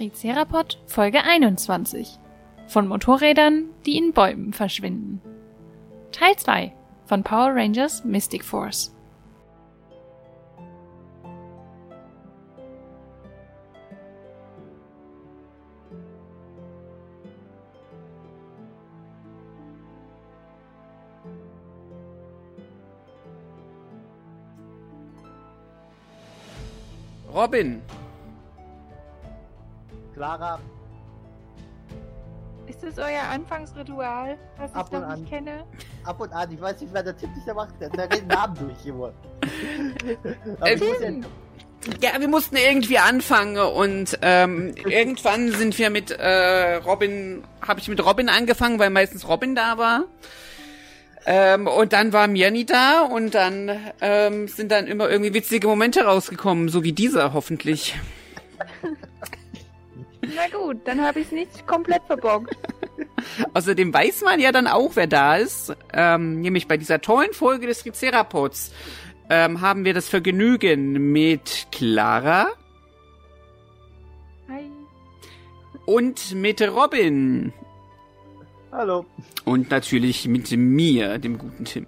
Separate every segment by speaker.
Speaker 1: Tricerapod Folge 21 von Motorrädern, die in Bäumen verschwinden. Teil 2 von Power Rangers Mystic Force.
Speaker 2: Robin,
Speaker 3: Clara,
Speaker 4: Ist das euer Anfangsritual, was ich
Speaker 3: Ab und
Speaker 4: noch nicht kenne?
Speaker 3: ab und an, ich weiß nicht, wer der Tipp nicht der macht, der, rennt Namen durch immer. Ich
Speaker 4: Tim!
Speaker 2: ja, wir mussten irgendwie anfangen und ähm, irgendwann sind wir mit äh, Robin, habe ich mit Robin angefangen, weil meistens Robin da war. Ähm, und dann war Mirni da und dann ähm, sind dann immer irgendwie witzige Momente rausgekommen, so wie dieser hoffentlich.
Speaker 4: Na gut, dann habe ich es nicht komplett verbockt.
Speaker 2: Außerdem weiß man ja dann auch, wer da ist. Ähm, nämlich bei dieser tollen Folge des Tricerapods ähm, haben wir das Vergnügen mit Clara
Speaker 4: Hi.
Speaker 2: und mit Robin.
Speaker 3: hallo.
Speaker 2: Und natürlich mit mir, dem guten Tim.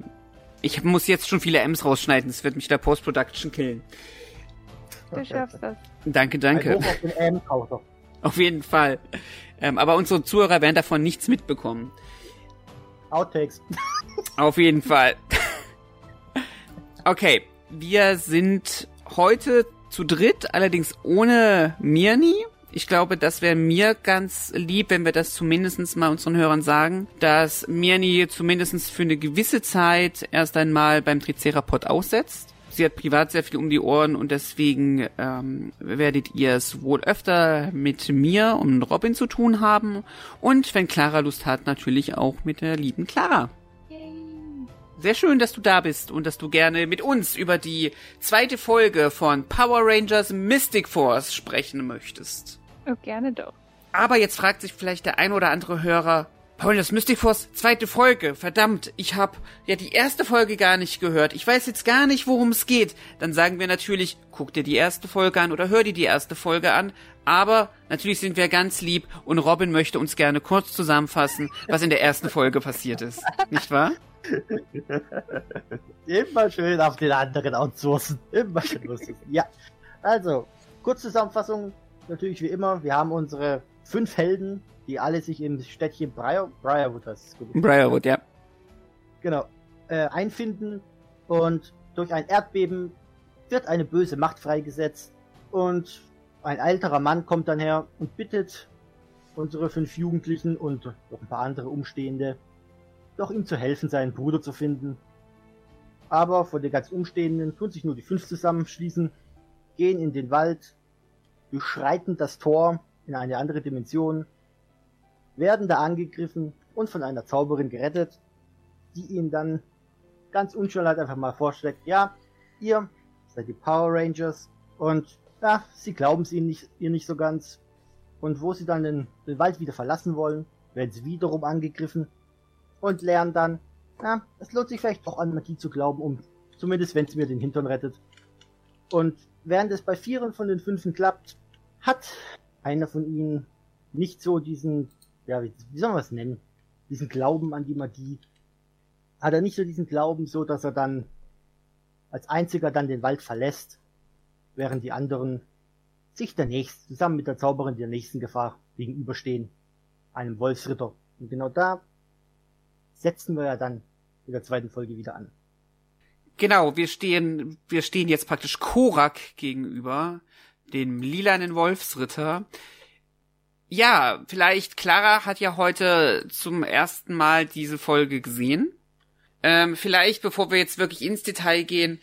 Speaker 2: Ich muss jetzt schon viele M's rausschneiden, das wird mich der Post-Production killen.
Speaker 4: Du schaffst das.
Speaker 2: Danke,
Speaker 3: Ein
Speaker 2: danke.
Speaker 3: Hoch auf den M-Counter.
Speaker 2: Auf jeden Fall. Ähm, aber unsere Zuhörer werden davon nichts mitbekommen.
Speaker 3: Outtakes.
Speaker 2: Auf jeden Fall. Okay, wir sind heute zu dritt, allerdings ohne Mirni. Ich glaube, das wäre mir ganz lieb, wenn wir das zumindestens mal unseren Hörern sagen, dass Mirni zumindestens für eine gewisse Zeit erst einmal beim Tricerapod aussetzt. Sie hat privat sehr viel um die Ohren und deswegen ähm, werdet ihr es wohl öfter mit mir und Robin zu tun haben. Und wenn Clara Lust hat, natürlich auch mit der lieben Clara. Sehr schön, dass du da bist und dass du gerne mit uns über die zweite Folge von Power Rangers Mystic Force sprechen möchtest.
Speaker 4: Oh, gerne doch.
Speaker 2: Aber jetzt fragt sich vielleicht der ein oder andere Hörer, Power Rangers Mystic Force, zweite Folge, verdammt, ich habe ja die erste Folge gar nicht gehört, ich weiß jetzt gar nicht, worum es geht. Dann sagen wir natürlich, guck dir die erste Folge an oder hör dir die erste Folge an. Aber natürlich sind wir ganz lieb und Robin möchte uns gerne kurz zusammenfassen, was in der ersten Folge passiert ist. Nicht wahr?
Speaker 3: Immer schön auf den anderen outsourcen. Immer schön lustig. Ja. Also, Kurzzusammenfassung, natürlich wie immer, wir haben unsere fünf Helden, die alle sich im Städtchen Briar, Briarwood, gut.
Speaker 2: Briarwood, ja.
Speaker 3: genau, äh, einfinden und durch ein Erdbeben wird eine böse Macht freigesetzt und ein älterer Mann kommt dann her und bittet unsere fünf Jugendlichen und noch ein paar andere Umstehende, doch ihm zu helfen, seinen Bruder zu finden. Aber von den ganz Umstehenden tun sich nur die fünf zusammenschließen, gehen in den Wald, durchschreiten das Tor in eine andere Dimension, werden da angegriffen und von einer Zauberin gerettet, die ihnen dann ganz unschuldig einfach mal vorschlägt, ja, ihr seid die Power Rangers und ja, sie glauben es ihnen nicht, ihr nicht so ganz. Und wo sie dann den, den Wald wieder verlassen wollen, werden sie wiederum angegriffen und lernen dann, ja, es lohnt sich vielleicht doch an Magie zu glauben, um zumindest wenn sie mir den Hintern rettet. Und während es bei vieren von den fünfen klappt, hat einer von ihnen nicht so diesen, ja, wie, wie soll man es nennen, diesen Glauben an die Magie. Hat er nicht so diesen Glauben, so dass er dann als einziger dann den Wald verlässt, während die anderen sich der nächsten, zusammen mit der Zauberin der nächsten Gefahr gegenüberstehen, einem Wolfsritter. Und genau da setzen wir ja dann in der zweiten Folge wieder an.
Speaker 2: Genau, wir stehen, wir stehen jetzt praktisch Korak gegenüber, dem lilanen Wolfsritter. Ja, vielleicht Clara hat ja heute zum ersten Mal diese Folge gesehen. Ähm, vielleicht, bevor wir jetzt wirklich ins Detail gehen,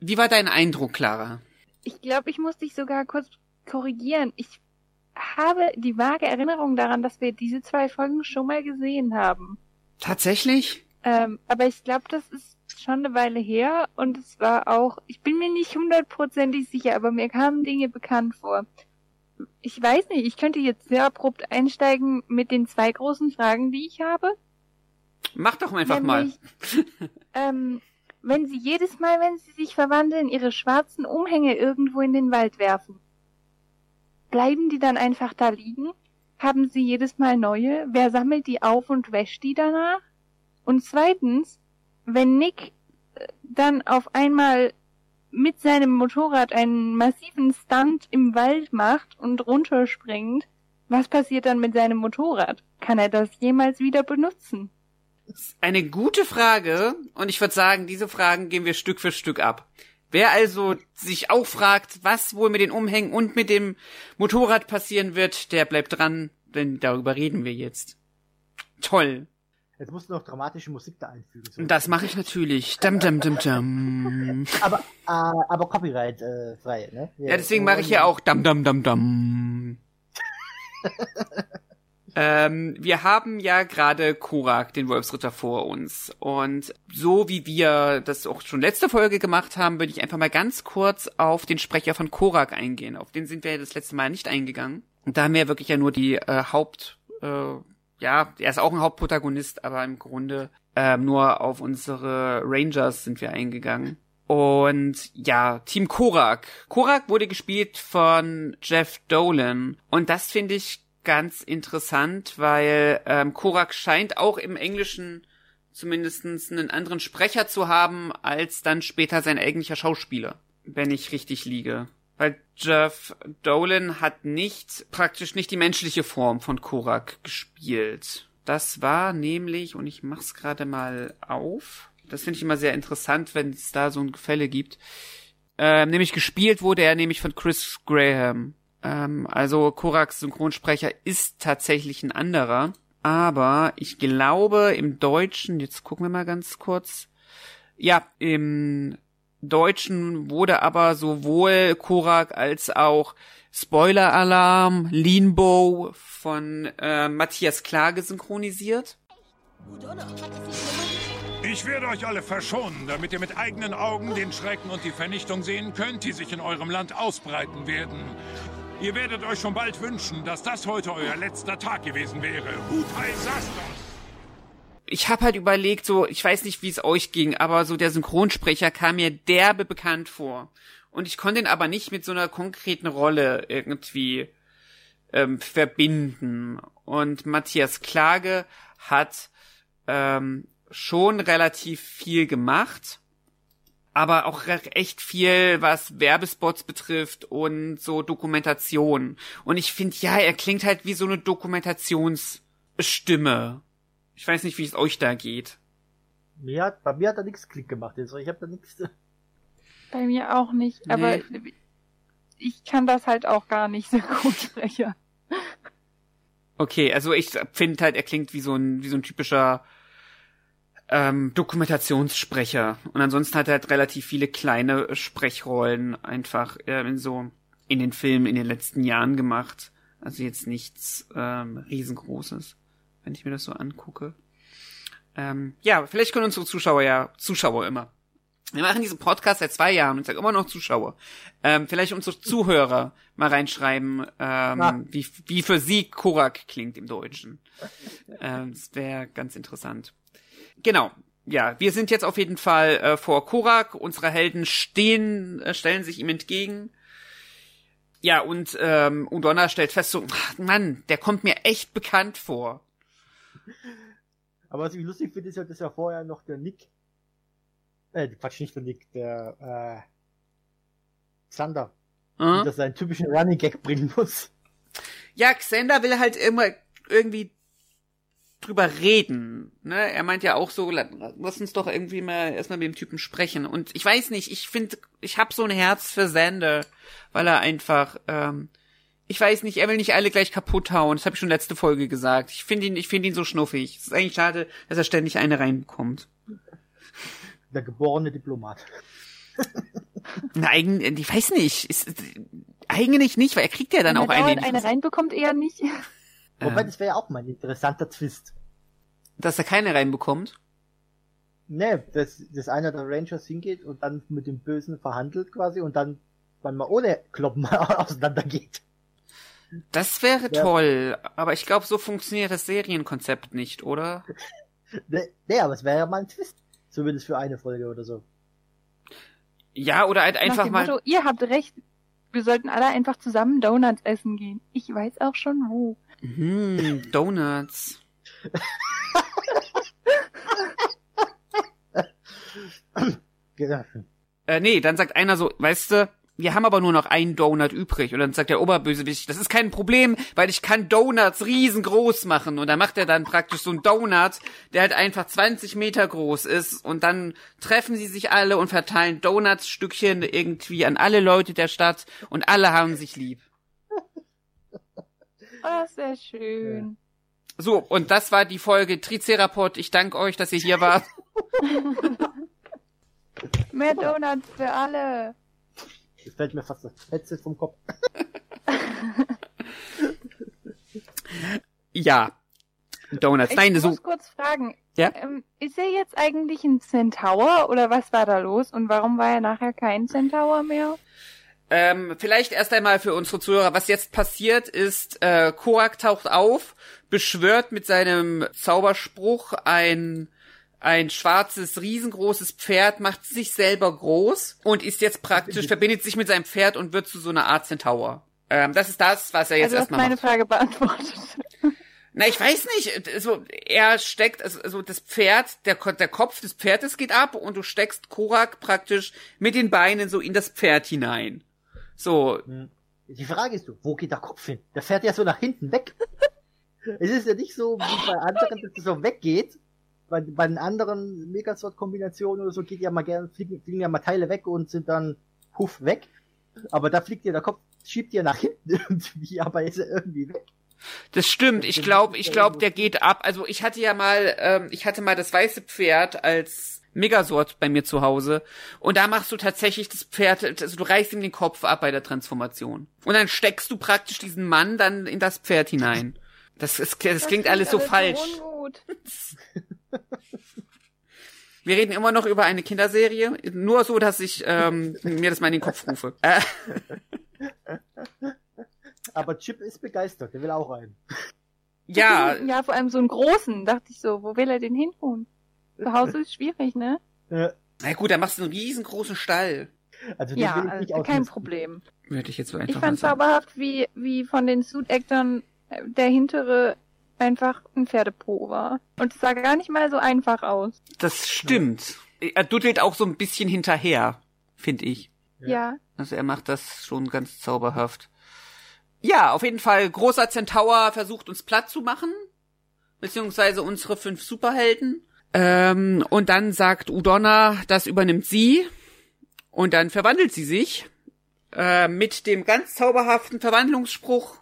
Speaker 2: wie war dein Eindruck, Clara?
Speaker 4: Ich glaube, ich muss dich sogar kurz korrigieren. Ich habe die vage Erinnerung daran, dass wir diese zwei Folgen schon mal gesehen haben.
Speaker 2: Tatsächlich?
Speaker 4: Ähm, aber ich glaube, das ist schon eine Weile her und es war auch, ich bin mir nicht hundertprozentig sicher, aber mir kamen Dinge bekannt vor. Ich weiß nicht, ich könnte jetzt sehr abrupt einsteigen mit den zwei großen Fragen, die ich habe.
Speaker 2: Mach doch einfach mal.
Speaker 4: Nämlich, ähm, wenn sie jedes Mal, wenn sie sich verwandeln, ihre schwarzen Umhänge irgendwo in den Wald werfen. bleiben die dann einfach da liegen? Haben sie jedes Mal neue? Wer sammelt die auf und wäscht die danach? Und zweitens, wenn Nick äh, dann auf einmal mit seinem Motorrad einen massiven Stunt im Wald macht und runterspringt, was passiert dann mit seinem Motorrad? Kann er das jemals wieder benutzen?
Speaker 2: Eine gute Frage und ich würde sagen, diese Fragen gehen wir Stück für Stück ab. Wer also sich auch fragt, was wohl mit den Umhängen und mit dem Motorrad passieren wird, der bleibt dran, denn darüber reden wir jetzt. Toll.
Speaker 3: Jetzt musst du noch dramatische Musik da einfügen. So.
Speaker 2: Das mache ich natürlich. Dum, dum, dum, dum.
Speaker 3: Aber, äh, aber Copyright äh, frei, ne?
Speaker 2: Ja, deswegen mache ich ja auch dum, dum, dum, dum. ähm, wir haben ja gerade Korak, den Wolfsritter, vor uns. Und so wie wir das auch schon letzte Folge gemacht haben, würde ich einfach mal ganz kurz auf den Sprecher von Korak eingehen. Auf den sind wir ja das letzte Mal nicht eingegangen. Und da haben wir wirklich ja nur die äh, Haupt... Äh, ja, er ist auch ein Hauptprotagonist, aber im Grunde ähm, nur auf unsere Rangers sind wir eingegangen. Und ja, Team Korak. Korak wurde gespielt von Jeff Dolan. Und das finde ich ganz interessant, weil ähm, Korak scheint auch im Englischen zumindestens einen anderen Sprecher zu haben, als dann später sein eigentlicher Schauspieler, wenn ich richtig liege. Weil Jeff Dolan hat nicht, praktisch nicht die menschliche Form von Korak gespielt. Das war nämlich, und ich mach's gerade mal auf, das finde ich immer sehr interessant, wenn es da so ein Gefälle gibt. Ähm, nämlich gespielt wurde er nämlich von Chris Graham. Ähm, also Koraks Synchronsprecher ist tatsächlich ein anderer. Aber ich glaube im Deutschen, jetzt gucken wir mal ganz kurz. Ja, im Deutschen wurde aber sowohl Korak als auch Spoiler Alarm, Leanbow von äh, Matthias Klage synchronisiert.
Speaker 5: Ich werde euch alle verschonen, damit ihr mit eigenen Augen den Schrecken und die Vernichtung sehen könnt, die sich in eurem Land ausbreiten werden. Ihr werdet euch schon bald wünschen, dass das heute euer letzter Tag gewesen wäre. Hutai Sastos!
Speaker 2: Ich habe halt überlegt, so, ich weiß nicht, wie es euch ging, aber so der Synchronsprecher kam mir derbe bekannt vor. Und ich konnte ihn aber nicht mit so einer konkreten Rolle irgendwie ähm, verbinden. Und Matthias Klage hat ähm, schon relativ viel gemacht, aber auch echt viel, was Werbespots betrifft und so Dokumentation. Und ich finde, ja, er klingt halt wie so eine Dokumentationsstimme. Ich weiß nicht, wie es euch da geht.
Speaker 3: Mir hat, bei mir hat er nichts Klick gemacht. Also ich habe da nichts.
Speaker 4: Bei mir auch nicht, nee. aber ich kann das halt auch gar nicht so gut sprechen.
Speaker 2: Okay, also ich finde halt, er klingt wie so ein, wie so ein typischer ähm, Dokumentationssprecher. Und ansonsten hat er halt relativ viele kleine Sprechrollen einfach äh, in so in den Filmen in den letzten Jahren gemacht. Also jetzt nichts ähm, riesengroßes wenn ich mir das so angucke. Ähm, ja, vielleicht können unsere Zuschauer ja, Zuschauer immer. Wir machen diesen Podcast seit zwei Jahren und ich sage immer noch Zuschauer. Ähm, vielleicht unsere Zuhörer mal reinschreiben, ähm, ja. wie, wie für sie Korak klingt im Deutschen. Ähm, das wäre ganz interessant. Genau. Ja, wir sind jetzt auf jeden Fall äh, vor Korak. Unsere Helden stehen, äh, stellen sich ihm entgegen. Ja, und ähm, Udonna stellt fest so, Mann, der kommt mir echt bekannt vor.
Speaker 3: Aber was ich lustig finde, ist ja, dass ja vorher noch der Nick, äh, Quatsch, nicht der Nick, der, äh, Xander, mhm. dass er einen typischen Running Gag bringen muss.
Speaker 2: Ja, Xander will halt immer irgendwie drüber reden. Ne? Er meint ja auch so, lass uns doch irgendwie mal erstmal mit dem Typen sprechen. Und ich weiß nicht, ich finde, ich hab so ein Herz für Xander, weil er einfach ähm, ich weiß nicht, er will nicht alle gleich kaputt hauen. Das habe ich schon letzte Folge gesagt. Ich finde ihn, ich finde ihn so schnuffig. Es ist eigentlich schade, dass er ständig eine reinbekommt.
Speaker 3: Der geborene Diplomat.
Speaker 2: Nein, ich weiß nicht. Ist, eigentlich nicht, weil er kriegt ja dann Wenn auch eine.
Speaker 4: eine reinbekommt eher nicht.
Speaker 3: Wobei, das wäre ja auch mal ein interessanter Twist.
Speaker 2: Dass er keine reinbekommt?
Speaker 3: Nee, dass, dass einer der Rangers hingeht und dann mit dem Bösen verhandelt quasi und dann, wenn man ohne Kloppen auseinandergeht.
Speaker 2: Das wäre ja. toll, aber ich glaube, so funktioniert das Serienkonzept nicht, oder?
Speaker 3: Nee, nee aber es wäre ja mal ein Twist. Zumindest für eine Folge oder so.
Speaker 2: Ja, oder halt einfach mal.
Speaker 4: Motto, ihr habt recht, Wir sollten alle einfach zusammen Donuts essen gehen. Ich weiß auch schon wo.
Speaker 2: Hm, Donuts.
Speaker 3: Genau.
Speaker 2: Äh, nee, dann sagt einer so, weißt du, wir haben aber nur noch einen Donut übrig. Und dann sagt der Oberbösewicht, das ist kein Problem, weil ich kann Donuts riesengroß machen. Und dann macht er dann praktisch so einen Donut, der halt einfach 20 Meter groß ist. Und dann treffen sie sich alle und verteilen Donuts-Stückchen irgendwie an alle Leute der Stadt. Und alle haben sich lieb.
Speaker 4: Oh, sehr schön.
Speaker 2: So, und das war die Folge Tricerapod. Ich danke euch, dass ihr hier wart.
Speaker 4: Mehr Donuts für alle.
Speaker 3: Fällt mir fast das Headset vom Kopf.
Speaker 2: Ja. Donuts.
Speaker 4: Ich
Speaker 2: Nein,
Speaker 4: muss
Speaker 2: so.
Speaker 4: kurz fragen.
Speaker 2: Ja?
Speaker 4: Ähm, ist er jetzt eigentlich ein Centaur oder was war da los und warum war er nachher kein Centaur mehr?
Speaker 2: Ähm, vielleicht erst einmal für unsere Zuhörer, was jetzt passiert ist, äh, Korak taucht auf, beschwört mit seinem Zauberspruch ein ein schwarzes, riesengroßes Pferd, macht sich selber groß und ist jetzt praktisch, verbindet sich mit seinem Pferd und wird zu so einer Art Centaur. Ähm, das ist das, was er jetzt
Speaker 4: also du hast
Speaker 2: erstmal
Speaker 4: meine
Speaker 2: macht.
Speaker 4: Frage beantwortet.
Speaker 2: Na, ich weiß nicht. Also, er steckt, also, also das Pferd, der, der Kopf des Pferdes geht ab und du steckst Korak praktisch mit den Beinen so in das Pferd hinein. So,
Speaker 3: Die Frage ist, wo geht der Kopf hin? Der fährt ja so nach hinten weg. es ist ja nicht so wie bei anderen, dass es so weggeht. Bei, bei den anderen Megazord-Kombinationen oder so geht ja mal gerne, fliegen, fliegen ja mal Teile weg und sind dann puff weg. Aber da fliegt ja der Kopf, schiebt ja nach hinten irgendwie, aber ist er irgendwie weg.
Speaker 2: Das stimmt. Ich glaube, ich glaube, der geht ab. Also ich hatte ja mal, ähm, ich hatte mal das weiße Pferd als Megasort bei mir zu Hause und da machst du tatsächlich das Pferd, also du reißt ihm den Kopf ab bei der Transformation und dann steckst du praktisch diesen Mann dann in das Pferd hinein. Das, ist, das klingt alles so falsch.
Speaker 4: ungut.
Speaker 2: Wir reden immer noch über eine Kinderserie, nur so, dass ich ähm, mir das mal in den Kopf rufe. Äh,
Speaker 3: Aber Chip ist begeistert, der will auch rein.
Speaker 2: ja,
Speaker 4: Ja, vor allem so einen großen, dachte ich so, wo will er den hin tun? Zu Hause ist schwierig, ne?
Speaker 3: Äh,
Speaker 2: na gut, dann machst du einen riesengroßen Stall.
Speaker 3: Also den
Speaker 4: Ja,
Speaker 3: will ich nicht
Speaker 4: also kein. Problem.
Speaker 2: Würde ich jetzt so
Speaker 4: Ich
Speaker 2: einfach mal
Speaker 4: fand zauberhaft, wie, wie von den Suit-Actern äh, der hintere einfach ein Pferdepo war. Und es sah gar nicht mal so einfach aus.
Speaker 2: Das stimmt. Er duttelt auch so ein bisschen hinterher, finde ich.
Speaker 3: Ja.
Speaker 2: Also er macht das schon ganz zauberhaft. Ja, auf jeden Fall, großer Centaur versucht uns platt zu machen. Beziehungsweise unsere fünf Superhelden. Ähm, und dann sagt Udonna, das übernimmt sie. Und dann verwandelt sie sich. Äh, mit dem ganz zauberhaften Verwandlungsspruch.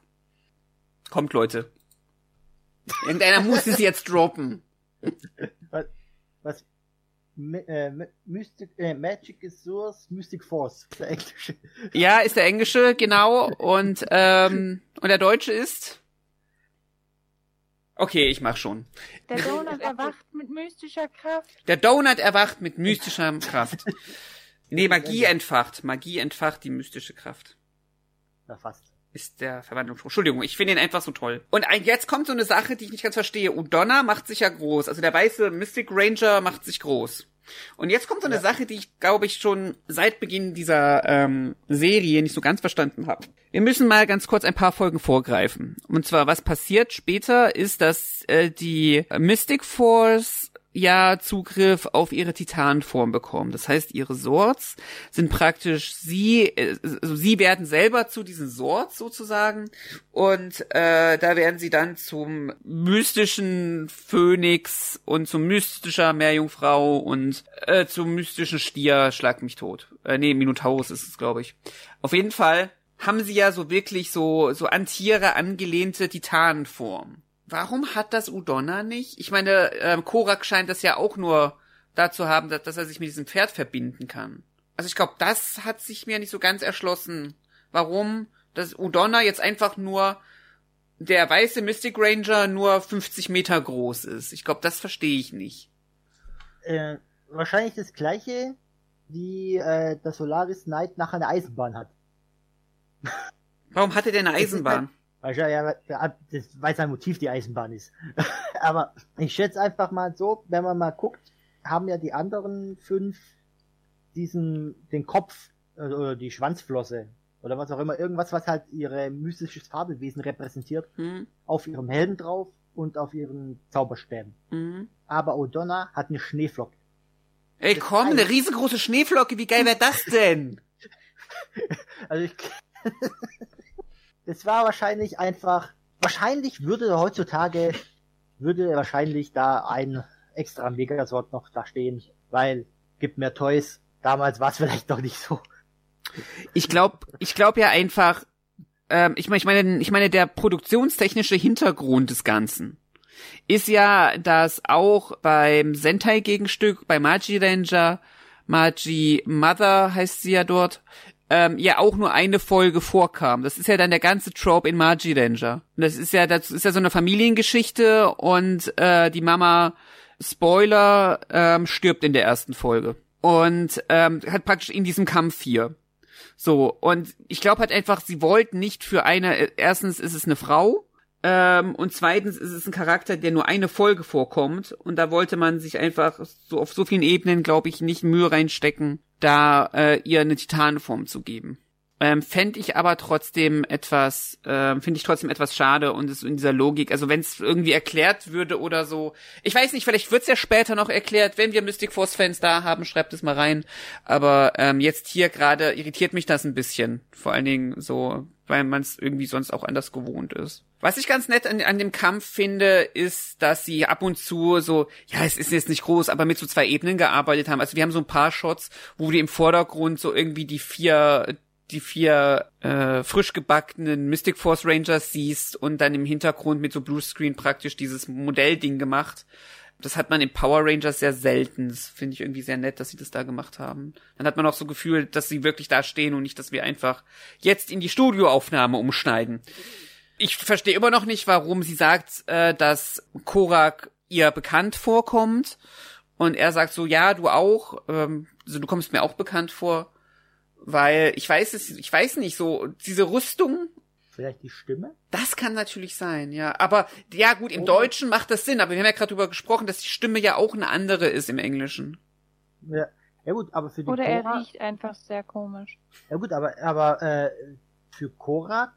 Speaker 2: Kommt, Leute. Irgendeiner muss es jetzt droppen.
Speaker 3: Was? was äh, Mystic, äh, Magic is Source, Mystic Force. Der englische.
Speaker 2: Ja, ist der Englische, genau. Und, ähm, und der Deutsche ist. Okay, ich mach schon.
Speaker 4: Der Donut erwacht mit mystischer Kraft.
Speaker 2: Der Donut erwacht mit mystischer Kraft. Nee, Magie entfacht. Magie entfacht die mystische Kraft.
Speaker 3: Na fast.
Speaker 2: Ist der Verwandlungsspruch. Entschuldigung, ich finde ihn einfach so toll. Und jetzt kommt so eine Sache, die ich nicht ganz verstehe. Udonna macht sich ja groß. Also der weiße Mystic Ranger macht sich groß. Und jetzt kommt so eine Sache, die ich, glaube ich, schon seit Beginn dieser ähm, Serie nicht so ganz verstanden habe. Wir müssen mal ganz kurz ein paar Folgen vorgreifen. Und zwar, was passiert später, ist, dass äh, die Mystic Force ja Zugriff auf ihre Titanform bekommen. Das heißt, ihre Swords sind praktisch sie, äh, also sie werden selber zu diesen Swords sozusagen und äh, da werden sie dann zum mystischen Phönix und zum mystischer Meerjungfrau und äh, zum mystischen Stier, schlag mich tot. Äh, nee, Minotaurus ist es, glaube ich. Auf jeden Fall haben sie ja so wirklich so, so an Tiere angelehnte Titanenform. Warum hat das Udonna nicht? Ich meine, ähm, Korak scheint das ja auch nur dazu haben, dass, dass er sich mit diesem Pferd verbinden kann. Also ich glaube, das hat sich mir nicht so ganz erschlossen. Warum das Udonna jetzt einfach nur der weiße Mystic Ranger nur 50 Meter groß ist. Ich glaube, das verstehe ich nicht.
Speaker 3: Äh, wahrscheinlich das gleiche, wie äh, der Solaris Knight nachher eine Eisenbahn hat.
Speaker 2: Warum hat er denn eine Eisenbahn?
Speaker 3: Wahrscheinlich, ja, das, weil sein Motiv die Eisenbahn ist. Aber ich schätze einfach mal so, wenn man mal guckt, haben ja die anderen fünf diesen, den Kopf, äh, oder die Schwanzflosse, oder was auch immer, irgendwas, was halt ihre mystisches Fabelwesen repräsentiert,
Speaker 2: Hm,
Speaker 3: auf ihrem Helm drauf und auf ihren Zauberstäben.
Speaker 2: hm.
Speaker 3: Aber O'Donna hat eine Schneeflocke.
Speaker 2: Ey, komm, eine riesengroße Schneeflocke, wie geil wäre das denn?
Speaker 3: Also ich. Es war wahrscheinlich einfach. Wahrscheinlich würde heutzutage würde wahrscheinlich da ein extra Megasort noch da stehen, weil gibt mehr Toys. Damals war es vielleicht noch nicht so.
Speaker 2: Ich glaube, ich glaube ja einfach, ähm, ich meine, ich meine, ich meine, der produktionstechnische Hintergrund des Ganzen ist ja, dass auch beim Sentai-Gegenstück, bei Magi Ranger, Magi Mother heißt sie ja dort, ähm, ja auch nur eine Folge vorkam. Das ist ja dann der ganze Trope in Magi Ranger. Und das ist ja, das ist ja so eine Familiengeschichte und äh, die Mama, Spoiler, ähm, stirbt in der ersten Folge. Und ähm, hat praktisch in diesem Kampf hier. So, und ich glaube halt einfach, sie wollten nicht für eine, erstens ist es eine Frau, ähm, und zweitens ist es ein Charakter, der nur eine Folge vorkommt, und da wollte man sich einfach so auf so vielen Ebenen, glaube ich, nicht Mühe reinstecken, da äh, ihr eine Titanenform zu geben. Ähm, Fände ich aber trotzdem etwas, ähm, finde ich trotzdem etwas schade und es in dieser Logik, also wenn es irgendwie erklärt würde oder so, ich weiß nicht, vielleicht wird's ja später noch erklärt, wenn wir Mystic Force Fans da haben, schreibt es mal rein, aber ähm, jetzt hier gerade irritiert mich das ein bisschen, vor allen Dingen so, weil man es irgendwie sonst auch anders gewohnt ist. Was ich ganz nett an, an dem Kampf finde, ist, dass sie ab und zu so, ja, es ist jetzt nicht groß, aber mit so zwei Ebenen gearbeitet haben. Also wir haben so ein paar Shots, wo die im Vordergrund so irgendwie die vier die vier äh, frisch gebackenen Mystic Force Rangers siehst und dann im Hintergrund mit so Bluescreen praktisch dieses Modellding gemacht. Das hat man in Power Rangers sehr selten. Das finde ich irgendwie sehr nett, dass sie das da gemacht haben. Dann hat man auch so Gefühl, dass sie wirklich da stehen und nicht, dass wir einfach jetzt in die Studioaufnahme umschneiden. Ich verstehe immer noch nicht, warum sie sagt, äh, dass Korak ihr bekannt vorkommt. Und er sagt so, ja, du auch. Ähm, also du kommst mir auch bekannt vor weil ich weiß es, ich weiß nicht so diese Rüstung.
Speaker 3: Vielleicht die Stimme?
Speaker 2: Das kann natürlich sein, ja. Aber ja gut, im
Speaker 3: Oh.
Speaker 2: Deutschen macht das Sinn. Aber wir haben ja gerade darüber gesprochen, dass die Stimme ja auch eine andere ist im Englischen.
Speaker 3: Ja, ja gut, aber für die
Speaker 4: Oder er
Speaker 3: Korak,
Speaker 4: riecht einfach sehr komisch.
Speaker 3: ja gut, aber aber äh, für Korak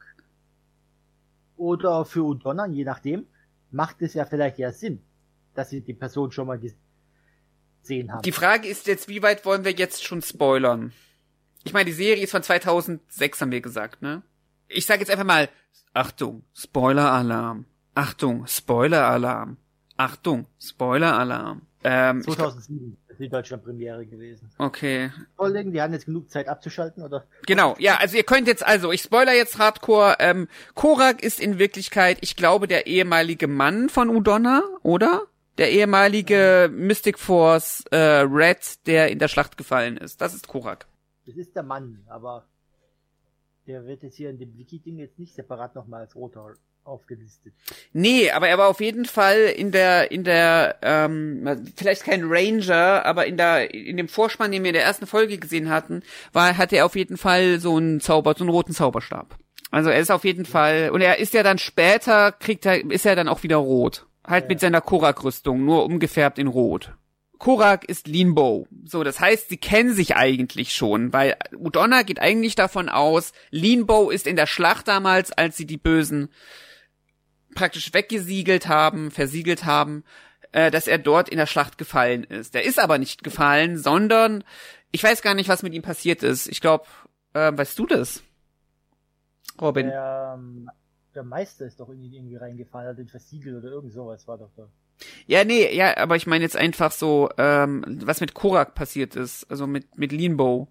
Speaker 3: oder für Udonna, je nachdem, macht es ja vielleicht ja Sinn, dass sie die Person schon mal gesehen haben.
Speaker 2: Die Frage ist jetzt, wie weit wollen wir jetzt schon spoilern? Ich meine, die Serie ist von 2006, haben wir gesagt, ne? Ich sage jetzt einfach mal, Achtung, Spoiler-Alarm. Achtung, Spoiler-Alarm. Achtung, Spoiler-Alarm. Ähm, ich glaub-
Speaker 3: 2007 ist die Deutschland-Premiere gewesen.
Speaker 2: okay.
Speaker 3: Kollegen, die haben jetzt genug Zeit abzuschalten, oder?
Speaker 2: Genau, ja, also ihr könnt jetzt, also ich spoiler jetzt hardcore, ähm, Korak ist in Wirklichkeit, ich glaube, der ehemalige Mann von Udonna, oder? Der ehemalige Mystic Force äh, Red, der in der Schlacht gefallen ist. Das ist Korak.
Speaker 3: Das ist der Mann, aber der wird jetzt hier in dem Wiki-Ding jetzt nicht separat nochmal als roter aufgelistet.
Speaker 2: Nee, aber er war auf jeden Fall in der, in der, ähm, vielleicht kein Ranger, aber in der, in dem Vorspann, den wir in der ersten Folge gesehen hatten, war, hatte er auf jeden Fall so einen Zauber, so einen roten Zauberstab. Also er ist auf jeden Fall, und er ist ja dann später, kriegt er, ist er dann auch wieder rot. Halt mit seiner Korak-Rüstung, nur umgefärbt in rot. Korak ist Linbo. So, das heißt, sie kennen sich eigentlich schon, weil Udonna geht eigentlich davon aus, Linbo ist in der Schlacht damals, als sie die Bösen praktisch weggesiegelt haben, versiegelt haben, äh, dass er dort in der Schlacht gefallen ist. Der ist aber nicht gefallen, sondern ich weiß gar nicht, was mit ihm passiert ist. Ich glaube, äh, weißt du das? Robin.
Speaker 3: Der, ähm, der Meister ist doch irgendwie, irgendwie reingefallen, hat den versiegelt oder irgend sowas war doch da.
Speaker 2: Ja, nee, ja, aber ich meine jetzt einfach so, ähm, was mit Korak passiert ist, also mit, mit Leanbow.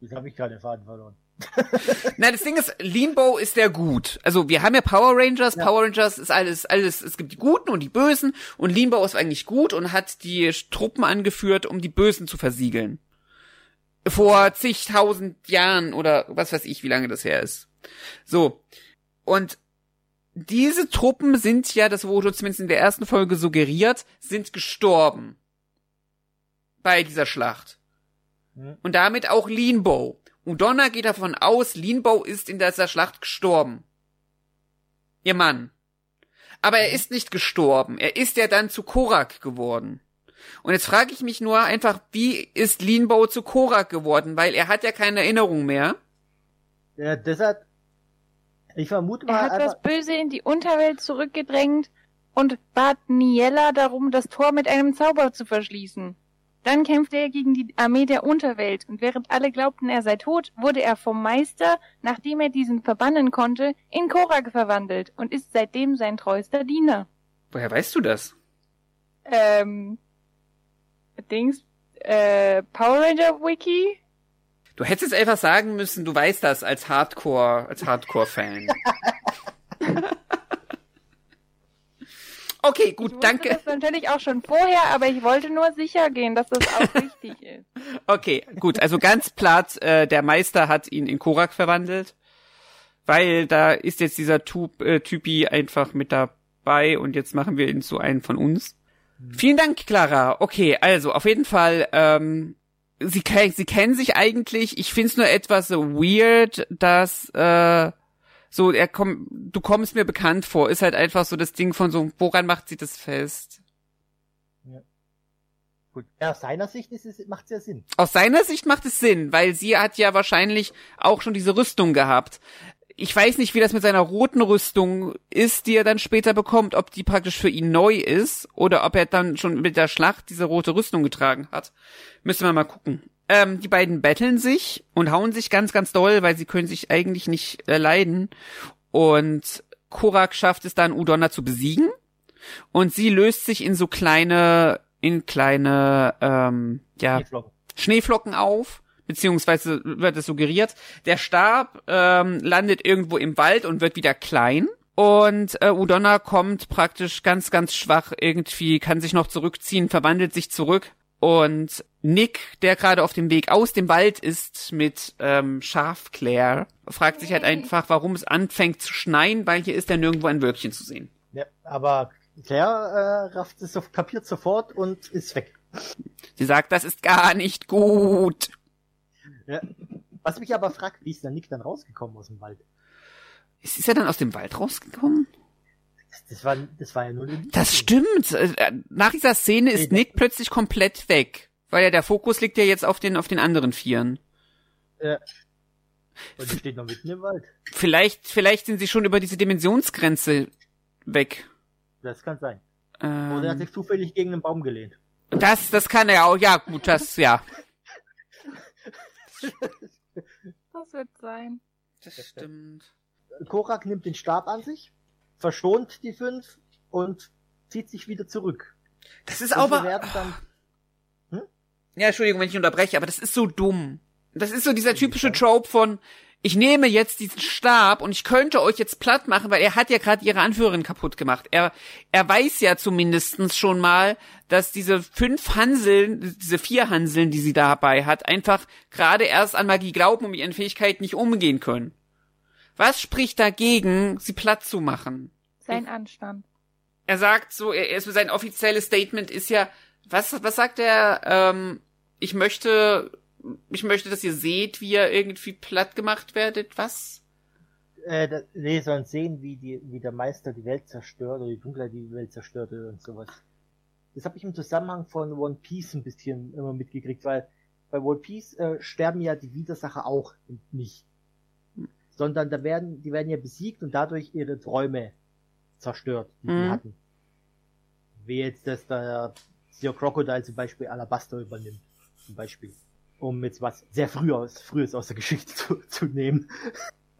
Speaker 3: Jetzt habe ich gerade den Faden verloren.
Speaker 2: Na, das Ding ist, Leanbow ist der gut. Also wir haben ja Power Rangers,
Speaker 3: Ja.
Speaker 2: Power Rangers ist alles, alles, es gibt die Guten und die Bösen und Leanbow ist eigentlich gut und hat die Truppen angeführt, um die Bösen zu versiegeln. Vor zigtausend Jahren oder was weiß ich, wie lange das her ist. So. Und diese Truppen sind ja, das wurde zumindest in der ersten Folge suggeriert, sind gestorben. Bei dieser Schlacht.
Speaker 3: Hm.
Speaker 2: Und damit auch Leanbow. Und Donna geht davon aus, Leanbow ist in dieser Schlacht gestorben. Ihr Mann. Aber er ist nicht gestorben. Er ist ja dann zu Korak geworden. Und jetzt frage ich mich nur einfach, wie ist Leanbow zu Korak geworden? Weil er hat ja keine Erinnerung mehr.
Speaker 3: Ja, deshalb, ich vermute
Speaker 4: Er
Speaker 3: mal
Speaker 4: hat
Speaker 3: einfach,
Speaker 4: das Böse in die Unterwelt zurückgedrängt und bat Niella darum, das Tor mit einem Zauber zu verschließen. Dann kämpfte er gegen die Armee der Unterwelt und während alle glaubten, er sei tot, wurde er vom Meister, nachdem er diesen verbannen konnte, in Korak verwandelt und ist seitdem sein treuester Diener.
Speaker 2: Woher weißt du das?
Speaker 4: Ähm, Dings, äh, Power Ranger Wiki?
Speaker 2: Du hättest jetzt einfach sagen müssen, du weißt das als Hardcore, als Hardcore-Fan. okay,
Speaker 4: Ich
Speaker 2: gut,
Speaker 4: wusste
Speaker 2: danke.
Speaker 4: das natürlich auch schon vorher, aber ich wollte nur sicher gehen, dass das auch richtig ist.
Speaker 2: Okay, gut, also ganz platt, äh, der Meister hat ihn in Korak verwandelt, weil da ist jetzt dieser Typ, äh, Typi einfach mit dabei und jetzt machen wir ihn zu einem von uns. Vielen Dank, Clara. Okay, also auf jeden Fall, ähm, sie, sie kennen sich eigentlich. Ich find's nur etwas so weird, dass äh, so er komm, du kommst mir bekannt vor. Ist halt einfach so das Ding von so, woran macht sie das fest?
Speaker 3: gut, ja, aus seiner Sicht ist es, macht es ja Sinn.
Speaker 2: Aus seiner Sicht macht es Sinn, weil sie hat ja wahrscheinlich auch schon diese Rüstung gehabt. Ich weiß nicht, wie das mit seiner roten Rüstung ist, die er dann später bekommt, ob die praktisch für ihn neu ist oder ob er dann schon mit der Schlacht diese rote Rüstung getragen hat. Müssen wir mal gucken. Ähm, die beiden betteln sich und hauen sich ganz, ganz doll, weil sie können sich eigentlich nicht äh, leiden. Und Korak schafft es dann, Udonna zu besiegen. Und sie löst sich in so kleine, in kleine, ähm, ja,
Speaker 3: Schneeflocken.
Speaker 2: Schneeflocken auf, beziehungsweise wird es suggeriert. Der Stab ähm, landet irgendwo im Wald und wird wieder klein. Und äh, Udonna kommt praktisch ganz, ganz schwach irgendwie, kann sich noch zurückziehen, verwandelt sich zurück. Und Nick, der gerade auf dem Weg aus dem Wald ist mit ähm, Schafclair, fragt sich halt einfach, warum es anfängt zu schneien, weil hier ist ja nirgendwo ein Wölkchen zu sehen.
Speaker 3: Ja, aber Claire äh, rafft es, so- kapiert sofort und ist weg.
Speaker 2: Sie sagt, das ist gar nicht gut.
Speaker 3: Ja. Was mich aber fragt, wie ist der Nick dann rausgekommen aus dem Wald?
Speaker 2: Ist ist er dann aus dem Wald rausgekommen?
Speaker 3: Das, das, war, das war ja nur eine
Speaker 2: Das stimmt. Äh, Nach dieser Szene ist
Speaker 3: Nee,
Speaker 2: Nick plötzlich komplett weg. Weil ja der Fokus liegt ja jetzt auf den, auf den anderen Vieren.
Speaker 3: Ja. Und die steht noch mitten im Wald.
Speaker 2: Vielleicht, vielleicht sind sie schon über diese Dimensionsgrenze weg.
Speaker 3: Das kann sein. Oder er hat
Speaker 2: Ähm,
Speaker 3: sich zufällig gegen einen Baum gelehnt.
Speaker 2: das, das kann er auch. Ja, gut, das, ja.
Speaker 4: Das wird sein.
Speaker 2: Das stimmt.
Speaker 3: Korak nimmt den Stab an sich, verschont die fünf und zieht sich wieder zurück.
Speaker 2: Das ist
Speaker 3: Und
Speaker 2: aber,
Speaker 3: werden dann,
Speaker 2: ja, Entschuldigung, wenn ich unterbreche, aber das ist so dumm. Das ist so dieser typische Trope von, ich nehme jetzt diesen Stab und ich könnte euch jetzt platt machen, weil er hat ja gerade ihre Anführerin kaputt gemacht. Er, er weiß ja zumindestens schon mal, dass diese fünf Hanseln, diese vier Hanseln, die sie dabei hat, einfach gerade erst an Magie glauben und mit ihren Fähigkeiten nicht umgehen können. Was spricht dagegen, sie platt zu machen?
Speaker 4: Sein Anstand.
Speaker 2: er sagt so, er, er sein offizielles Statement ist ja, was, was sagt er? Ähm, ich möchte, ich möchte, dass ihr seht, wie ihr irgendwie platt gemacht werdet. Was?
Speaker 3: äh, da, nee, sollen sehen, wie die, wie der Meister die Welt zerstört oder die Dunkelheit die Welt zerstört und sowas. Das habe ich im Zusammenhang von One Piece ein bisschen immer mitgekriegt, weil bei One Piece äh, sterben ja die Widersacher auch nicht. Sondern da werden, die werden ja besiegt und dadurch ihre Träume zerstört, die
Speaker 2: Mhm.
Speaker 3: sie hatten. Wie jetzt das der Sea Crocodile zum Beispiel Alabaster übernimmt. Zum Beispiel. Um jetzt was sehr frühes, frühes aus der Geschichte zu, zu nehmen.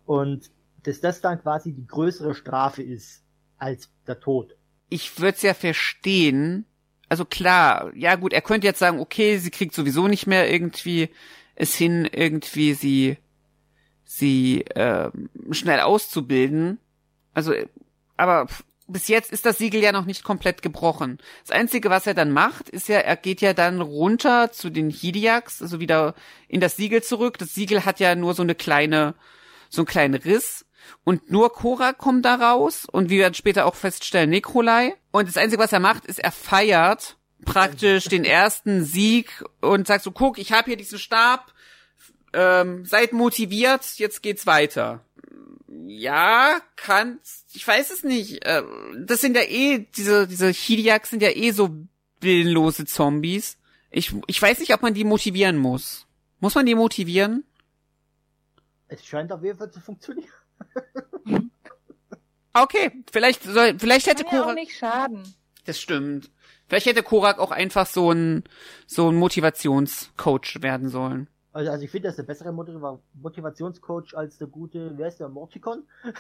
Speaker 3: Und dass das dann quasi die größere Strafe ist als der Tod.
Speaker 2: Ich würde es ja verstehen. Also klar, ja gut, er könnte jetzt sagen, okay, sie kriegt sowieso nicht mehr irgendwie es hin, irgendwie sie sie ähm, schnell auszubilden. Also, äh, aber bis jetzt ist das Siegel ja noch nicht komplett gebrochen. Das Einzige, was er dann macht, ist ja, er geht ja dann runter zu den Hidiaks, also wieder in das Siegel zurück. Das Siegel hat ja nur so eine kleine, so einen kleinen Riss. Und nur Korak kommt da raus und wir werden später auch feststellen, Nikolai. Und das Einzige, was er macht, ist, er feiert praktisch den ersten Sieg und sagt so, guck, ich habe hier diesen Stab, ähm, seid motiviert, jetzt geht's weiter. Ja, kann, ich weiß es nicht. Äh, das sind ja eh, diese, diese Hidiaks sind ja eh so willenlose Zombies. Ich, ich weiß nicht, ob man die motivieren muss. Muss man die motivieren?
Speaker 3: Es scheint auf jeden Fall zu funktionieren.
Speaker 2: Okay, vielleicht soll, vielleicht hätte
Speaker 4: Kann ja auch
Speaker 2: Korak,
Speaker 4: nicht schaden.
Speaker 2: das stimmt. Vielleicht hätte Korak auch einfach so ein, so ein Motivationscoach werden sollen.
Speaker 3: Also, also ich finde, das ist der bessere Motiva Motivationscoach als der gute, wer ist der, Morticon?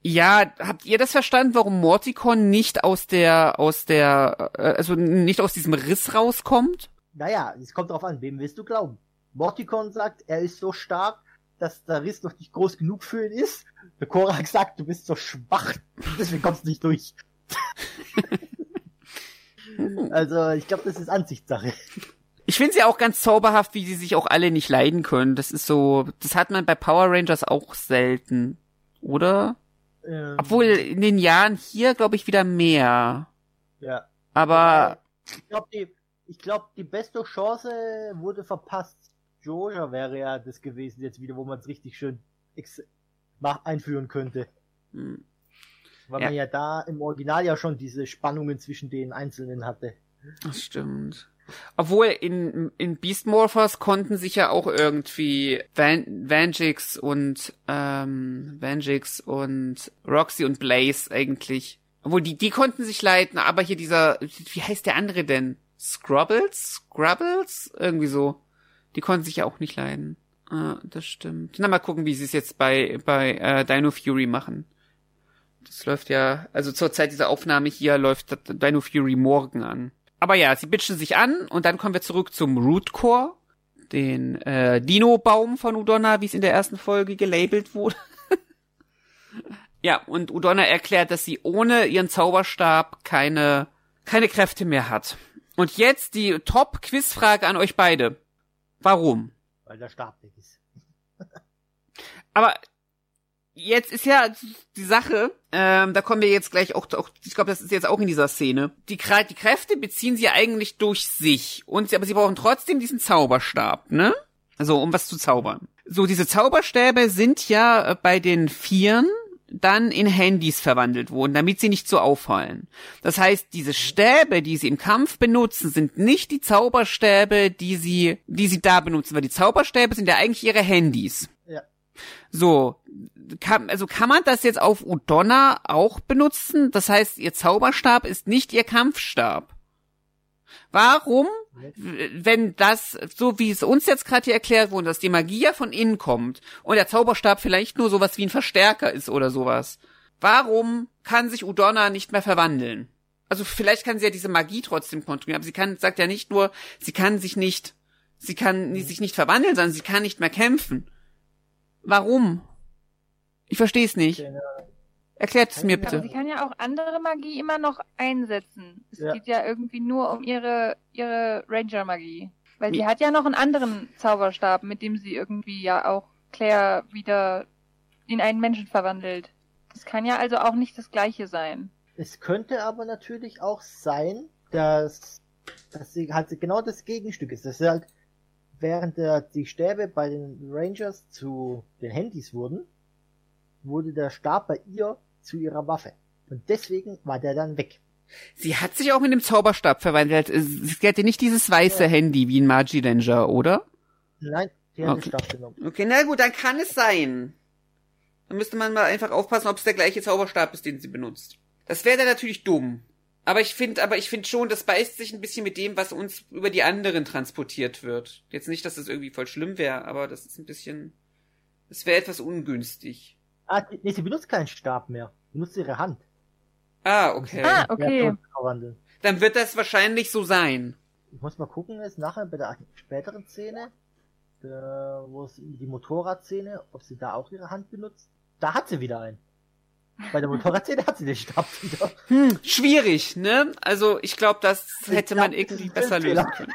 Speaker 2: Ja, habt ihr das verstanden, warum Morticon nicht aus der, aus der, äh, also nicht aus diesem Riss rauskommt?
Speaker 3: Naja, es kommt darauf an, wem willst du glauben? Morticon sagt, er ist so stark, dass der Riss noch nicht groß genug für ihn ist. Der Korak sagt, du bist so schwach, deswegen kommst du nicht durch. also, ich glaube, das ist Ansichtssache.
Speaker 2: Ich finde sie auch ganz zauberhaft, wie sie sich auch alle nicht leiden können. Das ist so, das hat man bei Power Rangers auch selten, oder?
Speaker 3: Ähm,
Speaker 2: Obwohl in den Jahren hier, glaube ich, wieder mehr.
Speaker 3: Ja.
Speaker 2: Aber
Speaker 3: Ich glaube, die, ich glaub, die beste Chance wurde verpasst. Georgia wäre ja das gewesen jetzt wieder, wo man es richtig schön einführen könnte.
Speaker 2: hm,
Speaker 3: Weil
Speaker 2: Ja.
Speaker 3: man ja da im Original ja schon diese Spannungen zwischen den Einzelnen hatte.
Speaker 2: das stimmt. Obwohl in, in Beast Morphers konnten sich ja auch irgendwie Van, Vanjix und ähm, Vanjix und Roxy und Blaze eigentlich. Obwohl die, die konnten sich leiten, aber hier dieser, wie heißt der andere denn? Scrubbles? Scrubbles? Irgendwie so. Die konnten sich ja auch nicht leiden. Ah, das stimmt. Na, mal gucken, wie sie es jetzt bei, bei äh, Dino Fury machen. Das läuft ja, also zur Zeit dieser Aufnahme hier läuft Dino Fury morgen an. Aber ja, sie bitchen sich an und dann kommen wir zurück zum Root Core, den äh, Dino-Baum von Udonna, wie es in der ersten Folge gelabelt wurde. ja, und Udonna erklärt, dass sie ohne ihren Zauberstab keine, keine Kräfte mehr hat. Und jetzt die Top-Quizfrage an euch beide. Warum?
Speaker 3: Weil der Stab weg ist.
Speaker 2: Aber jetzt ist ja die Sache, ähm, da kommen wir jetzt gleich auch, auch ich glaube, das ist jetzt auch in dieser Szene. Die, die Kräfte beziehen sie eigentlich durch sich. Und sie, aber sie brauchen trotzdem diesen Zauberstab, ne? Also, um was zu zaubern. So, diese Zauberstäbe sind ja äh, bei den Vieren dann in Handys verwandelt worden, damit sie nicht so auffallen. Das heißt, diese Stäbe, die sie im Kampf benutzen, sind nicht die Zauberstäbe, die sie, die sie da benutzen, weil die Zauberstäbe sind ja eigentlich ihre Handys.
Speaker 3: Ja.
Speaker 2: So, kann, also kann man das jetzt auf Udonna auch benutzen? Das heißt, ihr Zauberstab ist nicht ihr Kampfstab. Warum, wenn das, so wie es uns jetzt gerade hier erklärt wurde, dass die Magie ja von innen kommt und der Zauberstab vielleicht nur sowas wie ein Verstärker ist oder sowas, warum kann sich Udonna nicht mehr verwandeln? Also vielleicht kann sie ja diese Magie trotzdem kontrollieren, aber sie kann, sagt ja nicht nur, sie kann sich nicht, sie kann sich nicht verwandeln, sondern sie kann nicht mehr kämpfen. Warum? Ich verstehe es nicht. Erklärt es mir
Speaker 3: Ja,
Speaker 4: Aber
Speaker 2: bitte.
Speaker 4: sie kann ja auch andere Magie immer noch einsetzen. Es
Speaker 3: Ja.
Speaker 4: geht ja irgendwie nur um ihre, ihre Ranger-Magie. Weil sie hat ja noch einen anderen Zauberstab, mit dem sie irgendwie ja auch Claire wieder in einen Menschen verwandelt. Das kann ja also auch nicht das gleiche sein.
Speaker 3: Es könnte aber natürlich auch sein, dass, dass sie halt genau das Gegenstück ist. Dass sie halt, während der, die Stäbe bei den Rangers zu den Handys wurden, wurde der Stab bei ihr zu ihrer Waffe. Und deswegen war der dann weg.
Speaker 2: Sie hat sich auch mit dem Zauberstab verwandelt. Sie hatte nicht dieses weiße
Speaker 3: Ja.
Speaker 2: Handy wie in Magi Danger, oder?
Speaker 3: Nein, die hat
Speaker 2: Okay.
Speaker 3: den Stab genommen.
Speaker 2: Okay, na gut, dann kann es sein. Dann müsste man mal einfach aufpassen, ob es der gleiche Zauberstab ist, den sie benutzt. Das wäre dann natürlich dumm. Aber ich finde, aber ich finde schon, das beißt sich ein bisschen mit dem, was uns über die anderen transportiert wird. Jetzt nicht, dass das irgendwie voll schlimm wäre, aber das ist ein bisschen, das wäre etwas ungünstig.
Speaker 3: Ah, nee, sie benutzt keinen Stab mehr. Sie benutzt ihre Hand.
Speaker 2: Ah, okay.
Speaker 4: Ah, okay.
Speaker 2: Dann wird das wahrscheinlich so sein.
Speaker 3: Ich muss mal gucken, jetzt nachher bei der späteren Szene, da, wo es die Motorradszene, ob sie da auch ihre Hand benutzt. Da hat sie wieder einen. Bei der Motorradszene hat sie den Stab wieder.
Speaker 2: Hm, schwierig, ne? Also ich glaube, das hätte
Speaker 3: glaub,
Speaker 2: man irgendwie besser lösen
Speaker 3: Fehler.
Speaker 2: können.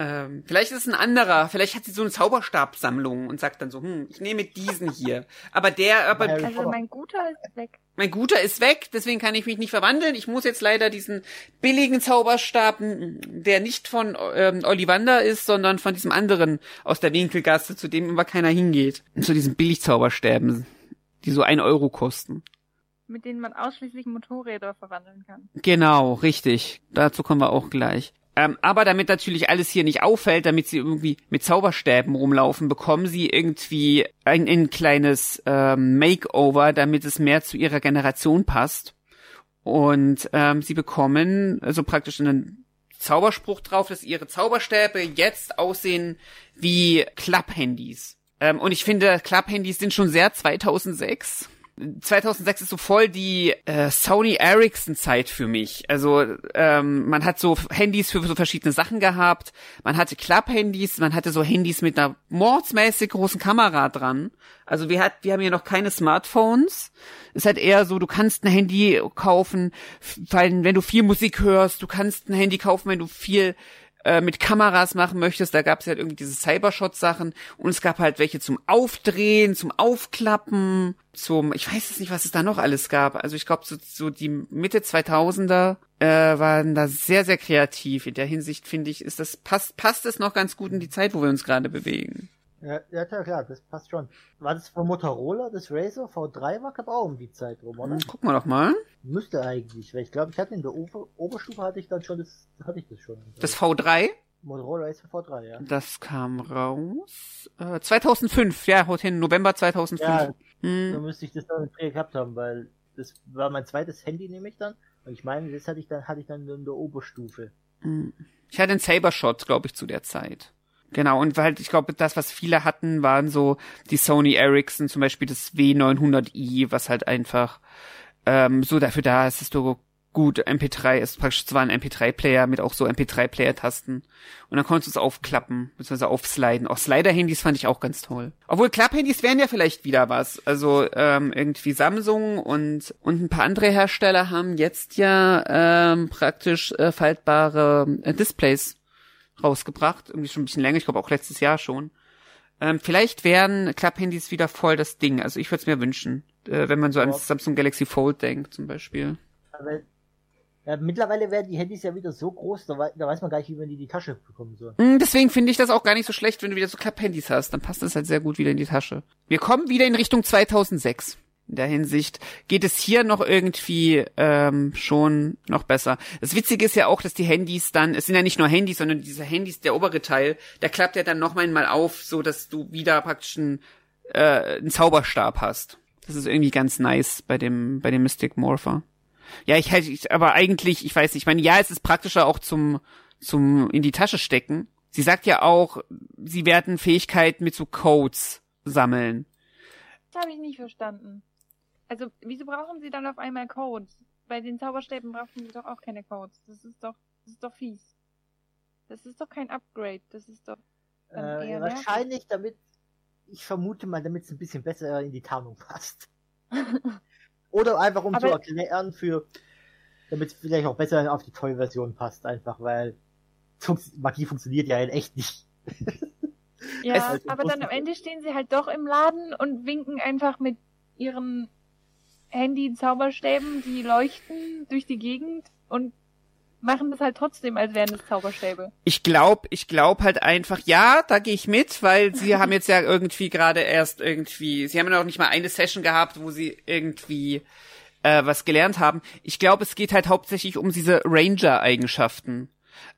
Speaker 2: ähm, vielleicht ist es ein anderer, vielleicht hat sie so eine Zauberstabsammlung und sagt dann so, hm, ich nehme diesen hier. Aber der, aber
Speaker 4: Also mein guter ist weg.
Speaker 2: mein guter ist weg, deswegen kann ich mich nicht verwandeln. Ich muss jetzt leider diesen billigen Zauberstab, m, der nicht von ähm, Ollivander ist, sondern von diesem anderen aus der Winkelgasse, zu dem immer keiner hingeht. Zu diesen Billigzauberstäben, die so ein Euro kosten.
Speaker 4: Mit denen man ausschließlich Motorräder verwandeln kann.
Speaker 2: Genau, richtig. Dazu kommen wir auch gleich. Ähm, aber damit natürlich alles hier nicht auffällt, damit sie irgendwie mit Zauberstäben rumlaufen, bekommen sie irgendwie ein, ein kleines ähm, Makeover, damit es mehr zu ihrer Generation passt. Und ähm, sie bekommen also praktisch einen Zauberspruch drauf, dass ihre Zauberstäbe jetzt aussehen wie Klapphandys. Ähm, und ich finde, Klapphandys sind schon sehr 2006. 2006 ist so voll die äh, Sony Ericsson Zeit für mich. Also ähm, man hat so Handys für so verschiedene Sachen gehabt. Man hatte Klapphandys, man hatte so Handys mit einer mordsmäßig großen Kamera dran. Also wir hat, wir haben hier noch keine Smartphones. Es ist halt eher so, du kannst ein Handy kaufen, wenn du viel Musik hörst, du kannst ein Handy kaufen, wenn du viel äh, mit Kameras machen möchtest, da gab es halt irgendwie diese Cybershot-Sachen und es gab halt welche zum Aufdrehen, zum Aufklappen, zum, ich weiß jetzt nicht, was es da noch alles gab. Also ich glaube, so, so die Mitte 2000er äh, waren da sehr, sehr kreativ. In der Hinsicht finde ich, ist das passt passt es noch ganz gut in die Zeit, wo wir uns gerade bewegen.
Speaker 3: Ja, ja, klar, das passt schon. War das von Motorola, das Razer V3 war glaube auch um die Zeit rum, oder?
Speaker 2: Hm, gucken wir doch mal.
Speaker 3: Müsste eigentlich, weil ich glaube, ich hatte in der Ober Oberstufe hatte ich dann schon das, hatte ich das schon.
Speaker 2: Das V3?
Speaker 3: Motorola Razer V3, ja.
Speaker 2: Das kam raus äh, 2005, ja, hin November 2005. Ja,
Speaker 3: hm. so müsste ich das dann gehabt haben, weil das war mein zweites Handy, nehme ich dann. Und ich meine, das hatte ich dann, hatte ich dann in der Oberstufe.
Speaker 2: Hm. Ich hatte einen Sabershot, glaube ich, zu der Zeit. Genau, und halt, ich glaube, das, was viele hatten, waren so die Sony Ericsson, zum Beispiel das W900i, was halt einfach ähm, so dafür da ist, dass du gut MP3 ist praktisch zwar ein MP3-Player mit auch so MP3-Player-Tasten. Und dann konntest du es aufklappen, beziehungsweise aufsliden. Auch Slider-Handys fand ich auch ganz toll. Obwohl Klapp-Handys wären ja vielleicht wieder was. Also ähm, irgendwie Samsung und, und ein paar andere Hersteller haben jetzt ja ähm, praktisch äh, faltbare äh, Displays rausgebracht. Irgendwie schon ein bisschen länger, ich glaube auch letztes Jahr schon. Ähm, vielleicht wären Klapphandys wieder voll das Ding. Also ich würde es mir wünschen, äh, wenn man so an Samsung Galaxy Fold denkt zum Beispiel.
Speaker 3: Aber, ja, mittlerweile werden die Handys ja wieder so groß, da, wei da, weiß man gar nicht, wie man die in die Tasche bekommen soll.
Speaker 2: Mm, deswegen finde ich das auch gar nicht so schlecht, wenn du wieder so Klapphandys hast. Dann passt das halt sehr gut wieder in die Tasche. Wir kommen wieder in Richtung 2006 in der Hinsicht geht es hier noch irgendwie ähm, schon noch besser. Das Witzige ist ja auch, dass die Handys dann, es sind ja nicht nur Handys, sondern diese Handys, der obere Teil, der klappt ja dann noch mal auf, so dass du wieder praktisch einen, äh, einen Zauberstab hast. Das ist irgendwie ganz nice bei dem bei dem Mystic Morpher. Ja, ich hätte, aber eigentlich, ich weiß nicht, ich meine, ja, es ist praktischer auch zum zum in die Tasche stecken. Sie sagt ja auch, sie werden Fähigkeiten mit so Codes sammeln.
Speaker 4: Das habe ich nicht verstanden. Also, wieso brauchen sie dann auf einmal Codes? Bei den Zauberstäben brauchen sie doch auch keine Codes. Das ist doch, das ist doch fies. Das ist doch kein Upgrade. Das ist doch.
Speaker 3: Äh, wahrscheinlich, damit, ich vermute mal, damit es ein bisschen besser in die Tarnung passt. Oder einfach um Aber zu erklären für, damit es vielleicht auch besser auf die Toy-Version passt, einfach, weil Magie funktioniert ja in echt nicht.
Speaker 4: ja, halt aber dann am Ende stehen sie halt doch im Laden und winken einfach mit ihren Handy-Zauberstäben, die leuchten durch die Gegend und machen das halt trotzdem, als wären es Zauberstäbe.
Speaker 2: Ich glaube, ich glaube halt einfach, ja, da gehe ich mit, weil sie haben jetzt ja irgendwie gerade erst irgendwie, sie haben ja noch nicht mal eine Session gehabt, wo sie irgendwie äh, was gelernt haben. Ich glaube, es geht halt hauptsächlich um diese Ranger-Eigenschaften.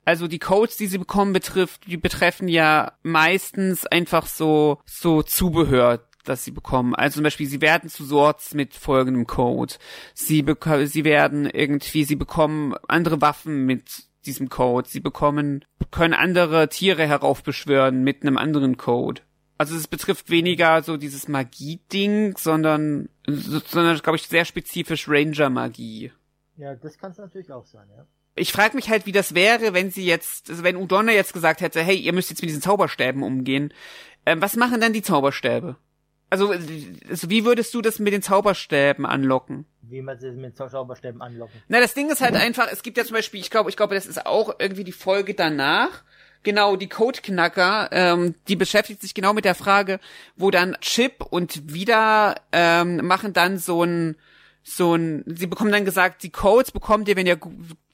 Speaker 2: Also die Codes, die sie bekommen, betrifft, die betreffen ja meistens einfach so so Zubehör, das sie bekommen. Also zum Beispiel, sie werden zu Sorts mit folgendem Code. Sie, sie werden irgendwie, sie bekommen andere Waffen mit diesem Code. Sie bekommen, können andere Tiere heraufbeschwören mit einem anderen Code. Also es betrifft weniger so dieses Magie-Ding, sondern, sondern glaube ich, sehr spezifisch Ranger-Magie.
Speaker 3: Ja, das kann es natürlich auch sein, ja.
Speaker 2: Ich frage mich halt, wie das wäre, wenn sie jetzt, also wenn Udonna jetzt gesagt hätte, hey, ihr müsst jetzt mit diesen Zauberstäben umgehen. Ähm, was machen dann die Zauberstäbe? Also, also, wie würdest du das mit den Zauberstäben anlocken?
Speaker 3: Wie man sie mit Zauberstäben anlocken?
Speaker 2: Na, das Ding ist halt einfach, es gibt ja zum Beispiel, ich glaube, ich glaube, das ist auch irgendwie die Folge danach. Genau, die Codeknacker, ähm, die beschäftigt sich genau mit der Frage, wo dann Chip und wieder ähm, machen dann so ein, so ein, sie bekommen dann gesagt, die Codes bekommt ihr, wenn ihr,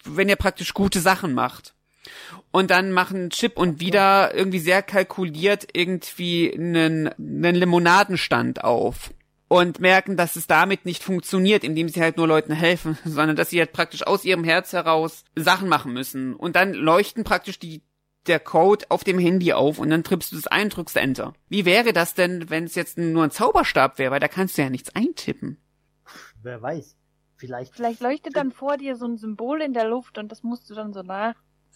Speaker 2: wenn ihr praktisch gute Sachen macht und dann machen Chip und wieder irgendwie sehr kalkuliert irgendwie einen, einen Limonadenstand auf. und merken, dass es damit nicht funktioniert, indem sie halt nur Leuten helfen, sondern dass sie halt praktisch aus ihrem Herz heraus Sachen machen müssen. Und dann leuchten praktisch die der Code auf dem Handy auf und dann trippst du das ein, drückst Enter. Wie wäre das denn, wenn es jetzt nur ein Zauberstab wäre, weil da kannst du ja nichts eintippen.
Speaker 3: Wer weiß. Vielleicht.
Speaker 4: Vielleicht leuchtet dann vor dir so ein Symbol in der Luft und das musst du dann so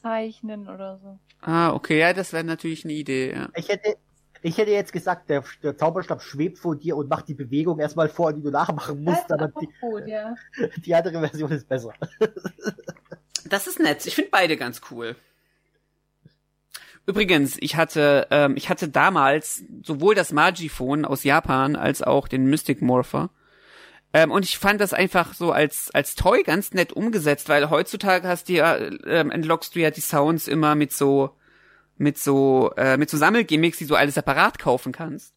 Speaker 4: nachzeichnen oder so.
Speaker 2: Ah, okay, ja, das wäre natürlich eine Idee, ja.
Speaker 3: Ich hätte, ich hätte jetzt gesagt, der, der Zauberstab schwebt vor dir und macht die Bewegung erstmal vor, die du nachmachen musst, aber die,
Speaker 4: gut, ja.
Speaker 3: die andere Version ist besser.
Speaker 2: Das ist nett. Ich finde beide ganz cool. Übrigens, ich hatte, ähm, ich hatte damals sowohl das Magiphone aus Japan als auch den Mystic Morpher. Ähm, und ich fand das einfach so als, als Toy ganz nett umgesetzt, weil heutzutage hast du ja, ähm, entlockst du ja die Sounds immer mit so, mit so, äh, mit so Sammelgimmicks, die du alles separat kaufen kannst.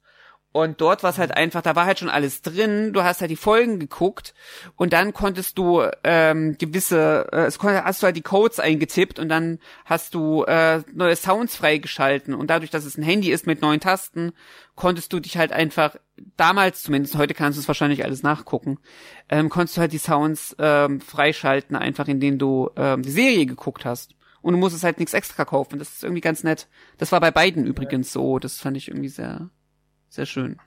Speaker 2: Und dort war es halt einfach, da war halt schon alles drin. Du hast halt die Folgen geguckt und dann konntest du ähm, gewisse, äh, es kon hast du halt die Codes eingetippt und dann hast du äh, neue Sounds freigeschalten und dadurch, dass es ein Handy ist mit neuen Tasten, konntest du dich halt einfach damals zumindest, heute kannst du es wahrscheinlich alles nachgucken, ähm, konntest du halt die Sounds ähm, freischalten, einfach indem du ähm, die Serie geguckt hast. Und du musstest halt nichts extra kaufen. Das ist irgendwie ganz nett. Das war bei beiden übrigens so. Das fand ich irgendwie sehr sehr schön.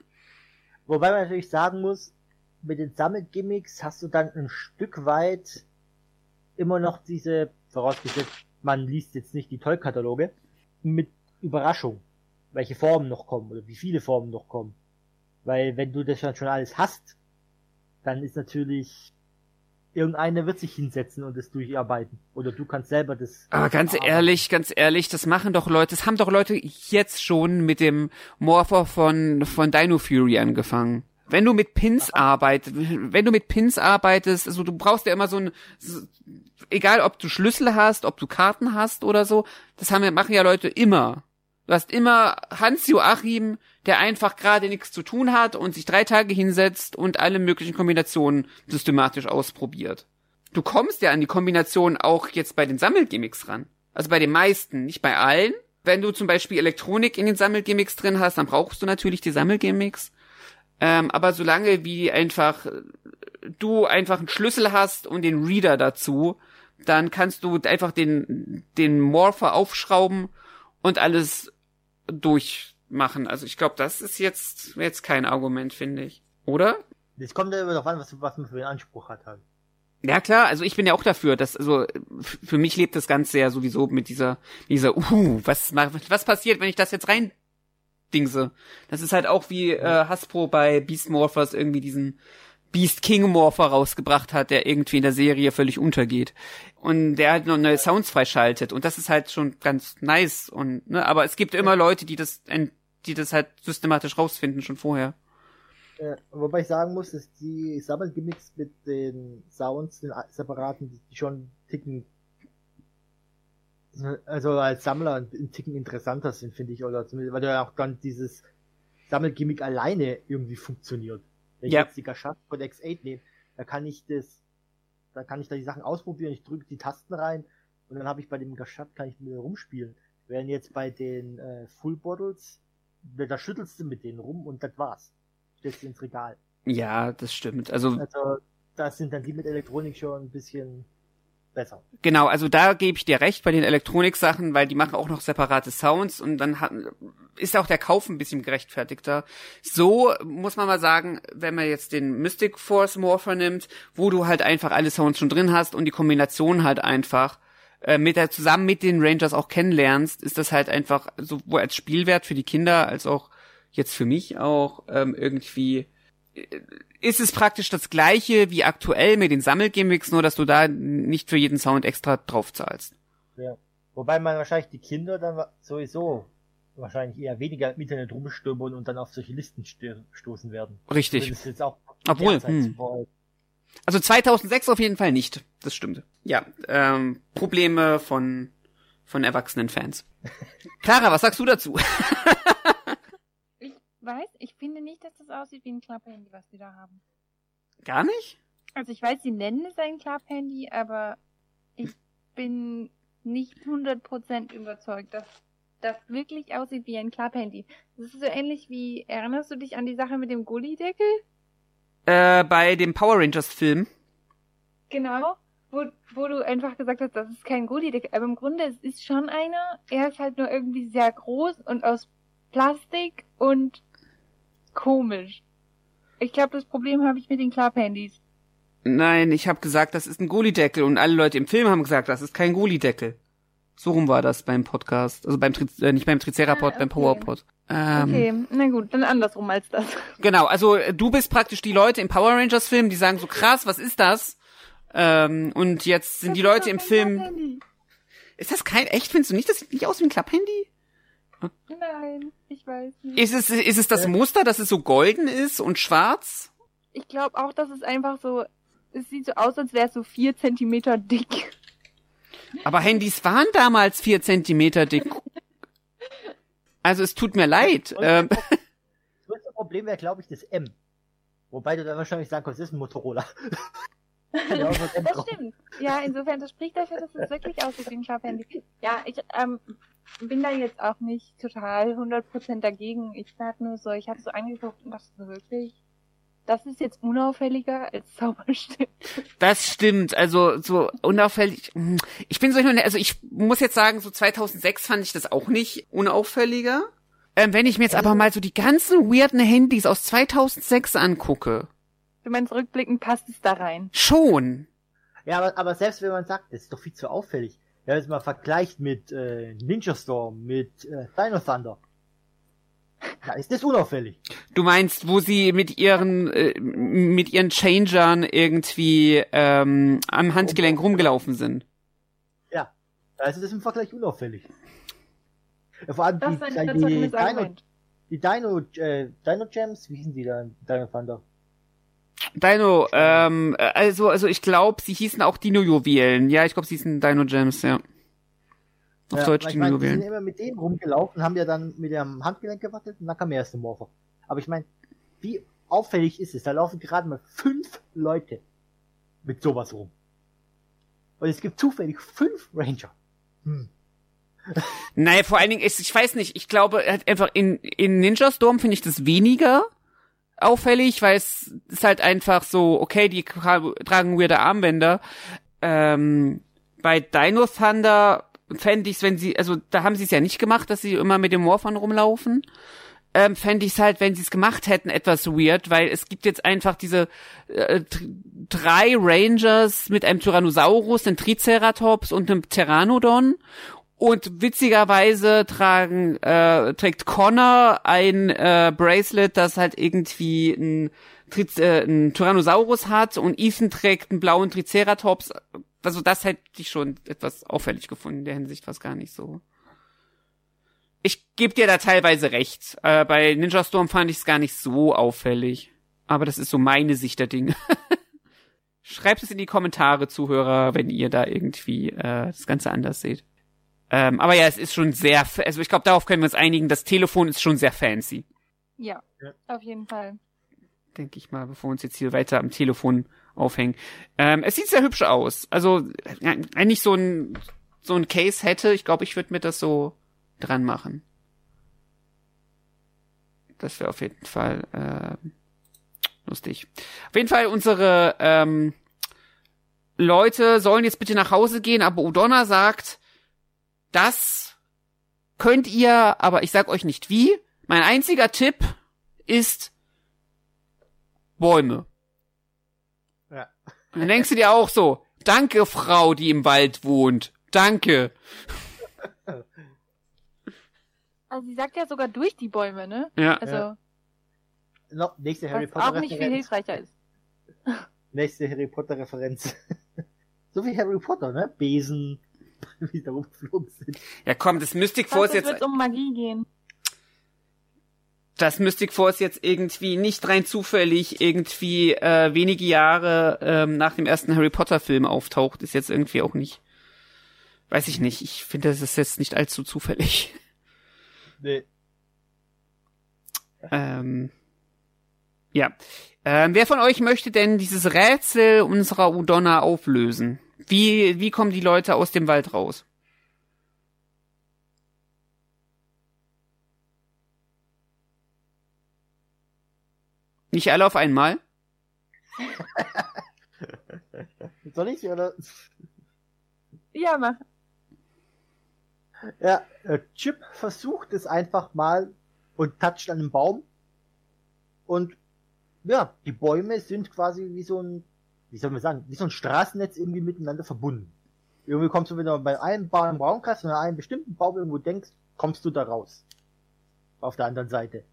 Speaker 3: Wobei man natürlich sagen muss, mit den Sammelgimmicks hast du dann ein Stück weit immer noch diese, vorausgesetzt, man liest jetzt nicht die Tollkataloge, mit Überraschung, welche Formen noch kommen oder wie viele Formen noch kommen. Weil wenn du das schon alles hast, dann ist natürlich irgendeiner wird sich hinsetzen und es durcharbeiten. Oder du kannst selber das.
Speaker 2: Aber ganz arbeiten. ehrlich, ganz ehrlich, das machen doch Leute, das haben doch Leute jetzt schon mit dem Morpher von, von Dino Fury angefangen. Wenn du mit Pins arbeitest, wenn du mit Pins arbeitest, also du brauchst ja immer so ein, egal ob du Schlüssel hast, ob du Karten hast oder so, das haben, machen ja Leute immer. Du hast immer Hans Joachim, der einfach gerade nichts zu tun hat und sich drei Tage hinsetzt und alle möglichen Kombinationen systematisch ausprobiert. Du kommst ja an die Kombination auch jetzt bei den Sammelgimmicks ran. Also bei den meisten, nicht bei allen. Wenn du zum Beispiel Elektronik in den Sammelgimmicks drin hast, dann brauchst du natürlich die Sammelgimmicks. Ähm, aber solange wie einfach du einfach einen Schlüssel hast und den Reader dazu, dann kannst du einfach den, den Morpher aufschrauben und alles durchmachen. Also ich glaube, das ist jetzt, jetzt kein Argument, finde ich. Oder?
Speaker 3: Es kommt ja immer darauf an, was, was man für einen Anspruch hat halt.
Speaker 2: Ja klar, also ich bin ja auch dafür, dass also für mich lebt das Ganze ja sowieso mit dieser dieser uh, was was passiert, wenn ich das jetzt rein dingse. Das ist halt auch wie äh, Hasbro bei Beast Morphers irgendwie diesen Beast King Morpher rausgebracht hat, der irgendwie in der Serie völlig untergeht. Und der halt noch neue Sounds freischaltet. Und das ist halt schon ganz nice. Und, ne, aber es gibt immer Leute, die das, die das halt systematisch rausfinden, schon vorher.
Speaker 3: Ja, wobei ich sagen muss, dass die Sammelgimmicks mit den Sounds, den separaten, die schon ticken, also als Sammler ein Ticken interessanter sind, finde ich, oder zumindest, weil ja auch dann dieses Sammelgimmick alleine irgendwie funktioniert. Wenn ja. ich jetzt die Gashat von X8 nehme, da kann ich das, da kann ich da die Sachen ausprobieren, ich drücke die Tasten rein und dann habe ich bei dem Gashat, kann ich mit rumspielen. Während jetzt bei den äh, Full Bottles, da schüttelst du mit denen rum und das war's. Stellst du ins Regal.
Speaker 2: Ja, das stimmt. Also,
Speaker 3: also da sind dann die mit Elektronik schon ein bisschen besser.
Speaker 2: Genau, also da gebe ich dir recht bei den Elektronik-Sachen, weil die machen auch noch separate Sounds und dann hat, ist auch der Kauf ein bisschen gerechtfertigter. So muss man mal sagen, wenn man jetzt den Mystic Force Morpher nimmt, wo du halt einfach alle Sounds schon drin hast und die Kombination halt einfach äh, mit der zusammen mit den Rangers auch kennenlernst, ist das halt einfach sowohl als Spielwert für die Kinder als auch jetzt für mich auch ähm, irgendwie ist es praktisch das gleiche wie aktuell mit den Sammelgimmicks, nur dass du da nicht für jeden Sound extra drauf zahlst.
Speaker 3: Ja. Wobei man wahrscheinlich die Kinder dann sowieso wahrscheinlich eher weniger im Internet rumstöbern und dann auf solche Listen stoßen werden.
Speaker 2: Richtig. Obwohl, hm. Also 2006 auf jeden Fall nicht. Das stimmt. Ja, ähm, Probleme von von erwachsenen Fans. Clara, was sagst du dazu?
Speaker 4: weiß, ich finde nicht, dass das aussieht wie ein Klapphandy, was die da haben.
Speaker 2: Gar nicht?
Speaker 4: Also ich weiß, sie nennen es ein Klapphandy, aber ich bin nicht 100% überzeugt, dass das wirklich aussieht wie ein Klapphandy. Das ist so ähnlich wie, erinnerst du dich an die Sache mit dem Gullideckel?
Speaker 2: Äh, bei dem Power Rangers Film.
Speaker 4: Genau. Wo, wo du einfach gesagt hast, das ist kein Goodie-Deckel. Aber im Grunde, es ist schon einer. Er ist halt nur irgendwie sehr groß und aus Plastik und komisch. Ich glaube, das Problem habe ich mit den Klapphandys.
Speaker 2: Nein, ich habe gesagt, das ist ein Gullideckel und alle Leute im Film haben gesagt, das ist kein Gullideckel. So rum war das beim Podcast. Also beim Tri äh, nicht beim Tricerapod,
Speaker 4: Ah,
Speaker 2: beim
Speaker 4: okay.
Speaker 2: Powerpod. Ähm,
Speaker 4: Okay, na gut, dann andersrum als das.
Speaker 2: Genau, also äh, du bist praktisch die Leute im Power Rangers Film, die sagen so krass, was ist das? Ähm, und jetzt sind die Leute im Film. Ist das kein echt? Findest du nicht? Das sieht nicht aus wie ein Klapphandy?
Speaker 4: Nein, ich weiß nicht.
Speaker 2: Ist es ist es das
Speaker 3: Äh.
Speaker 2: Muster, dass es so golden ist und schwarz?
Speaker 4: Ich glaube auch, dass es einfach so, es sieht so aus, als wäre es so vier Zentimeter dick.
Speaker 2: Aber Handys waren damals vier Zentimeter dick. Also es tut mir leid. Ähm,
Speaker 3: Das größte Problem wäre, glaube ich, das M. Wobei du dann wahrscheinlich sagen kannst, das ist ein Motorola. M
Speaker 4: Das stimmt. Ja, insofern, das spricht dafür, dass es wirklich aussieht wie ein Klapphandy. Ja, ich ähm, bin da jetzt auch nicht total 100% dagegen. Ich sag nur so, ich habe so angeguckt und dachte so wirklich, das ist jetzt unauffälliger als Zauberstift.
Speaker 2: Das stimmt, also so unauffällig. hm, Ich bin so hin und her, also ich muss jetzt sagen, so 2006 fand ich das auch nicht unauffälliger. Ähm, wenn ich mir jetzt aber mal so die ganzen weirden Handys aus 2006 angucke,
Speaker 4: Du meinst, rückblickend passt es da rein.
Speaker 2: schon.
Speaker 3: Ja, aber, aber selbst wenn man sagt, das ist doch viel zu auffällig. Ja, jetzt mal vergleicht mit äh, Ninja Storm, mit äh, Dino Thunder. Da ist das unauffällig.
Speaker 2: Du meinst, wo sie mit ihren äh, mit ihren Changern irgendwie ähm, am Handgelenk rumgelaufen sind.
Speaker 3: Ja, da ist es im Vergleich unauffällig. Ja, vor allem
Speaker 4: Das
Speaker 3: die, die, die, Dino, die Dino, äh, Dino Gems, wie hießen die da? Dino Thunder.
Speaker 2: Dino, ähm, äh, also also ich glaube, sie hießen auch Dino-Juwelen. Ja, ich glaube, sie hießen Dino Gems, ja. Auf
Speaker 3: Ja,
Speaker 2: Deutsch
Speaker 3: weil ich mein, die sind immer mit denen rumgelaufen, haben ja dann mit ihrem Handgelenk gewackelt und dann kam der erste Morpher. Aber ich meine, wie auffällig ist es? Da laufen gerade mal fünf Leute mit sowas rum. Und es gibt zufällig fünf Ranger. Hm.
Speaker 2: Naja, vor allen Dingen, ist, ich weiß nicht, ich glaube, hat einfach in, in Ninja Storm finde ich das weniger auffällig, weil es ist halt einfach so, okay, die tra- tragen weirde Armbänder. Ähm, bei Dino Thunder fände ich es, wenn sie, also da haben sie es ja nicht gemacht, dass sie immer mit dem Morphern rumlaufen. Ähm, fände ich es halt, wenn sie es gemacht hätten, etwas weird, weil es gibt jetzt einfach diese äh, drei Rangers mit einem Tyrannosaurus, einem Triceratops und einem Pteranodon. Und witzigerweise tragen, äh, trägt Connor ein äh, Bracelet, das halt irgendwie ein, äh, ein Tyrannosaurus hat und Ethan trägt einen blauen Triceratops. Also das hätte ich schon etwas auffällig gefunden in der Hinsicht, was gar nicht so. Ich gebe dir da teilweise recht. Äh, bei Ninja Storm fand ich es gar nicht so auffällig. Aber das ist so meine Sicht der Dinge. Schreibt es in die Kommentare, Zuhörer, wenn ihr da irgendwie äh, das Ganze anders seht. Ähm, aber ja, es ist schon sehr, also ich glaube, darauf können wir uns einigen, das Telefon ist schon sehr fancy.
Speaker 4: Ja,
Speaker 3: Ja.
Speaker 4: auf jeden Fall.
Speaker 2: Denke ich mal, bevor wir uns jetzt hier weiter am Telefon aufhängen. Ähm, es sieht sehr hübsch aus. Also, äh, wenn ich so ein, so ein Case hätte, ich glaube, ich würde mir das so dran machen. Das wäre auf jeden Fall äh, lustig. Auf jeden Fall, unsere ähm, Leute sollen jetzt bitte nach Hause gehen, aber Udonna sagt, das könnt ihr, aber ich sag euch nicht wie. Mein einziger Tipp ist Bäume. Und dann denkst du dir auch so, danke Frau, die im Wald wohnt. Danke.
Speaker 4: Also sie sagt ja sogar durch die Bäume, ne?
Speaker 2: Ja.
Speaker 4: Also,
Speaker 3: Ja. No, nächste Harry
Speaker 4: was
Speaker 3: Potter
Speaker 4: auch nicht viel
Speaker 3: Referenz.
Speaker 4: hilfreicher ist.
Speaker 3: Nächste Harry Potter Referenz. so wie Harry Potter, ne? Besen, wie da rumgeflogen sind.
Speaker 2: Ja, komm, das Mystic Force
Speaker 4: es wird
Speaker 2: jetzt,
Speaker 4: um Magie gehen.
Speaker 2: Das Mystic Force jetzt irgendwie nicht rein zufällig irgendwie äh, wenige Jahre ähm, nach dem ersten Harry Potter Film auftaucht, ist jetzt irgendwie auch nicht, weiß ich nicht. Ich finde, das ist jetzt nicht allzu zufällig.
Speaker 3: Nee.
Speaker 2: Ähm, ja. Ähm, wer von euch möchte denn dieses Rätsel unserer Udonna auflösen? Wie, wie kommen die Leute aus dem Wald raus? Nicht alle auf einmal?
Speaker 3: Soll ich, oder?
Speaker 4: Ja, mach.
Speaker 3: Ja, äh, Chip versucht es einfach mal und toucht an den Baum. Und ja, die Bäume sind quasi wie so ein, wie soll man sagen, wie so ein Straßennetz irgendwie miteinander verbunden. Irgendwie kommst du, wenn du bei einem Baum im Raum kannst und an einem bestimmten Baum irgendwo denkst, kommst du da raus. Auf der anderen Seite.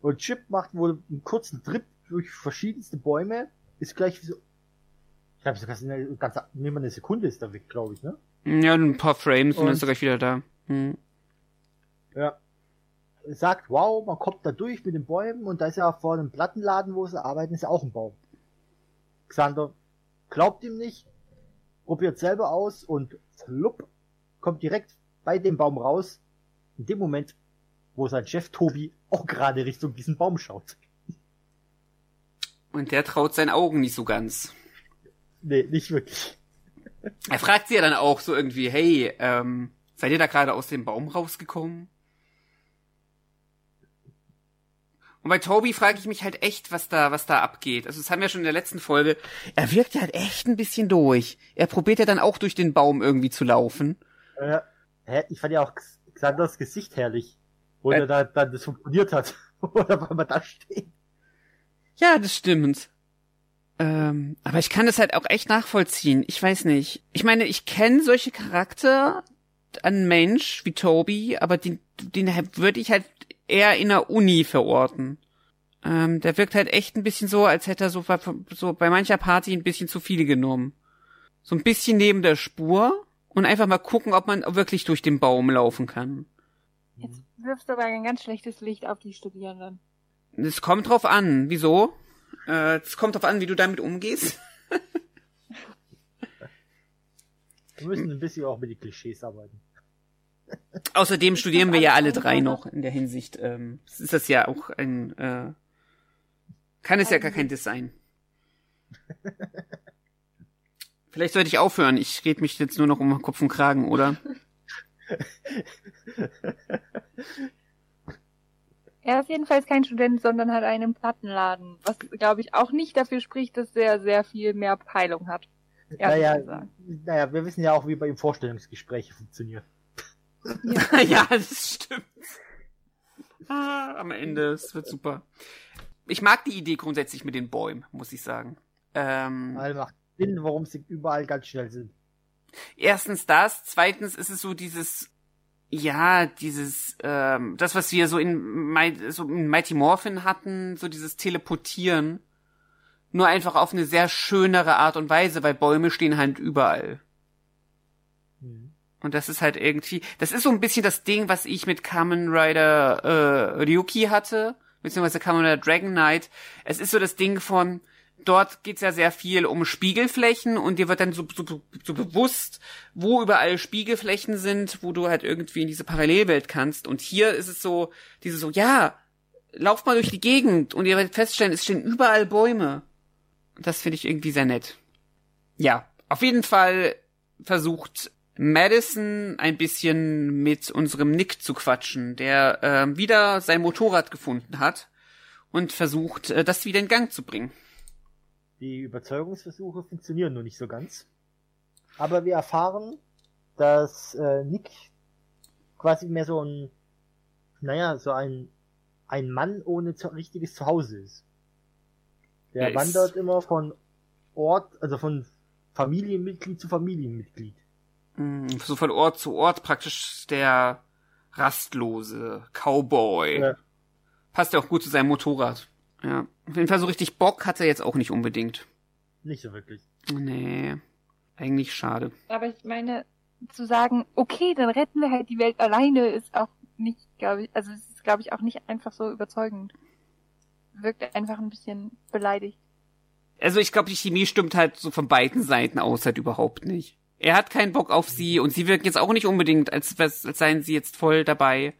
Speaker 3: Und Chip macht wohl einen kurzen Trip durch verschiedenste Bäume, ist gleich wie so, ich glaube, sogar eine ganz, nicht mal eine Sekunde ist da weg, glaube ich, ne?
Speaker 2: Ja, ein paar Frames und,
Speaker 3: Und-
Speaker 2: dann ist er gleich wieder da. Hm.
Speaker 3: Ja. Sagt, wow, man kommt da durch mit den Bäumen und da ist ja vor einem Plattenladen, wo sie arbeiten, ist ja auch ein Baum. Xander glaubt ihm nicht, probiert selber aus und flupp, kommt direkt bei dem Baum raus. In dem Moment, wo sein Chef Tobi auch gerade Richtung diesen Baum schaut.
Speaker 2: Und der traut seinen Augen nicht so ganz.
Speaker 3: Nee, nicht wirklich.
Speaker 2: Er fragt sie ja dann auch so irgendwie, hey, ähm, seid ihr da gerade aus dem Baum rausgekommen? Und bei Toby frage ich mich halt echt, was da, was da abgeht. Also das haben wir schon in der letzten Folge. Er wirkt ja halt echt ein bisschen durch. Er probiert ja dann auch durch den Baum irgendwie zu laufen.
Speaker 3: Äh, hä, ich fand ja auch Xanders Gesicht herrlich. Wo
Speaker 2: Äh.
Speaker 3: er da, dann das funktioniert hat. Oder weil man da steht.
Speaker 2: Ja, das stimmt. Ähm, aber ich kann das halt auch echt nachvollziehen. Ich weiß nicht. Ich meine, ich kenne solche Charakter an Mensch wie Toby, aber den, den würde ich halt eher in der Uni verorten. Ähm, der wirkt halt echt ein bisschen so, als hätte er so, bei- so bei mancher Party ein bisschen zu viele genommen. So ein bisschen neben der Spur und einfach mal gucken, ob man wirklich durch den Baum laufen kann.
Speaker 4: Jetzt wirfst du aber ein ganz schlechtes Licht auf die Studierenden.
Speaker 2: Es kommt drauf an. Wieso? Äh, Es kommt drauf an, wie du damit umgehst.
Speaker 3: Wir müssen ein bisschen auch mit den Klischees arbeiten.
Speaker 2: Außerdem studieren wir ja alle drei noch in der Hinsicht. Ähm, ist das ja auch ein, äh, kann es ja gar kein Design. Vielleicht sollte ich aufhören. Ich rede mich jetzt nur noch um Kopf und Kragen, oder?
Speaker 4: Er ist jedenfalls kein Student, sondern hat einen Plattenladen, was glaube ich auch nicht dafür spricht, dass er sehr viel mehr Peilung hat.
Speaker 3: Naja, naja, wir wissen ja auch, wie bei ihm Vorstellungsgespräche funktionieren.
Speaker 2: ja, das stimmt. Ah, am Ende, es wird super. Ich mag die Idee grundsätzlich mit den Bäumen, muss ich sagen. Ähm,
Speaker 3: Weil macht Sinn, warum sie überall ganz schnell sind.
Speaker 2: erstens das, zweitens ist es so dieses, ja, dieses, ähm, das, was wir so in, Mi- so in Mighty Morphin hatten, so dieses Teleportieren, nur einfach auf eine sehr schönere Art und Weise, weil Bäume stehen halt überall.
Speaker 3: Hm.
Speaker 2: Und das ist halt irgendwie, das ist so ein bisschen das Ding, was ich mit Kamen Rider äh, Ryuki hatte, beziehungsweise Kamen Rider Dragon Knight. Es ist so das Ding von, dort geht's ja sehr viel um Spiegelflächen und dir wird dann so, so, so bewusst, wo überall Spiegelflächen sind, wo du halt irgendwie in diese Parallelwelt kannst. Und hier ist es so, diese so, ja, lauf mal durch die Gegend und ihr werdet feststellen, es stehen überall Bäume. Das finde ich irgendwie sehr nett. Ja, auf jeden Fall versucht Madison ein bisschen mit unserem Nick zu quatschen, der ähm, wieder sein Motorrad gefunden hat und versucht, äh, das wieder in Gang zu bringen.
Speaker 3: Die Überzeugungsversuche funktionieren nur nicht so ganz. Aber wir erfahren, dass äh, Nick quasi mehr so ein, naja, so ein, ein Mann ohne zu, richtiges Zuhause ist. Der
Speaker 2: Er ist-
Speaker 3: wandert immer von Ort, also von Familienmitglied zu Familienmitglied.
Speaker 2: Mm, So von Ort zu Ort praktisch der rastlose Cowboy.
Speaker 3: Ja.
Speaker 2: Passt ja auch gut zu seinem Motorrad. Ja. Auf jeden Fall so richtig Bock hat er jetzt auch nicht unbedingt.
Speaker 3: Nicht so wirklich.
Speaker 2: Nee. Eigentlich schade.
Speaker 4: Aber ich meine, zu sagen, okay, dann retten wir halt die Welt alleine, ist auch nicht, glaube ich, also es ist, glaube ich, auch nicht einfach so überzeugend. Wirkt einfach ein bisschen beleidigt.
Speaker 2: Also ich glaube, die Chemie stimmt halt so von beiden Seiten aus halt überhaupt nicht. Er hat keinen Bock auf sie und sie wirken jetzt auch nicht unbedingt, als, als seien sie jetzt voll dabei.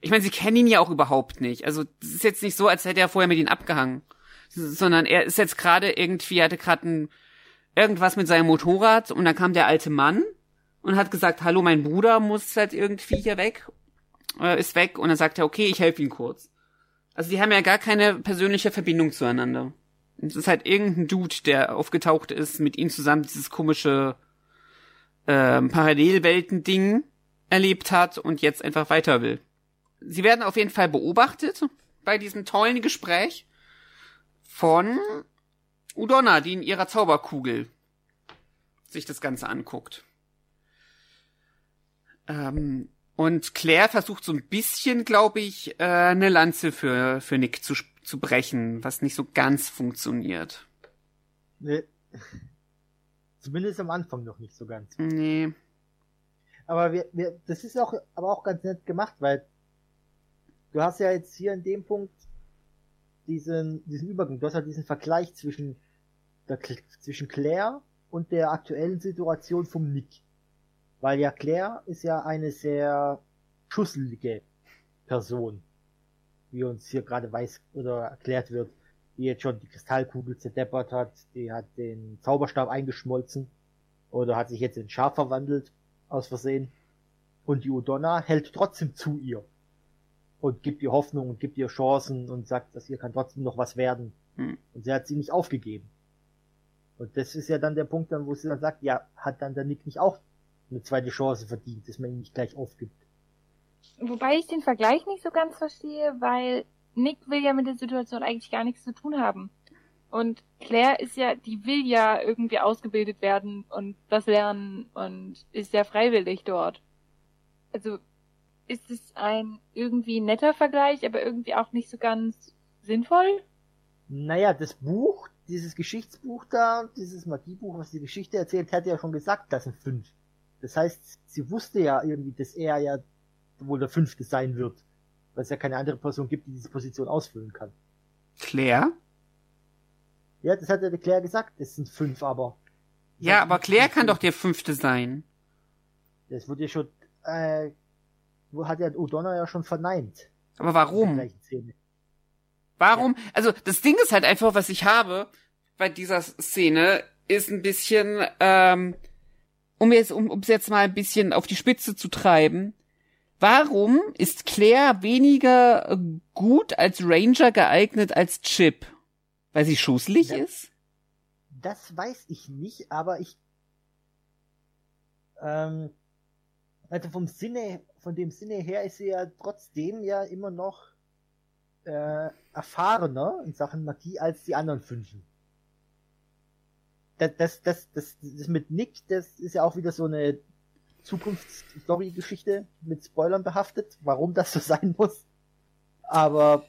Speaker 2: Ich meine, sie kennen ihn ja auch überhaupt nicht. Also es ist jetzt nicht so, als hätte er vorher mit ihnen abgehangen. Sondern er ist jetzt gerade irgendwie, hatte gerade ein, irgendwas mit seinem Motorrad und dann kam der alte Mann und hat gesagt, hallo, mein Bruder muss halt irgendwie hier weg, äh, ist weg und dann sagt er, okay, ich helfe ihm kurz. Also die haben ja gar keine persönliche Verbindung zueinander. Es ist halt irgendein Dude, der aufgetaucht ist, mit ihm zusammen dieses komische ähm, Parallelwelten-Ding erlebt hat und jetzt einfach weiter will. Sie werden auf jeden Fall beobachtet bei diesem tollen Gespräch von Udonna, die in ihrer Zauberkugel sich das Ganze anguckt. Ähm, und Claire versucht so ein bisschen, glaube ich, äh, eine Lanze für, für Nick zu, zu brechen, was nicht so ganz funktioniert.
Speaker 3: Nee. Zumindest am Anfang noch nicht so ganz.
Speaker 2: Nee.
Speaker 3: Aber wir, wir, das ist auch, aber auch ganz nett gemacht, weil du hast ja jetzt hier in dem Punkt diesen, diesen Übergang, du hast halt diesen Vergleich zwischen, der, zwischen Claire und der aktuellen Situation vom Nick. Weil ja Claire ist ja eine sehr schusselige Person, wie uns hier gerade weiß oder erklärt wird, die jetzt schon die Kristallkugel zerdeppert hat, die hat den Zauberstab eingeschmolzen oder hat sich jetzt in Schaf verwandelt, aus Versehen. Und die Udonna hält trotzdem zu ihr und gibt ihr Hoffnung und gibt ihr Chancen und sagt, dass ihr kann trotzdem noch was werden.
Speaker 2: Hm.
Speaker 3: Und sie hat sie nicht aufgegeben. Und das ist ja dann der Punkt, dann, wo sie dann sagt, ja, hat dann der Nick nicht auch eine zweite Chance verdient, dass man ihn nicht gleich aufgibt.
Speaker 4: Wobei ich den Vergleich nicht so ganz verstehe, weil Nick will ja mit der Situation eigentlich gar nichts zu tun haben. Und Claire ist ja, die will ja irgendwie ausgebildet werden und das lernen und ist ja freiwillig dort. Also ist es ein irgendwie netter Vergleich, aber irgendwie auch nicht so ganz sinnvoll?
Speaker 3: Naja, das Buch, dieses Geschichtsbuch da, dieses Magiebuch, was die Geschichte erzählt, hat ja schon gesagt, das sind fünf. Das heißt, sie wusste ja irgendwie, dass er ja wohl der fünfte sein wird. Weil es ja keine andere Person gibt, die diese Position ausfüllen kann.
Speaker 2: Claire?
Speaker 3: Ja, das hat ja Claire gesagt, es sind fünf, aber.
Speaker 2: Ja, aber Claire kann doch der fünfte sein.
Speaker 3: Das wurde ja schon, äh, hat ja O'Donnell ja schon verneint.
Speaker 2: Aber warum? Warum? Also das Ding ist halt einfach, was ich habe bei dieser Szene, ist ein bisschen, ähm, um jetzt, um es jetzt mal ein bisschen auf die Spitze zu treiben. Warum ist Claire weniger gut als Ranger geeignet als Chip? Weil sie schusslich
Speaker 3: Ja.
Speaker 2: ist?
Speaker 3: Das weiß ich nicht, aber ich, ähm, also vom Sinne, von dem Sinne her ist sie ja trotzdem ja immer noch äh, erfahrener in Sachen Magie als die anderen Fünfen. Das, das, das, das, das mit Nick, das ist ja auch wieder so eine Zukunftsstory-Geschichte mit Spoilern behaftet, warum das so sein muss. Aber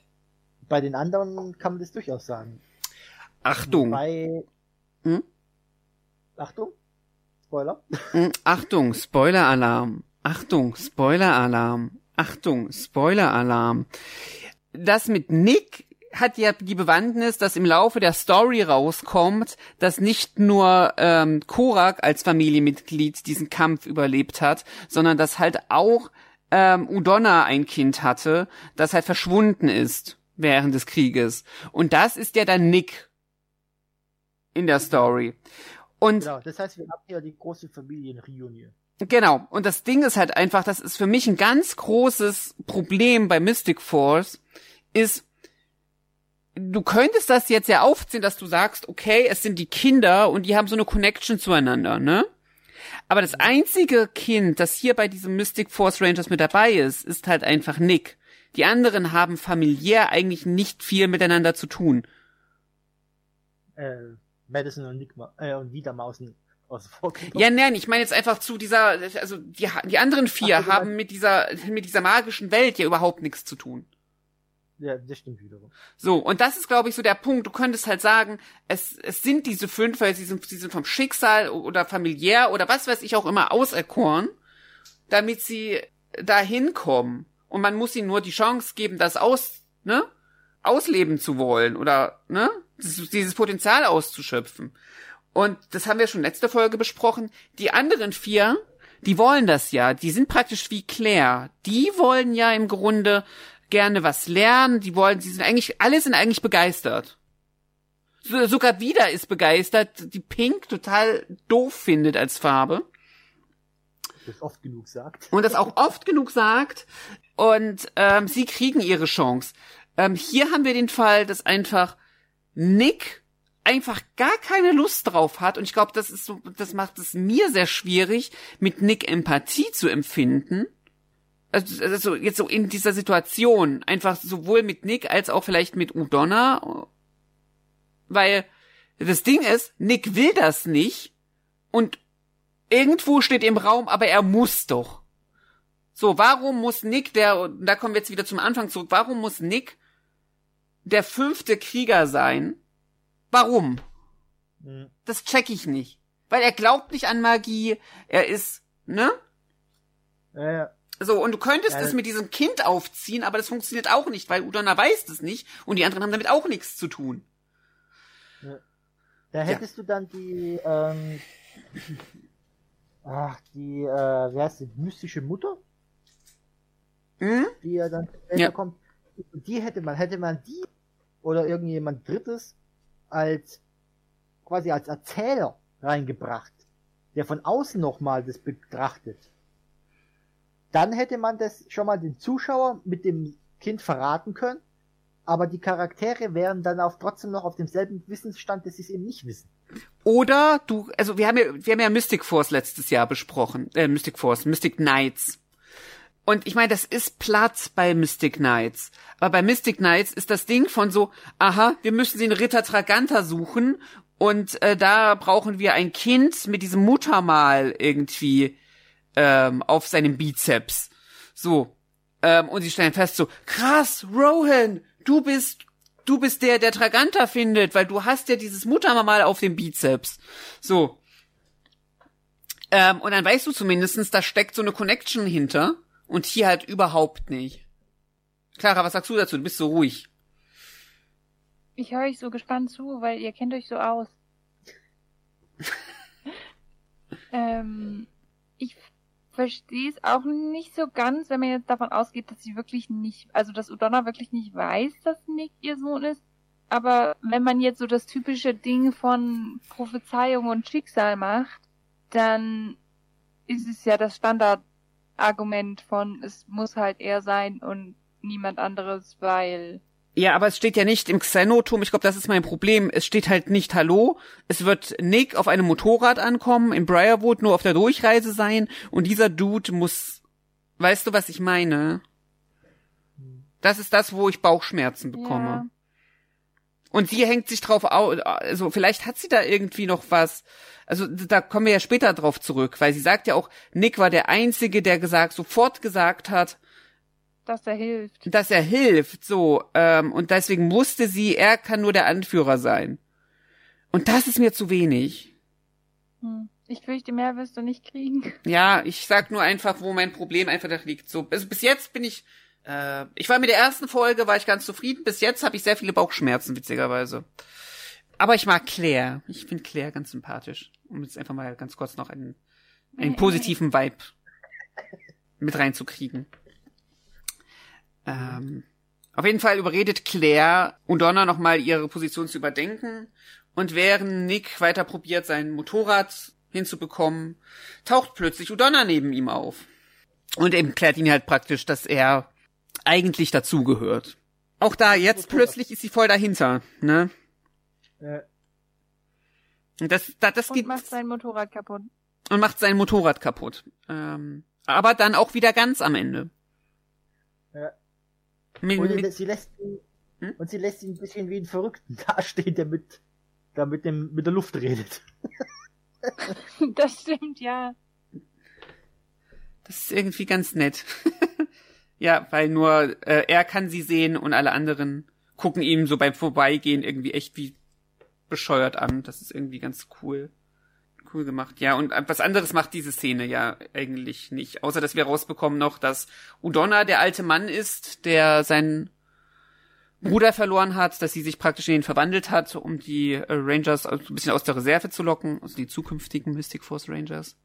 Speaker 3: bei den anderen kann man das durchaus sagen.
Speaker 2: Achtung,
Speaker 3: Bei
Speaker 2: Hm?
Speaker 3: Achtung, Spoiler.
Speaker 2: Mm, Achtung, Spoiler-Alarm. Achtung, Spoiler-Alarm. Achtung, Spoiler-Alarm. Das mit Nick hat ja die Bewandtnis, dass im Laufe der Story rauskommt, dass nicht nur ähm, Korak als Familienmitglied diesen Kampf überlebt hat, sondern dass halt auch ähm, Udonna ein Kind hatte, das halt verschwunden ist während des Krieges. Und das ist ja dann Nick in der Story. Und
Speaker 3: Genau, das heißt, wir haben hier die große Familienreunion.
Speaker 2: Genau. Und das Ding ist halt einfach, das ist für mich ein ganz großes Problem bei Mystic Force, ist, du könntest das jetzt ja aufziehen, dass du sagst, okay, es sind die Kinder und die haben so eine Connection zueinander, ne? Aber das einzige Kind, das hier bei diesem Mystic Force Rangers mit dabei ist, ist halt einfach Nick. Die anderen haben familiär eigentlich nicht viel miteinander zu tun.
Speaker 3: Äh, Madison und Nick Ma äh, und Wiedermausen aus Vorgriff.
Speaker 2: Ja, nein, ich meine jetzt einfach zu dieser, also die, die anderen vier
Speaker 3: Ach
Speaker 2: haben mit dieser, mit dieser magischen Welt ja überhaupt nichts zu tun.
Speaker 3: ja, das stimmt wiederum.
Speaker 2: So, und das ist, glaube ich, so der Punkt. Du könntest halt sagen, es, es sind diese fünf, weil sie sind, sie sind vom Schicksal oder familiär oder was weiß ich auch immer auserkoren, damit sie da hinkommen. Und man muss ihnen nur die Chance geben, das aus, ne, ausleben zu wollen oder, ne, dieses, Potenzial auszuschöpfen. Und das haben wir schon letzte Folge besprochen. Die anderen vier, die wollen das ja. Die sind praktisch wie Claire. Die wollen ja im Grunde gerne was lernen. Die wollen, sie sind eigentlich, alle sind eigentlich begeistert. So, sogar wieder ist begeistert, die Pink total doof findet als Farbe
Speaker 3: Das oft genug sagt.
Speaker 2: und das auch oft genug sagt. Und ähm, sie kriegen ihre Chance. Ähm, hier haben wir den Fall, dass einfach Nick einfach gar keine Lust drauf hat und ich glaube, das ist so, das macht es mir sehr schwierig, mit Nick Empathie zu empfinden. Also, also jetzt so in dieser Situation, einfach sowohl mit Nick als auch vielleicht mit Udonna, weil das Ding ist, Nick will das nicht und irgendwo steht im Raum, aber er muss doch. So, warum muss Nick, der, da kommen wir jetzt wieder zum Anfang zurück, warum muss Nick der fünfte Krieger sein? Warum?
Speaker 3: Hm.
Speaker 2: Das check ich nicht. Weil er glaubt nicht an Magie, er ist, ne?
Speaker 3: Ja, ja.
Speaker 2: So, und du könntest
Speaker 3: Ja,
Speaker 2: das mit diesem Kind aufziehen, aber das funktioniert auch nicht, weil Udonna weiß das nicht und die anderen haben damit auch nichts zu tun.
Speaker 3: Da hättest du dann die, ähm, ach, die, äh, wie heißt die, mystische Mutter,
Speaker 2: Hm?
Speaker 3: die ja dann später
Speaker 2: Ja.
Speaker 3: kommt. Die hätte man, hätte man die oder irgendjemand Drittes als, quasi als Erzähler reingebracht, der von außen nochmal das betrachtet. Dann hätte man das schon mal den Zuschauer mit dem Kind verraten können, aber die Charaktere wären dann auch trotzdem noch auf demselben Wissensstand, dass sie es eben nicht wissen.
Speaker 2: Oder du, also wir haben ja, wir haben ja Mystic Force letztes Jahr besprochen, äh, Mystic Force, Mystic Knights. Und ich meine, das ist Platz bei Mystic Knights. Aber bei Mystic Knights ist das Ding von so, aha, wir müssen den Ritter Traganta suchen und äh, da brauchen wir ein Kind mit diesem Muttermal irgendwie ähm, auf seinem Bizeps. So. Ähm, und sie stellen fest so, krass, Rohan, du bist, du bist der, der Traganta findet, weil du hast ja dieses Muttermal auf dem Bizeps. So. Ähm, und dann weißt du zumindestens, da steckt so eine Connection hinter und hier halt überhaupt nicht. Clara, was sagst du dazu? Du bist so ruhig.
Speaker 4: Ich höre euch so gespannt zu, weil ihr kennt euch so aus. ähm, ich verstehe es auch nicht so ganz, wenn man jetzt davon ausgeht, dass sie wirklich nicht, also dass Udonna wirklich nicht weiß, dass Nick ihr Sohn ist. Aber wenn man jetzt so das typische Ding von Prophezeiung und Schicksal macht, dann ist es ja das Standardargument von, es muss halt er sein und niemand anderes, weil
Speaker 2: Ja, aber es steht ja nicht im Xenotum. Ich glaube, das ist mein Problem. Es steht halt nicht Hallo. Es wird Nick auf einem Motorrad ankommen, in Briarwood nur auf der Durchreise sein und dieser Dude muss, weißt du, was ich meine? Das ist das, wo ich Bauchschmerzen bekomme.
Speaker 4: Ja.
Speaker 2: Und sie hängt sich drauf au, also vielleicht hat sie da irgendwie noch was. Also da kommen wir ja später drauf zurück, weil sie sagt ja auch, Nick war der Einzige, der gesagt, sofort gesagt hat,
Speaker 4: dass er hilft.
Speaker 2: dass er hilft, so, ähm, und deswegen wusste sie, er kann nur der Anführer sein. Und das ist mir zu wenig.
Speaker 4: Hm. Ich fürchte, mehr wirst du nicht kriegen.
Speaker 2: Ja, ich sag nur einfach, wo mein Problem einfach da liegt. So, also bis jetzt bin ich, äh, ich war mit der ersten Folge, war ich ganz zufrieden. Bis jetzt habe ich sehr viele Bauchschmerzen, witzigerweise. Aber ich mag Claire. Ich finde Claire ganz sympathisch. Um jetzt einfach mal ganz kurz noch einen, einen positiven Vibe mit reinzukriegen. Ähm, auf jeden Fall überredet Claire Udonna nochmal ihre Position zu überdenken. Und während Nick weiter probiert, sein Motorrad hinzubekommen, taucht plötzlich Udonna neben ihm auf. Und eben klärt ihn halt praktisch, dass er eigentlich dazugehört. Auch da, jetzt plötzlich ist sie voll dahinter, ne?
Speaker 3: Äh,
Speaker 2: Und das, das, das
Speaker 4: Und
Speaker 2: geht
Speaker 4: macht sein Motorrad kaputt.
Speaker 2: und macht sein Motorrad kaputt. Ähm, aber dann auch wieder ganz am Ende.
Speaker 3: Ja.
Speaker 2: Mit,
Speaker 3: und
Speaker 2: mit,
Speaker 3: sie lässt ihn,
Speaker 2: Hm?
Speaker 3: und sie lässt ihn ein bisschen wie ein Verrückten dastehen, der mit, der mit dem, mit der Luft redet.
Speaker 4: Das stimmt, ja.
Speaker 2: das ist irgendwie ganz nett. ja, weil nur äh, er kann sie sehen und alle anderen gucken ihm so beim Vorbeigehen irgendwie echt wie bescheuert an. Das ist irgendwie ganz cool. Cool gemacht. Ja, und was anderes macht diese Szene ja eigentlich nicht. Außer, dass wir rausbekommen noch, dass Udonna der alte Mann ist, der seinen Bruder verloren hat, dass sie sich praktisch in ihn verwandelt hat, um die äh, Rangers also ein bisschen aus der Reserve zu locken, also die zukünftigen Mystic Force Rangers.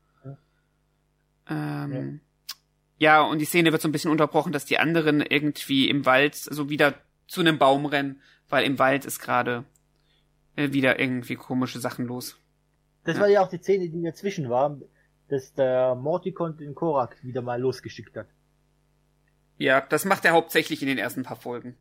Speaker 2: Ähm, ja. und die Szene wird so ein bisschen unterbrochen, dass die anderen irgendwie im Wald so wieder zu einem Baum rennen, weil im Wald ist gerade äh, wieder irgendwie komische Sachen los.
Speaker 3: Das
Speaker 2: Ja.
Speaker 3: war ja auch die Szene, die dazwischen war, dass der Morticon den Korak wieder mal losgeschickt hat.
Speaker 2: Ja, das macht er hauptsächlich in den ersten paar Folgen.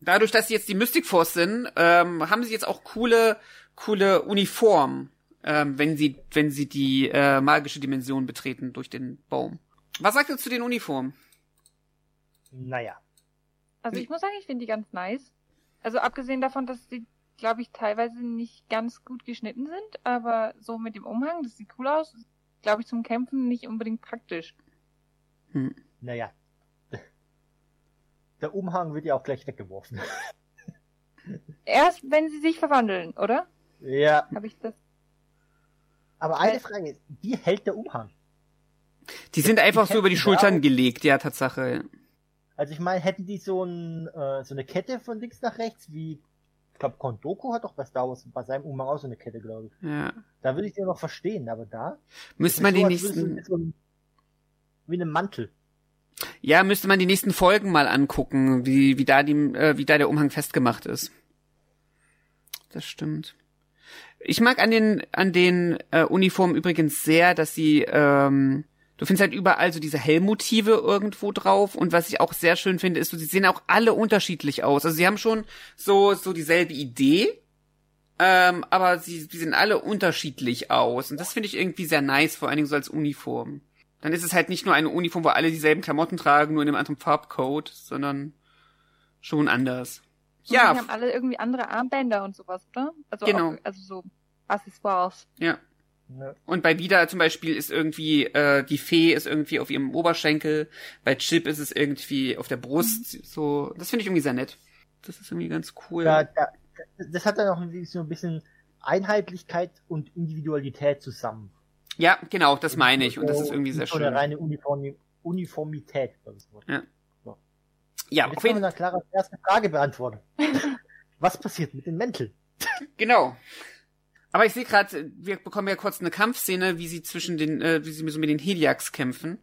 Speaker 2: dadurch, dass sie jetzt die Mystic Force sind, ähm, haben sie jetzt auch coole, coole Uniformen, ähm, wenn sie, wenn sie die äh, magische Dimension betreten durch den Baum. Was sagt ihr zu den Uniformen?
Speaker 3: Naja.
Speaker 4: Also ich muss sagen, ich finde die ganz nice. Also abgesehen davon, dass sie, glaube ich, teilweise nicht ganz gut geschnitten sind, aber so mit dem Umhang, das sieht cool aus, glaube ich, zum Kämpfen nicht unbedingt praktisch.
Speaker 2: Hm.
Speaker 3: Naja. Der Umhang wird ja auch gleich weggeworfen.
Speaker 4: Erst wenn sie sich verwandeln, oder?
Speaker 3: ja.
Speaker 4: Habe ich das?
Speaker 3: Aber eine. Frage ist, wie hält der Umhang?
Speaker 2: Die sind einfach so über die Schultern gelegt, ja, Tatsache.
Speaker 3: Also ich meine, hätten die so, ein, äh, so eine Kette von links nach rechts, wie, ich glaube, Kondoku hat doch bei Star Wars bei seinem Umhang auch so eine Kette, glaube ich.
Speaker 2: Ja.
Speaker 3: Da würde ich den noch verstehen, aber da
Speaker 2: Müsste man die nächsten,
Speaker 3: so wie einem Mantel.
Speaker 2: ja, müsste man die nächsten Folgen mal angucken, wie, wie da die, äh, wie da der Umhang festgemacht ist. Das stimmt. Ich mag an den, an den äh, Uniformen übrigens sehr, dass sie, ähm, du findest halt überall so diese Helmmotive irgendwo drauf und was ich auch sehr schön finde, ist so, sie sehen auch alle unterschiedlich aus. Also sie haben schon so, so dieselbe Idee, ähm, aber sie, sie sehen alle unterschiedlich aus und das finde ich irgendwie sehr nice, vor allen Dingen so als Uniform. Dann ist es halt nicht nur eine Uniform, wo alle dieselben Klamotten tragen, nur in einem anderen Farbcode, sondern schon anders.
Speaker 4: Und
Speaker 2: Ja,
Speaker 4: Die haben alle irgendwie andere Armbänder und sowas, oder? Also
Speaker 2: Genau.
Speaker 4: Auch, also so Accessoires.
Speaker 2: ja. Und bei Vida zum Beispiel ist irgendwie, äh, die Fee ist irgendwie auf ihrem Oberschenkel, bei Chip ist es irgendwie auf der Brust, so, das finde ich irgendwie sehr nett. Das ist irgendwie ganz cool.
Speaker 3: Da, da, das hat dann auch so ein bisschen Einheitlichkeit und Individualität zusammen.
Speaker 2: Ja, genau, das meine ich und das ist irgendwie sehr schön.
Speaker 3: reine Uniform Uniformität. glaube ich.
Speaker 2: Ja.
Speaker 3: So.
Speaker 2: Ja,
Speaker 3: Jetzt
Speaker 2: auf jeden
Speaker 3: dann Claras erste Frage beantworten. Was passiert mit den Mänteln?
Speaker 2: Genau. Aber ich sehe gerade, wir bekommen ja kurz eine Kampfszene, wie sie zwischen den, äh, wie sie so mit den Heliax kämpfen.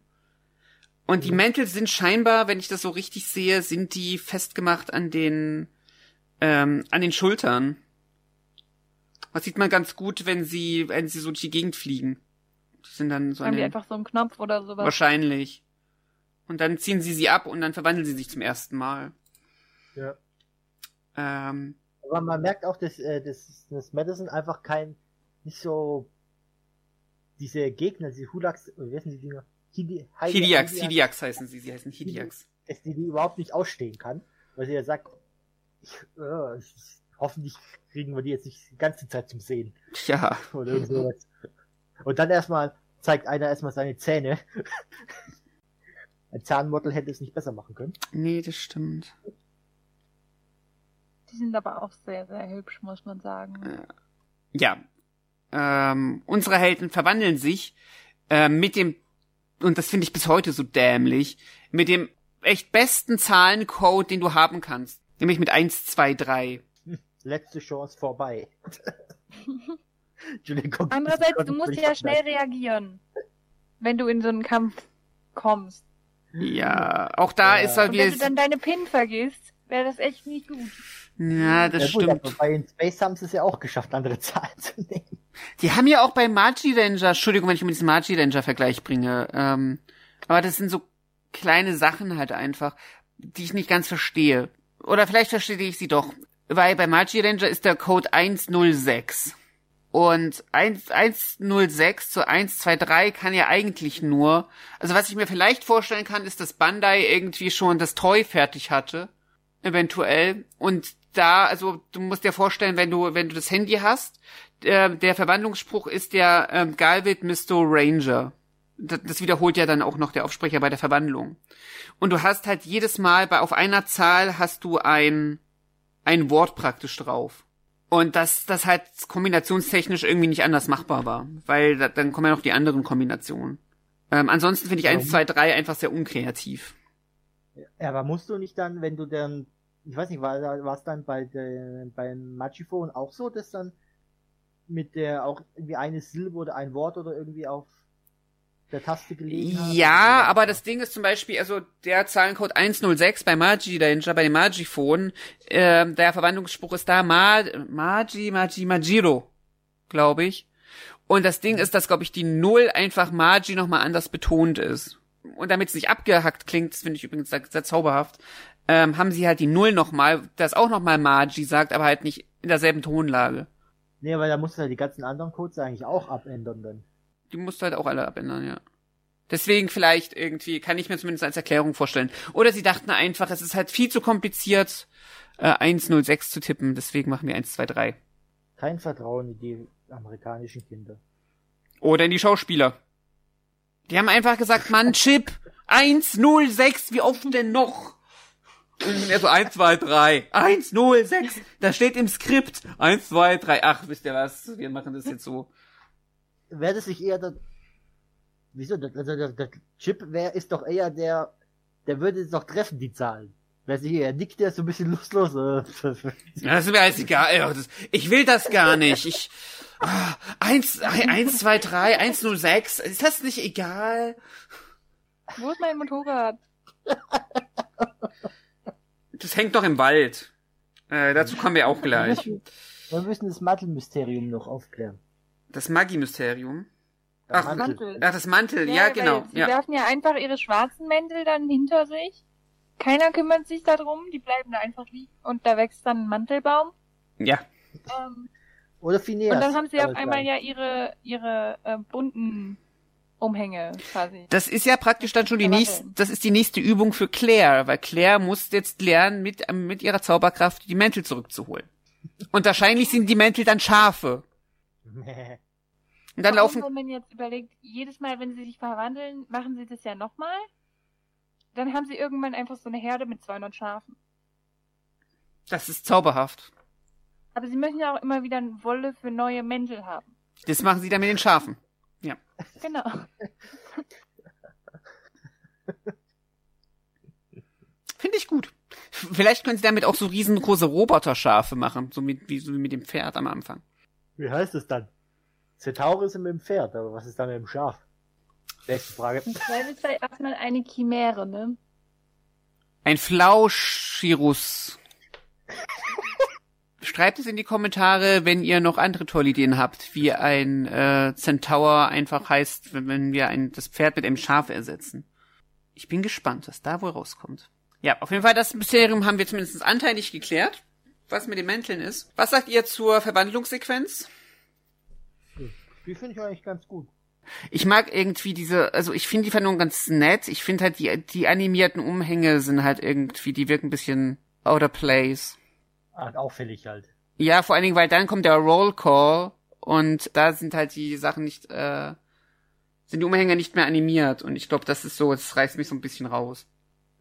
Speaker 2: Und die
Speaker 3: Mhm.
Speaker 2: Mäntel sind scheinbar, wenn ich das so richtig sehe, sind die festgemacht an den, ähm, an den Schultern. Das sieht man ganz gut, wenn sie, wenn sie so durch die Gegend fliegen. Die sind dann so
Speaker 4: Haben die einfach so einen Knopf oder sowas?
Speaker 2: wahrscheinlich. Und dann ziehen sie sie ab und dann verwandeln sie sich zum ersten Mal.
Speaker 3: Ja.
Speaker 2: Ähm,
Speaker 3: Aber man merkt auch, dass, äh, dass, dass Madison einfach kein, nicht so, diese Gegner, diese Hulax, oder wie heißen die Dinger? Hidi,
Speaker 2: Heliax,
Speaker 3: Heliax
Speaker 2: heißen sie, sie heißen Heliax.
Speaker 3: dass die die überhaupt nicht ausstehen kann, weil sie ja sagt, ich, äh, ich, hoffentlich kriegen wir die jetzt nicht die ganze Zeit zum Sehen
Speaker 2: Ja.
Speaker 3: oder sowas. Und dann erstmal zeigt einer erstmal seine Zähne. Ein Zahnmodel hätte es nicht besser machen können.
Speaker 2: Nee, das stimmt.
Speaker 4: Die sind aber auch sehr, sehr hübsch, muss man sagen.
Speaker 2: Ja. Ähm, unsere Helden verwandeln sich äh, mit dem, und das finde ich bis heute so dämlich, mit dem echt besten Zahlencode, den du haben kannst. Nämlich mit 1, 2, 3.
Speaker 3: Letzte Chance vorbei. Entschuldigung.
Speaker 4: Andererseits, du musst ja schnell reagieren, wenn du in so einen Kampf kommst.
Speaker 2: Ja, auch da
Speaker 3: Ja.
Speaker 2: ist halt
Speaker 4: Und wenn du dann deine Pin vergisst, wäre das echt nicht gut.
Speaker 2: Ja, das
Speaker 3: Ja, gut,
Speaker 2: stimmt.
Speaker 3: aber bei den Space haben sie es ja auch geschafft, andere Zahlen zu nehmen.
Speaker 2: Die haben ja auch bei Magi Ranger, Entschuldigung, wenn ich immer diesen Magi Ranger Vergleich bringe, ähm, aber das sind so kleine Sachen halt einfach, die ich nicht ganz verstehe. Oder vielleicht verstehe ich sie doch. Weil bei Magi Ranger ist der Code 106. Und 1, 106 zu 123 kann ja eigentlich nur, also was ich mir vielleicht vorstellen kann, ist, dass Bandai irgendwie schon das Toy fertig hatte. Eventuell. Und da, also du musst dir vorstellen, wenn du, wenn du das Handy hast, der, der Verwandlungsspruch ist der ähm, Galvit Misto Ranger. Das, das wiederholt ja dann auch noch der Aufsprecher bei der Verwandlung. Und du hast halt jedes Mal bei auf einer Zahl hast du ein ein Wort praktisch drauf. Und das das halt kombinationstechnisch irgendwie nicht anders machbar war, weil da, dann kommen ja noch die anderen Kombinationen. Ähm, ansonsten finde ich 1, 2, 3 einfach sehr unkreativ.
Speaker 3: Ja, aber musst du nicht dann, wenn du dann, ich weiß nicht, war war es dann bei der, beim Magifon auch so, dass dann mit der auch irgendwie eine Silbe oder ein Wort oder irgendwie auf der Taste gelegen hat?
Speaker 2: Ja, aber das Ding ist zum Beispiel, also der Zahlencode 106 bei Magi Danger, bei dem Magiphone, äh, der Verwandlungsspruch ist da Ma Magi, Magi, Magiro, glaube ich. Und das Ding ist, dass, glaube ich, die Null einfach Magi nochmal anders betont ist. Und damit es nicht abgehackt klingt, das finde ich übrigens sehr, sehr zauberhaft, ähm, haben sie halt die Null nochmal, das auch nochmal Margie sagt, aber halt nicht in derselben Tonlage.
Speaker 3: Nee, weil da musst du halt die ganzen anderen Codes eigentlich auch abändern dann.
Speaker 2: Die musst du halt auch alle abändern, ja. Deswegen vielleicht irgendwie, kann ich mir zumindest als Erklärung vorstellen. Oder sie dachten einfach, es ist halt viel zu kompliziert, äh, 106 zu tippen, deswegen machen wir 123.
Speaker 3: Kein Vertrauen in die amerikanischen Kinder.
Speaker 2: Oder in die Schauspieler. Die haben einfach gesagt, Mann, Chip, 106, wie oft denn noch? Und er so 1, 2, 3, 1, 0, 6. Da steht im Skript 1, 2, 3. Ach, wisst ihr was? Wir machen das jetzt so.
Speaker 3: Wäre das nicht eher der. Wieso? Der, der, der, der Chip wär, ist doch eher der. Der würde es doch treffen, die Zahlen. Wer sich hier nickt, der ist so ein bisschen lustlos.
Speaker 2: Ja, das ist mir alles egal. Das- Ich will das gar nicht. Ich. ah, 1, 1, 2, 3, 1, 0, 6. Ist das nicht egal?
Speaker 4: Wo ist mein Motorrad?
Speaker 2: Das hängt doch im Wald. Äh, dazu kommen wir auch gleich.
Speaker 3: Wir müssen das Mantelmysterium noch aufklären.
Speaker 2: Das Maggi-Mysterium.
Speaker 3: Der
Speaker 2: Ach,
Speaker 3: Mantel.
Speaker 4: Mantel.
Speaker 2: Ach, das Mantel. Ja,
Speaker 4: weil
Speaker 2: genau.
Speaker 4: Sie
Speaker 2: Ja.
Speaker 4: werfen ja einfach ihre schwarzen Mäntel dann hinter sich. Keiner kümmert sich darum, die bleiben da einfach liegen und da wächst dann ein Mantelbaum.
Speaker 2: ja.
Speaker 4: Ähm,
Speaker 3: Oder Phineas.
Speaker 4: und dann haben sie auf einmal ja ihre ihre äh, bunten Umhänge quasi.
Speaker 2: Das ist ja praktisch dann schon die nächste, das ist die nächste Übung für Claire, weil Claire muss jetzt lernen, mit, mit ihrer Zauberkraft die Mäntel zurückzuholen. Und wahrscheinlich sind die Mäntel dann Schafe. Und dann
Speaker 4: Warum,
Speaker 2: laufen,
Speaker 4: wenn man jetzt überlegt, jedes Mal, wenn sie sich verwandeln, machen sie das ja nochmal. Dann haben sie irgendwann einfach so eine Herde mit 200 Schafen.
Speaker 2: das ist zauberhaft.
Speaker 4: Aber sie müssen ja auch immer wieder eine Wolle für neue Mäntel haben.
Speaker 2: Das machen sie dann mit den Schafen. Ja.
Speaker 4: Genau.
Speaker 2: Finde ich gut. Vielleicht können sie damit auch so riesengroße Roboterschafe machen, so mit, wie so mit dem Pferd am Anfang.
Speaker 3: Wie heißt es dann? Centauri sind mit dem Pferd, aber was ist dann mit dem Schaf? Nächste Frage.
Speaker 4: Weil es sei erstmal eine Chimäre, ne?
Speaker 2: Ein Flauschirus. Schreibt es in die Kommentare, wenn ihr noch andere tolle Ideen habt, wie ein äh, Centaur einfach heißt, wenn, wenn wir ein, das Pferd mit einem Schaf ersetzen. Ich bin gespannt, was da wohl rauskommt. Ja, auf jeden Fall, das Mysterium haben wir zumindest anteilig geklärt, was mit den Mänteln ist. Was sagt ihr zur Verwandlungssequenz?
Speaker 3: Die finde ich eigentlich ganz gut.
Speaker 2: Ich mag irgendwie diese, also ich finde die Verwandlung ganz nett. Ich finde halt die, die animierten Umhänge sind halt irgendwie, die wirken ein bisschen out of place.
Speaker 3: Ah, auffällig halt.
Speaker 2: Ja, vor allen Dingen, weil dann kommt der Roll Call und da sind halt die Sachen nicht, äh, sind die Umhänge nicht mehr animiert und ich glaube, das ist so, das reißt mich so ein bisschen raus.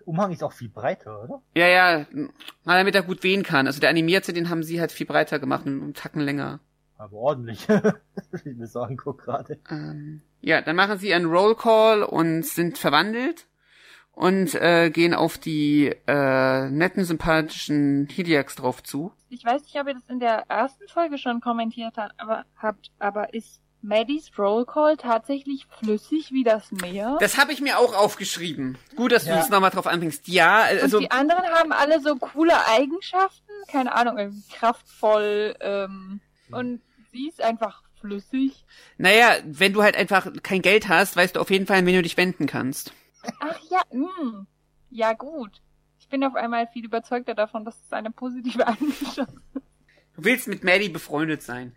Speaker 3: Umhang ist auch viel breiter, oder?
Speaker 2: Ja, ja, na, damit er gut wehen kann. Also der animierte, den haben sie halt viel breiter gemacht und einen Tacken länger.
Speaker 3: Aber ordentlich. ich mir so anguck gerade.
Speaker 2: Ähm, ja, dann machen sie einen Roll Call und sind verwandelt und äh, gehen auf die äh, netten, sympathischen Hidiax drauf zu.
Speaker 4: Ich weiß nicht, ob ihr das in der ersten Folge schon kommentiert habt, aber habt, aber ist Maddies Roll Call tatsächlich flüssig wie das Meer?
Speaker 2: Das habe ich mir auch aufgeschrieben. Gut, dass du
Speaker 3: Ja.
Speaker 2: uns nochmal drauf anbringst. Ja, also
Speaker 4: und die anderen haben alle so coole Eigenschaften, keine Ahnung, irgendwie kraftvoll, ähm, und sie ist einfach flüssig.
Speaker 2: Naja, wenn du halt einfach kein Geld hast, weißt du auf jeden Fall, an wen du dich wenden kannst.
Speaker 4: Ach ja, mh. ja gut. Ich bin auf einmal viel überzeugter davon, dass es eine positive Eigenschaft ist.
Speaker 2: Du willst mit Maddie befreundet sein.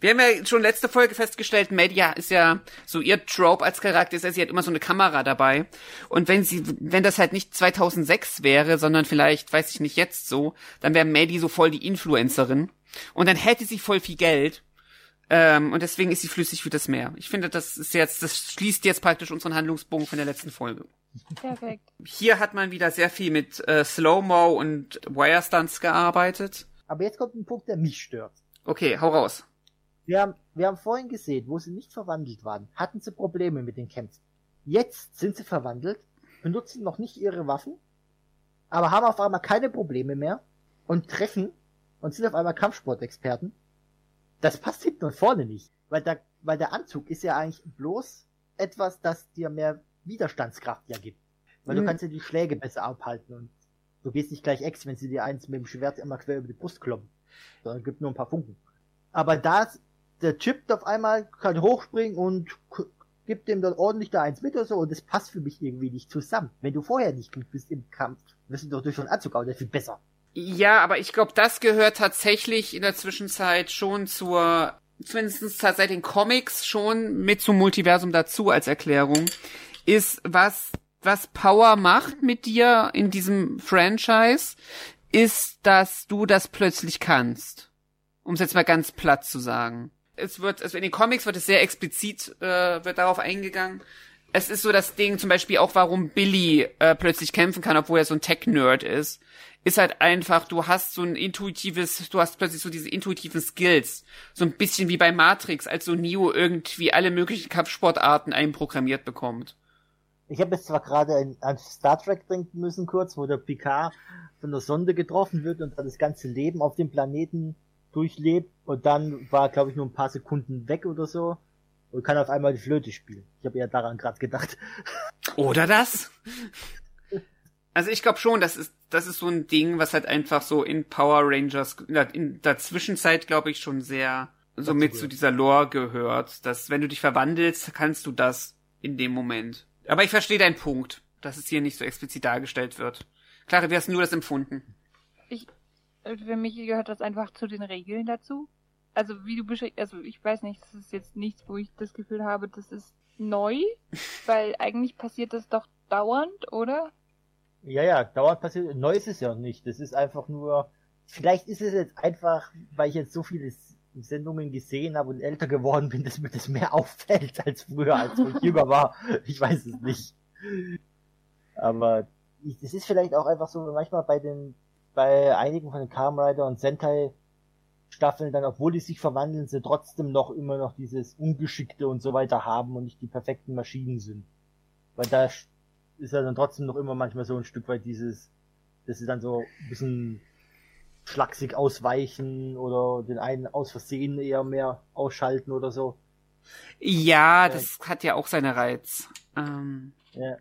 Speaker 2: Wir haben ja schon letzte Folge festgestellt, Maddie ist ja so ihr Trope als Charakter, ist ja, sie hat immer so eine Kamera dabei. Und wenn sie, wenn das halt nicht 2006 wäre, sondern vielleicht, weiß ich nicht, jetzt so, dann wäre Maddie so voll die Influencerin. Und dann hätte sie voll viel Geld. Ähm, und deswegen ist sie flüssig wie das Meer. Ich finde, das ist jetzt, das schließt jetzt praktisch unseren Handlungsbogen von der letzten Folge.
Speaker 4: Perfekt.
Speaker 2: Hier hat man wieder sehr viel mit äh, Slow-Mo und Wire-Stunts gearbeitet.
Speaker 3: Aber jetzt kommt ein Punkt, der mich stört.
Speaker 2: Okay, hau raus.
Speaker 3: Wir haben, wir haben vorhin gesehen, wo sie nicht verwandelt waren, hatten sie Probleme mit den Kämpfen. Jetzt sind sie verwandelt, benutzen noch nicht ihre Waffen, aber haben auf einmal keine Probleme mehr und treffen und sind auf einmal Kampfsportexperten. Das passt hinten und vorne nicht, weil der, weil der Anzug ist ja eigentlich bloß etwas, das dir mehr Widerstandskraft ja gibt. Weil
Speaker 2: Mhm.
Speaker 3: du kannst ja die Schläge besser abhalten und du gehst nicht gleich ex, wenn sie dir eins mit dem Schwert immer quer über die Brust kloppen. Sondern gibt nur ein paar Funken. Aber da der Chip auf einmal kann hochspringen und gibt dem dann ordentlich da eins mit oder so und das passt für mich irgendwie nicht zusammen. Wenn du vorher nicht gut bist im Kampf, wirst du doch durch so einen Anzug auch viel besser.
Speaker 2: Ja, aber ich glaube, das gehört tatsächlich in der Zwischenzeit schon zur, zumindest seit den Comics schon mit zum Multiversum dazu als Erklärung, ist was, was Power macht mit dir in diesem Franchise, ist, dass du das plötzlich kannst. Um es jetzt mal ganz platt zu sagen. Es wird, also in den Comics wird es sehr explizit, äh, wird darauf eingegangen. Es ist so das Ding, zum Beispiel auch, warum Billy äh, plötzlich kämpfen kann, obwohl er so ein Tech-Nerd ist ist halt einfach, du hast so ein intuitives, du hast plötzlich so diese intuitiven Skills. So ein bisschen wie bei Matrix, als so Neo irgendwie alle möglichen Kampfsportarten einprogrammiert bekommt.
Speaker 3: Ich habe jetzt zwar gerade an Star Trek denken müssen, kurz, wo der Picard von der Sonde getroffen wird und dann das ganze Leben auf dem Planeten durchlebt und dann war, glaube ich, nur ein paar Sekunden weg oder so und kann auf einmal die Flöte spielen. Ich habe eher daran gerade gedacht.
Speaker 2: Oder das? Also ich glaube schon, das ist das ist so ein Ding, was halt einfach so in Power Rangers in der Zwischenzeit, glaube ich, schon sehr so mit zu dieser Lore gehört, dass wenn du dich verwandelst, kannst du das in dem Moment. Aber ich verstehe deinen Punkt, dass es hier nicht so explizit dargestellt wird. Clara, wie hast du das empfunden?
Speaker 4: Ich, für mich gehört das einfach zu den Regeln dazu. Also wie du beschreibst, also ich weiß nicht, das ist jetzt nichts, wo ich das Gefühl habe, das ist neu, weil eigentlich passiert das doch dauernd, oder?
Speaker 3: Ja, ja, dauernd passiert. Neu ist es ja nicht. Das ist einfach nur. Vielleicht ist es jetzt einfach, weil ich jetzt so viele Sendungen gesehen habe und älter geworden bin, dass mir das mehr auffällt als früher, als ich jünger war. Ich weiß es nicht. Aber es ist vielleicht auch einfach so, manchmal bei den, bei einigen von den Kamen Rider und Sentai Staffeln dann, obwohl die sich verwandeln, sie trotzdem noch immer noch dieses Ungeschickte und so weiter haben und nicht die perfekten Maschinen sind. Weil da ist ja dann trotzdem noch immer manchmal so ein Stück weit dieses, dass sie dann so ein bisschen schlaksig ausweichen oder den einen aus Versehen eher mehr ausschalten oder so.
Speaker 2: Ja, das ja. hat ja auch seine Reiz. Ähm,
Speaker 3: ja.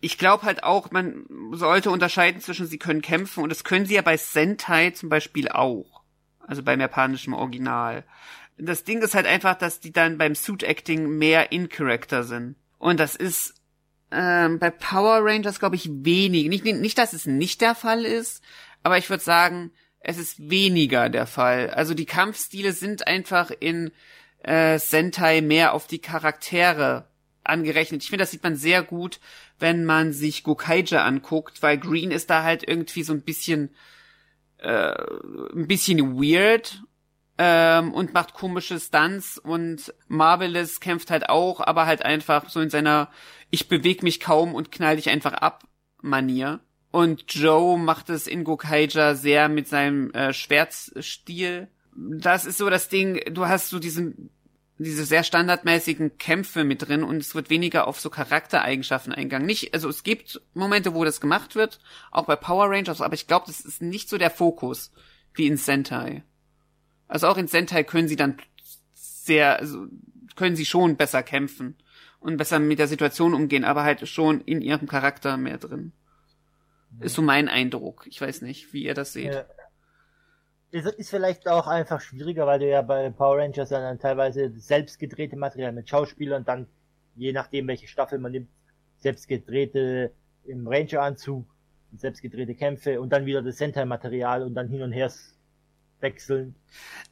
Speaker 2: Ich glaube halt auch, man sollte unterscheiden zwischen sie können kämpfen und das können sie ja bei Sentai zum Beispiel auch. Also beim japanischen Original. Das Ding ist halt einfach, dass die dann beim Suit Acting mehr in Character sind. Und das ist ähm, bei Power Rangers glaube ich wenig. Nicht, nicht, dass es nicht der Fall ist, aber ich würde sagen, es ist weniger der Fall. Also die Kampfstile sind einfach in äh, Sentai mehr auf die Charaktere angerechnet. Ich finde, das sieht man sehr gut, wenn man sich Gokaija anguckt, weil Green ist da halt irgendwie so ein bisschen äh, ein bisschen weird ähm, und macht komische Stunts und Marvelous kämpft halt auch, aber halt einfach so in seiner ich bewege mich kaum und knall dich einfach ab Manier. Und Joe macht es in Gokaija sehr mit seinem äh, Schwertstil. Das ist so das Ding, du hast so diesen diese sehr standardmäßigen Kämpfe mit drin und es wird weniger auf so Charaktereigenschaften eingegangen. Nicht, also es gibt Momente, wo das gemacht wird, auch bei Power Rangers, aber ich glaube, das ist nicht so der Fokus wie in Sentai. Also auch in Sentai können sie dann sehr, also können sie schon besser kämpfen und besser mit der Situation umgehen, aber halt schon in ihrem Charakter mehr drin. Ist so mein Eindruck. Ich weiß nicht, wie ihr das seht. Ja.
Speaker 3: Ist vielleicht auch einfach schwieriger, weil du ja bei Power Rangers dann teilweise selbst gedrehte Material mit Schauspielern dann, je nachdem welche Staffel man nimmt, selbst gedrehte im Ranger-Anzug, selbst gedrehte Kämpfe und dann wieder das Sentai-Material und dann hin und her wechseln.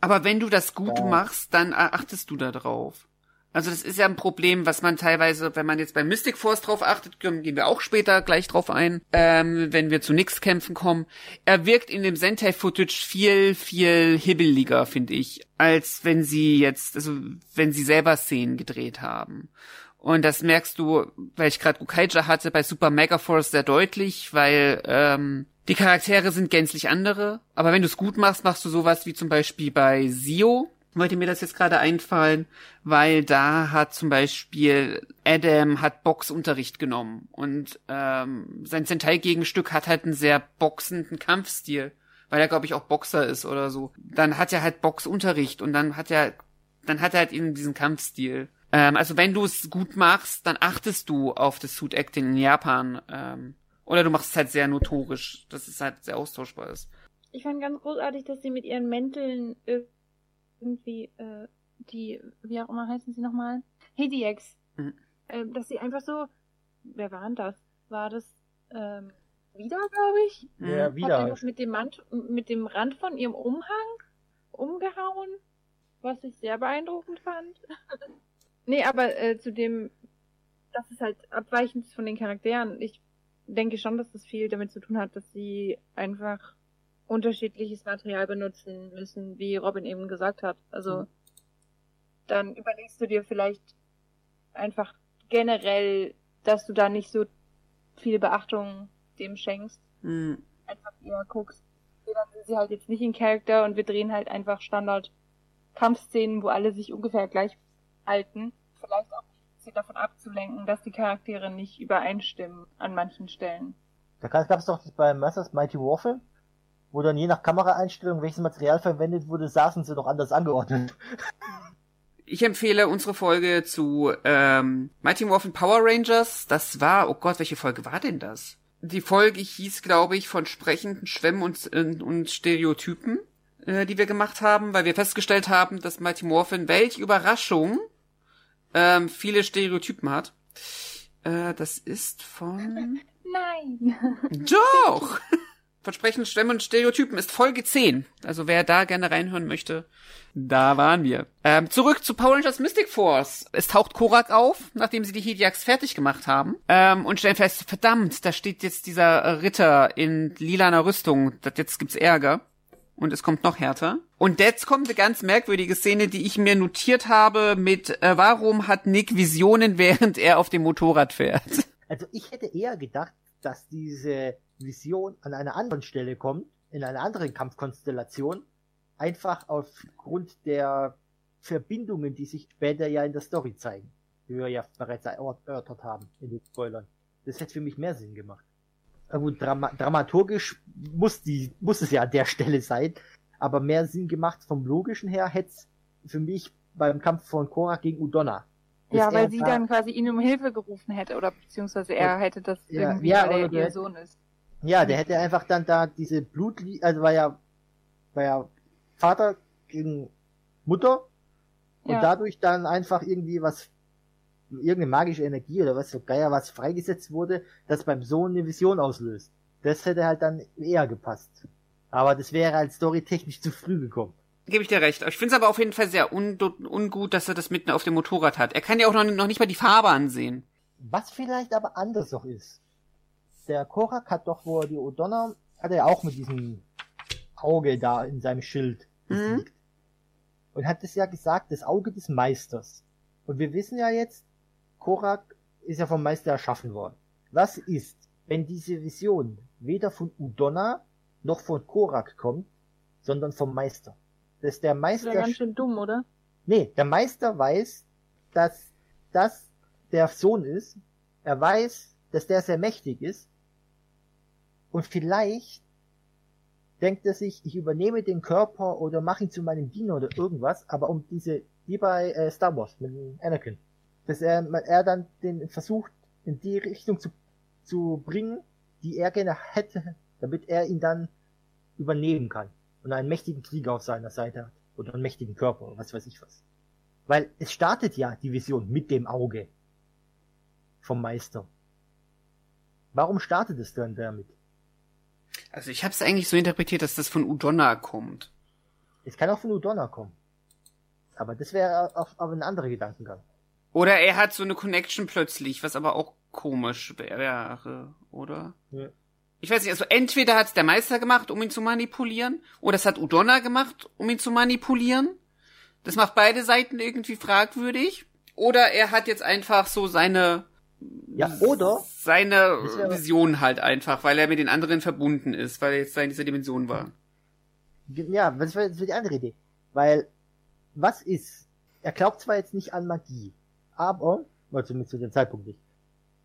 Speaker 2: Aber wenn du das gut ja. machst, dann achtest du da drauf. Also das ist ja ein Problem, was man teilweise, wenn man jetzt bei Mystic Force drauf achtet, gehen wir auch später gleich drauf ein, ähm, wenn wir zu Nix-Kämpfen kommen. Er wirkt in dem Sentai-Footage viel, viel hibbeliger, finde ich, als wenn sie jetzt, also wenn sie selber Szenen gedreht haben. Und das merkst du, weil ich gerade Gukaija hatte, bei Super Mega Force sehr deutlich, weil ähm, die Charaktere sind gänzlich andere. Aber wenn du es gut machst, machst du sowas wie zum Beispiel bei Sio, wollte mir das jetzt gerade einfallen, weil da hat zum Beispiel Adam hat Boxunterricht genommen und ähm, sein Sentai-Gegenstück hat halt einen sehr boxenden Kampfstil, weil er glaube ich auch Boxer ist oder so. Dann hat er halt Boxunterricht und dann hat er dann hat er halt eben diesen Kampfstil. Ähm, also wenn du es gut machst, dann achtest du auf das Suit Acting in Japan. Ähm, oder du machst es halt sehr notorisch, dass es halt sehr austauschbar ist.
Speaker 4: Ich fand ganz großartig, dass sie mit ihren Mänteln irgendwie äh, die, wie auch immer heißen sie nochmal, Hediex.
Speaker 2: Mhm.
Speaker 4: Ähm, dass sie einfach so, wer war denn das? War das, ähm, wieder, glaube ich?
Speaker 3: Ja,
Speaker 4: Hat die
Speaker 3: wieder.
Speaker 4: noch mit dem, Mant mit dem Rand von ihrem Umhang umgehauen, was ich sehr beeindruckend fand. nee, aber äh, zu dem, das ist halt abweichend von den Charakteren. Ich denke schon, dass das viel damit zu tun hat, dass sie einfach unterschiedliches Material benutzen müssen, wie Robin eben gesagt hat. Also
Speaker 2: Mhm.
Speaker 4: dann überlegst du dir vielleicht einfach generell, dass du da nicht so viel Beachtung dem schenkst
Speaker 2: Mhm.
Speaker 4: einfach eher guckst, okay, dann sind sie halt jetzt nicht in Charakter und wir drehen halt einfach Standard Kampfszenen, wo alle sich ungefähr gleich halten. Vielleicht auch sie davon abzulenken, dass die Charaktere nicht übereinstimmen an manchen Stellen.
Speaker 3: Da gab es doch bei Masters Mighty Warfare, wo dann je nach Kameraeinstellung, welches Material verwendet wurde, saßen sie doch anders angeordnet.
Speaker 2: Ich empfehle unsere Folge zu ähm, Mighty Morphin Power Rangers. Das war, oh Gott, welche Folge war denn das? Die Folge hieß, glaube ich, von sprechenden Schwämmen und, und, und Stereotypen, äh, die wir gemacht haben, weil wir festgestellt haben, dass Mighty Morphin, welche Überraschung, ähm, viele Stereotypen hat. Äh, das ist von...
Speaker 4: Nein!
Speaker 2: Doch! Versprechen, Schwämme und Stereotypen ist Folge 10. Also wer da gerne reinhören möchte, da waren wir. Ähm, zurück zu Power Rangers Mystic Force. Es taucht Korak auf, nachdem sie die Hediacs fertig gemacht haben. Ähm, und stellen fest, verdammt, da steht jetzt dieser Ritter in lilaner Rüstung. Das, jetzt gibt's Ärger. Und es kommt noch härter. Und jetzt kommt eine ganz merkwürdige Szene, die ich mir notiert habe mit, äh, warum hat Nick Visionen, während er auf dem Motorrad fährt?
Speaker 3: Also ich hätte eher gedacht, dass diese Vision an einer anderen Stelle kommt, in einer anderen Kampfkonstellation, einfach aufgrund der Verbindungen, die sich später ja in der Story zeigen, die wir ja bereits erörtert haben in den Spoilern. Das hätte für mich mehr Sinn gemacht. Na gut, drama dramaturgisch muss die, muss es ja an der Stelle sein, aber mehr Sinn gemacht vom logischen her hätte es für mich beim Kampf von Korra gegen Udonna.
Speaker 4: Ja, weil sie
Speaker 3: da-
Speaker 4: dann quasi ihn um Hilfe gerufen hätte oder beziehungsweise er hätte das
Speaker 3: Ja,
Speaker 4: irgendwie,
Speaker 3: ja,
Speaker 4: weil er ihr Sohn ist.
Speaker 3: Ja, der hätte einfach dann da diese Blut, also war ja, war ja Vater gegen Mutter und
Speaker 4: Ja.
Speaker 3: dadurch dann einfach irgendwie was, irgendeine magische Energie oder was so geier was freigesetzt wurde, das beim Sohn eine Vision auslöst. Das hätte halt dann eher gepasst. Aber das wäre halt storytechnisch zu früh gekommen.
Speaker 2: Gebe ich dir recht. Ich finde es aber auf jeden Fall sehr un ungut, dass er das mitten auf dem Motorrad hat. Er kann ja auch noch, noch nicht mal die Farbe ansehen.
Speaker 3: Was vielleicht aber anders noch ist. Der Korak hat doch, wo er die O'Donnell, hat er ja auch mit diesem Auge da in seinem Schild
Speaker 2: Mhm.
Speaker 3: besiegt. Und hat es ja gesagt, das Auge des Meisters. Und wir wissen ja jetzt, Korak ist ja vom Meister erschaffen worden. Was ist, wenn diese Vision weder von Udonna noch von Korak kommt, sondern vom Meister? Dass der
Speaker 4: Das
Speaker 3: Meister
Speaker 4: wäre ganz schön dumm, oder?
Speaker 3: Nee, der Meister weiß, dass das der Sohn ist. Er weiß, dass der sehr mächtig ist. Und vielleicht denkt er sich, ich übernehme den Körper oder mache ihn zu meinem Diener oder irgendwas, aber um diese, wie bei äh, Star Wars mit Anakin, dass er, er dann den versucht, in die Richtung zu, zu bringen, die er gerne hätte, damit er ihn dann übernehmen kann und einen mächtigen Krieger auf seiner Seite hat oder einen mächtigen Körper oder was weiß ich was. Weil es startet ja die Vision mit dem Auge vom Meister. Warum startet es dann damit?
Speaker 2: Also ich habe es eigentlich so interpretiert, dass das von Udonna kommt.
Speaker 3: Es kann auch von Udonna kommen. Aber das wäre auf, auf ein anderer Gedankengang.
Speaker 2: Oder er hat so eine Connection plötzlich, was aber auch komisch wäre, oder?
Speaker 3: Ja.
Speaker 2: Ich weiß nicht, also entweder hat es der Meister gemacht, um ihn zu manipulieren, oder es hat Udonna gemacht, um ihn zu manipulieren. Das macht beide Seiten irgendwie fragwürdig. Oder er hat jetzt einfach so seine
Speaker 3: Ja, oder
Speaker 2: seine
Speaker 3: Das
Speaker 2: Vision halt einfach, weil er mit den anderen verbunden ist, weil er jetzt da in dieser Dimension war.
Speaker 3: Ja, was wäre die andere Idee? Weil, was ist? Er glaubt zwar jetzt nicht an Magie, aber, oder zumindest zu dem Zeitpunkt nicht,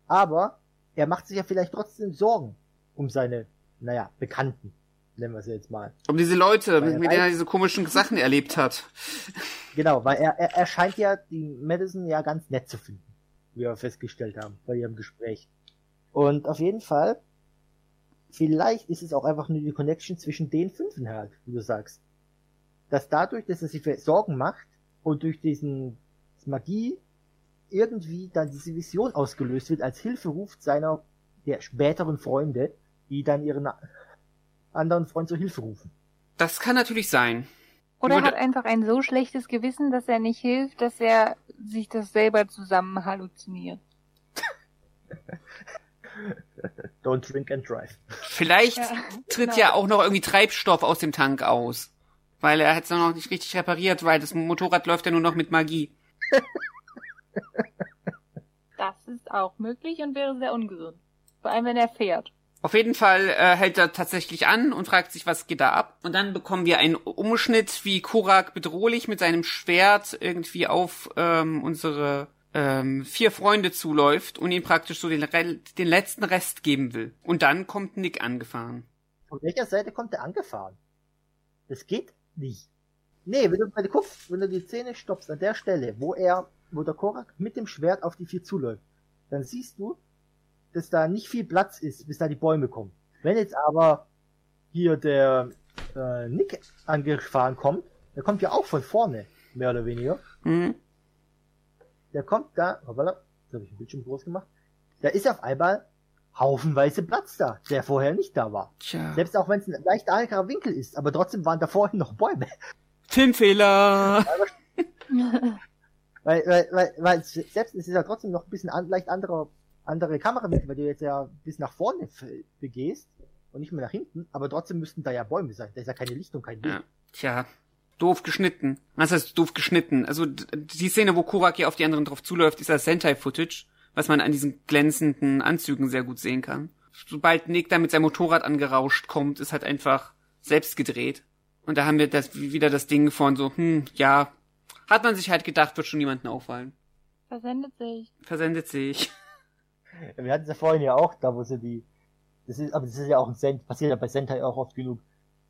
Speaker 3: aber er macht sich ja vielleicht trotzdem Sorgen um seine, naja, Bekannten, nennen wir sie jetzt mal.
Speaker 2: Um diese Leute,
Speaker 3: er
Speaker 2: mit denen er diese komischen Sachen erlebt hat.
Speaker 3: Genau, weil er, er, er scheint ja die Madison ja ganz nett zu finden, wie wir festgestellt haben bei ihrem Gespräch. Und auf jeden Fall, vielleicht ist es auch einfach nur die Connection zwischen den Fünfen halt, wie du sagst. Dass dadurch, dass er sich Sorgen macht und durch diesen Magie irgendwie dann diese Vision ausgelöst wird als Hilferuf seiner der späteren Freunde, die dann ihren anderen Freund zur Hilfe rufen.
Speaker 2: Das kann natürlich sein.
Speaker 4: Oder
Speaker 2: Würde-
Speaker 4: hat einfach ein so schlechtes Gewissen, dass er nicht hilft, dass er sich das selber zusammen halluziniert.
Speaker 3: Don't drink and drive.
Speaker 2: Vielleicht
Speaker 4: Ja,
Speaker 2: tritt
Speaker 4: genau.
Speaker 2: ja auch noch irgendwie Treibstoff aus dem Tank aus. Weil er hat es noch nicht richtig repariert, weil das Motorrad läuft ja nur noch mit Magie.
Speaker 4: Das ist auch möglich und wäre sehr ungesund. Vor allem, wenn er fährt.
Speaker 2: Auf jeden Fall äh, hält er tatsächlich an und fragt sich, was geht da ab. Und dann bekommen wir einen Umschnitt, wie Korak bedrohlich mit seinem Schwert irgendwie auf ähm, unsere ähm, vier Freunde zuläuft und ihnen praktisch so den, den letzten Rest geben will. Und dann kommt Nick angefahren.
Speaker 3: Von welcher Seite kommt er angefahren? Das geht nicht. Nee, wenn du bei der Kopf, wenn du die Szene stoppst an der Stelle, wo er, wo der Korak mit dem Schwert auf die vier zuläuft, dann siehst du, dass da nicht viel Platz ist, bis da die Bäume kommen. Wenn jetzt aber hier der äh, Nick angefahren kommt, der kommt ja auch von vorne, mehr oder weniger.
Speaker 2: Mhm.
Speaker 3: Der kommt da, hoppala, jetzt habe ich den Bildschirm groß gemacht, da ist auf einmal haufenweise Platz da, der vorher nicht da war.
Speaker 2: Tja.
Speaker 3: Selbst auch wenn es ein leicht anderer Winkel ist, aber trotzdem waren da vorhin noch Bäume.
Speaker 2: Filmfehler.
Speaker 3: Weil, weil, weil, weil selbst es ist ja trotzdem noch ein bisschen an, leicht anderer, andere Kamerawinkel, weil du jetzt ja bis nach vorne f- begehst und nicht mehr nach hinten, aber trotzdem müssten da ja Bäume sein. Da ist ja keine Lichtung, kein Weg.
Speaker 2: Ja. Tja, doof geschnitten. Was heißt doof geschnitten? Also die Szene, wo Korak hier auf die anderen drauf zuläuft, ist das Sentai-Footage, was man an diesen glänzenden Anzügen sehr gut sehen kann. Sobald Nick da mit seinem Motorrad angerauscht kommt, ist halt einfach selbst gedreht. Und da haben wir das wieder das Ding von so, hm, ja, hat man sich halt gedacht, wird schon niemanden auffallen.
Speaker 4: Versendet sich.
Speaker 2: Versendet sich.
Speaker 3: Wir hatten es ja vorhin ja auch, da wo sie die, das ist, aber das ist ja auch ein Sent, passiert ja bei Sentai auch oft genug,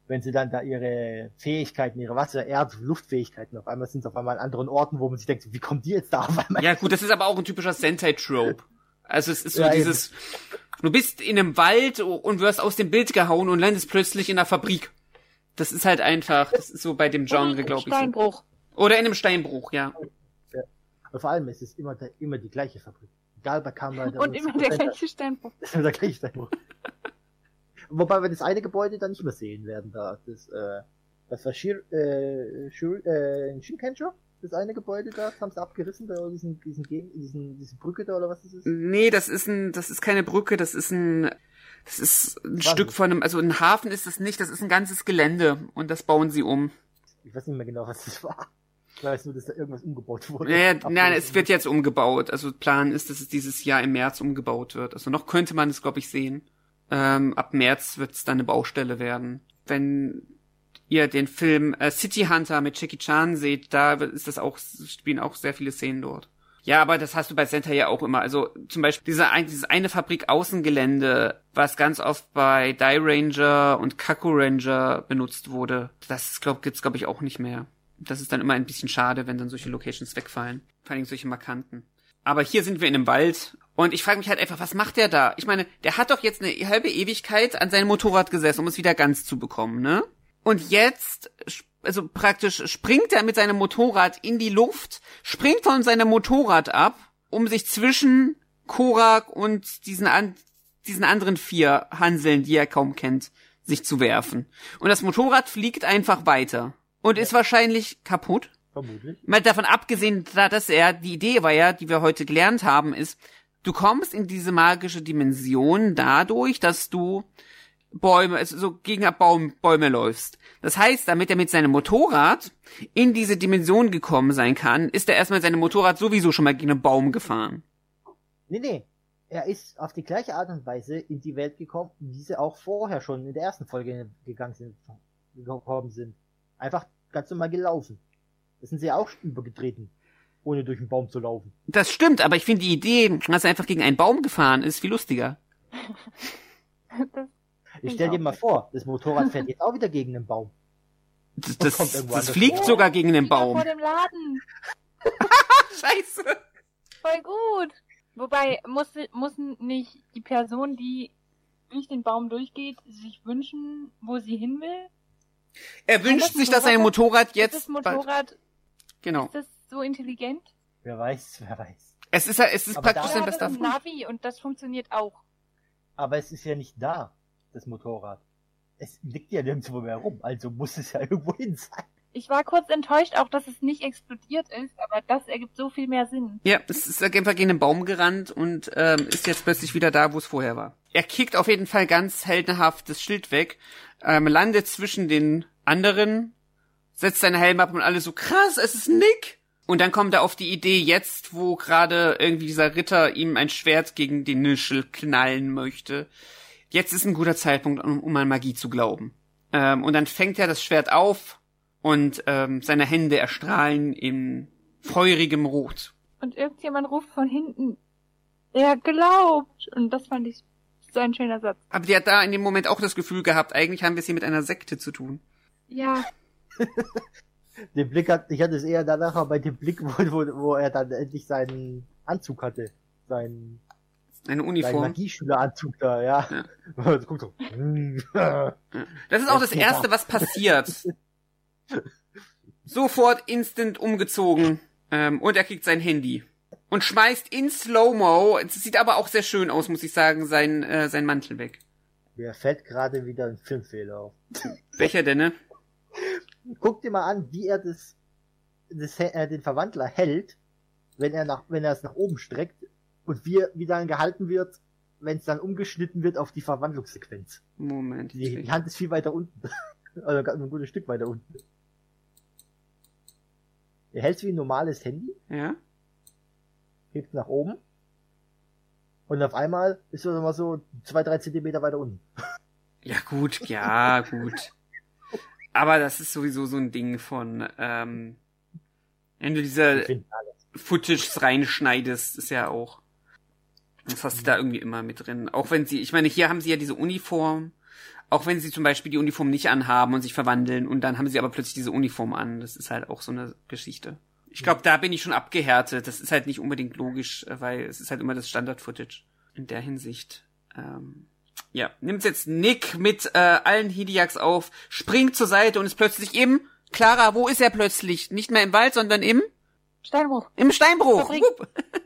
Speaker 3: wenn sie dann da ihre Fähigkeiten, ihre Wasser-, Erd-, Luftfähigkeiten, auf einmal sind sie auf einmal an anderen Orten, wo man sich denkt, wie kommen die jetzt da auf einmal?
Speaker 2: Ja gut, das ist aber auch ein typischer Sentai-Trope. Also es ist so
Speaker 3: Ja, eben.
Speaker 2: dieses, du bist in einem Wald und wirst aus dem Bild gehauen und landest plötzlich in einer Fabrik. Das ist halt einfach, das ist so bei dem Genre, glaube ich. So.
Speaker 4: Steinbruch.
Speaker 2: Oder in einem Steinbruch, ja.
Speaker 3: Und vor allem ist es immer, immer die gleiche Fabrik. Egal bei Kamera.
Speaker 4: Und immer der gleiche Steinbruch.
Speaker 3: Das ist immer der gleiche Steinbruch. Wobei wir das eine Gebäude dann nicht mehr sehen werden, da. Das, äh, das war Shir, äh, Shir, äh, in Shinkanjo? Das eine Gebäude da, das haben sie abgerissen, da diesen, diesen, diesen, diese Brücke da oder was das ist?
Speaker 2: Nee, das ist ein, das ist keine Brücke, das ist ein, das ist ein
Speaker 3: Was
Speaker 2: Stück
Speaker 3: ist?
Speaker 2: von einem, also ein Hafen ist das nicht, das ist ein ganzes Gelände und das bauen sie um.
Speaker 3: Ich weiß nicht mehr genau, was das war. Ich weiß nur, dass da irgendwas umgebaut wurde.
Speaker 2: Naja, nein, es wird jetzt umgebaut. Also Plan ist, dass es dieses Jahr im März umgebaut wird. Also noch könnte man es, glaube ich, sehen. Ähm, ab März wird es dann eine Baustelle werden. Wenn ihr den Film äh, City Hunter mit Jackie Chan seht, da ist das auch, spielen auch sehr viele Szenen dort. Ja, aber das hast du bei Sentai ja auch immer. Also zum Beispiel diese, dieses eine Fabrik-Außengelände, was ganz oft bei Die Ranger und Kaku Ranger benutzt wurde, das glaub, gibt's glaube ich auch nicht mehr. Das ist dann immer ein bisschen schade, wenn dann solche Locations wegfallen. Vor allem solche markanten. Aber hier sind wir in einem Wald und ich frage mich halt einfach, was macht der da? Ich meine, der hat doch jetzt eine halbe Ewigkeit an seinem Motorrad gesessen, um es wieder ganz zu bekommen, ne? Und jetzt, also praktisch springt er mit seinem Motorrad in die Luft, springt von seinem Motorrad ab, um sich zwischen Korak und diesen, an, diesen anderen vier Hanseln, die er kaum kennt, sich zu werfen. Und das Motorrad fliegt einfach weiter. Und ist wahrscheinlich kaputt.
Speaker 3: Vermutlich.
Speaker 2: Mal davon abgesehen, da- dass er, die Idee war ja, die wir heute gelernt haben, ist, du kommst in diese magische Dimension dadurch, dass du Bäume, also so gegen Baum, Bäume läufst. Das heißt, damit er mit seinem Motorrad in diese Dimension gekommen sein kann, ist er erstmal seinem Motorrad sowieso schon mal gegen einen Baum gefahren.
Speaker 3: Nee, nee. Er ist auf die gleiche Art und Weise in die Welt gekommen, wie sie auch vorher schon in der ersten Folge gegangen sind, gekommen sind. Einfach ganz normal gelaufen. Das sind sie ja auch übergetreten, ohne durch den Baum zu laufen.
Speaker 2: Das stimmt, aber ich finde die Idee, dass er einfach gegen einen Baum gefahren ist, viel lustiger.
Speaker 3: Ich stell dir mal vor, das Motorrad fährt jetzt auch wieder gegen den Baum.
Speaker 2: Das,
Speaker 3: Das
Speaker 2: das, fliegt
Speaker 3: vor.
Speaker 2: sogar gegen den Baum.
Speaker 4: vor dem Laden.
Speaker 2: Scheiße.
Speaker 4: Voll gut. Wobei, muss, muss nicht die Person, die durch den Baum durchgeht, sich wünschen, wo sie hin will?
Speaker 2: Er wünscht
Speaker 4: das
Speaker 2: sich, dass sein
Speaker 4: Motorrad-
Speaker 2: Motorrad
Speaker 4: Ist
Speaker 2: jetzt
Speaker 4: das Motorrad,
Speaker 2: Genau.
Speaker 4: ist das so intelligent?
Speaker 3: Wer weiß, wer weiß.
Speaker 2: Es ist, es ist
Speaker 3: Aber
Speaker 2: praktisch sein bester Freund.
Speaker 4: Navi und das funktioniert auch.
Speaker 3: Aber es ist ja nicht da, das Motorrad. Es liegt ja nirgendwo mehr rum, also muss es ja irgendwo hin sein.
Speaker 4: Ich war kurz enttäuscht auch, dass es nicht explodiert ist, aber das ergibt so viel mehr Sinn.
Speaker 2: Ja, es ist einfach gegen den Baum gerannt und ähm, ist jetzt plötzlich wieder da, wo es vorher war. Er kickt auf jeden Fall ganz heldenhaft das Schild weg, ähm, landet zwischen den anderen, setzt seinen Helm ab und alle so, krass, es ist Nick! Und dann kommt er auf die Idee, jetzt, wo gerade irgendwie dieser Ritter ihm ein Schwert gegen den Nischel knallen möchte, jetzt ist ein guter Zeitpunkt, um, um an Magie zu glauben. Ähm, und dann fängt er das Schwert auf und ähm, seine Hände erstrahlen in feurigem Rot.
Speaker 4: Und irgendjemand ruft von hinten, er glaubt. Und das fand ich so ein schöner Satz.
Speaker 2: Aber die hat da in dem Moment auch das Gefühl gehabt, eigentlich haben wir es hier mit einer Sekte zu tun.
Speaker 4: Ja,
Speaker 3: Den Blick hat, ich hatte es eher danach aber bei dem Blick, wo, wo, wo er dann endlich seinen Anzug hatte. Seinen,
Speaker 2: Eine Uniform.
Speaker 3: Magieschüleranzug da, ja. Hm.
Speaker 2: Das ist auch das Erste, was passiert. Sofort instant umgezogen. Ähm, und er kriegt sein Handy. Und schmeißt in Slow-Mo, es sieht aber auch sehr schön aus, muss ich sagen, sein, äh, sein Mantel weg.
Speaker 3: Mir fällt gerade wieder ein Filmfehler auf.
Speaker 2: Welcher denn, ne?
Speaker 3: Guck dir mal an, wie er das, das äh, den Verwandler hält, wenn er nach, wenn er es nach oben streckt und wie, wie dann gehalten wird, wenn es dann umgeschnitten wird auf die Verwandlungssequenz.
Speaker 2: Moment.
Speaker 3: Die, die Hand ist viel weiter unten. also ein gutes Stück weiter unten. Er hält wie ein normales Handy,
Speaker 2: Ja?
Speaker 3: hebt nach oben. Und auf einmal ist er mal so zwei, drei Zentimeter weiter unten.
Speaker 2: Ja, gut, ja, gut. Aber das ist sowieso so ein Ding von, ähm, wenn du diese. Footage reinschneidest, ist ja auch. Das hast du da irgendwie immer mit drin. Auch wenn sie, ich meine, hier haben sie ja diese Uniform. Auch wenn sie zum Beispiel die Uniform nicht anhaben und sich verwandeln und dann haben sie aber plötzlich diese Uniform an. Das ist halt auch so eine Geschichte. Ich glaube, da bin ich schon abgehärtet. Das ist halt nicht unbedingt logisch, äh, weil es ist halt immer das Standard-Footage. In der Hinsicht. Ähm, ja, nimmt jetzt Nick mit äh, allen Hidiaks auf, springt zur Seite und ist plötzlich im Clara, wo ist er plötzlich? Nicht mehr im Wald, sondern im
Speaker 4: Steinbruch.
Speaker 2: im Steinbruch.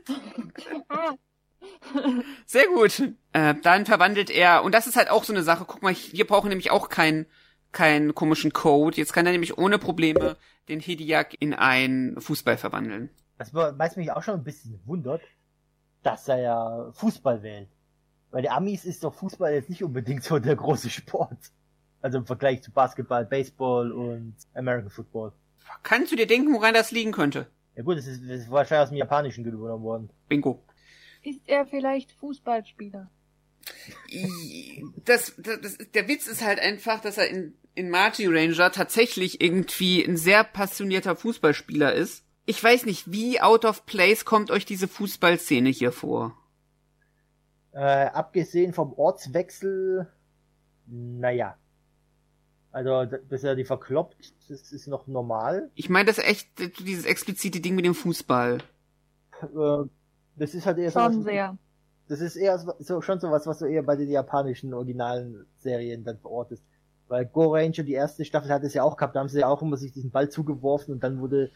Speaker 2: Sehr gut. Äh, dann verwandelt er, und das ist halt auch so eine Sache, guck mal, wir brauchen nämlich auch keinen keinen komischen Code. Jetzt kann er nämlich ohne Probleme den Hidiak in einen Fußball verwandeln.
Speaker 3: Das war- weiß mich auch schon ein bisschen wundert, dass er ja Fußball wählt. Weil die Amis ist doch Fußball jetzt nicht unbedingt so der große Sport. Also im Vergleich zu Basketball, Baseball und American Football.
Speaker 2: Kannst du dir denken, woran das liegen könnte?
Speaker 3: Ja gut, das ist, ist wahrscheinlich aus dem Japanischen übernommen worden.
Speaker 2: Bingo.
Speaker 4: Ist er vielleicht Fußballspieler?
Speaker 2: Das, das, das, der Witz ist halt einfach, dass er in, in Margie Ranger tatsächlich irgendwie ein sehr passionierter Fußballspieler ist. Ich weiß nicht, wie out of place kommt euch diese Fußballszene hier vor?
Speaker 3: Äh, abgesehen vom Ortswechsel, naja. Also, dass er die verkloppt, das ist noch normal.
Speaker 2: Ich meine, das ist echt dieses explizite Ding mit dem Fußball.
Speaker 3: Äh, das ist halt eher so.
Speaker 4: Schon sehr.
Speaker 3: Das ist eher so, schon sowas, was du eher bei den japanischen originalen Serien dann verortest. Weil Go Ranger, die erste Staffel hat es ja auch gehabt, da haben sie ja auch immer sich diesen Ball zugeworfen und dann wurde,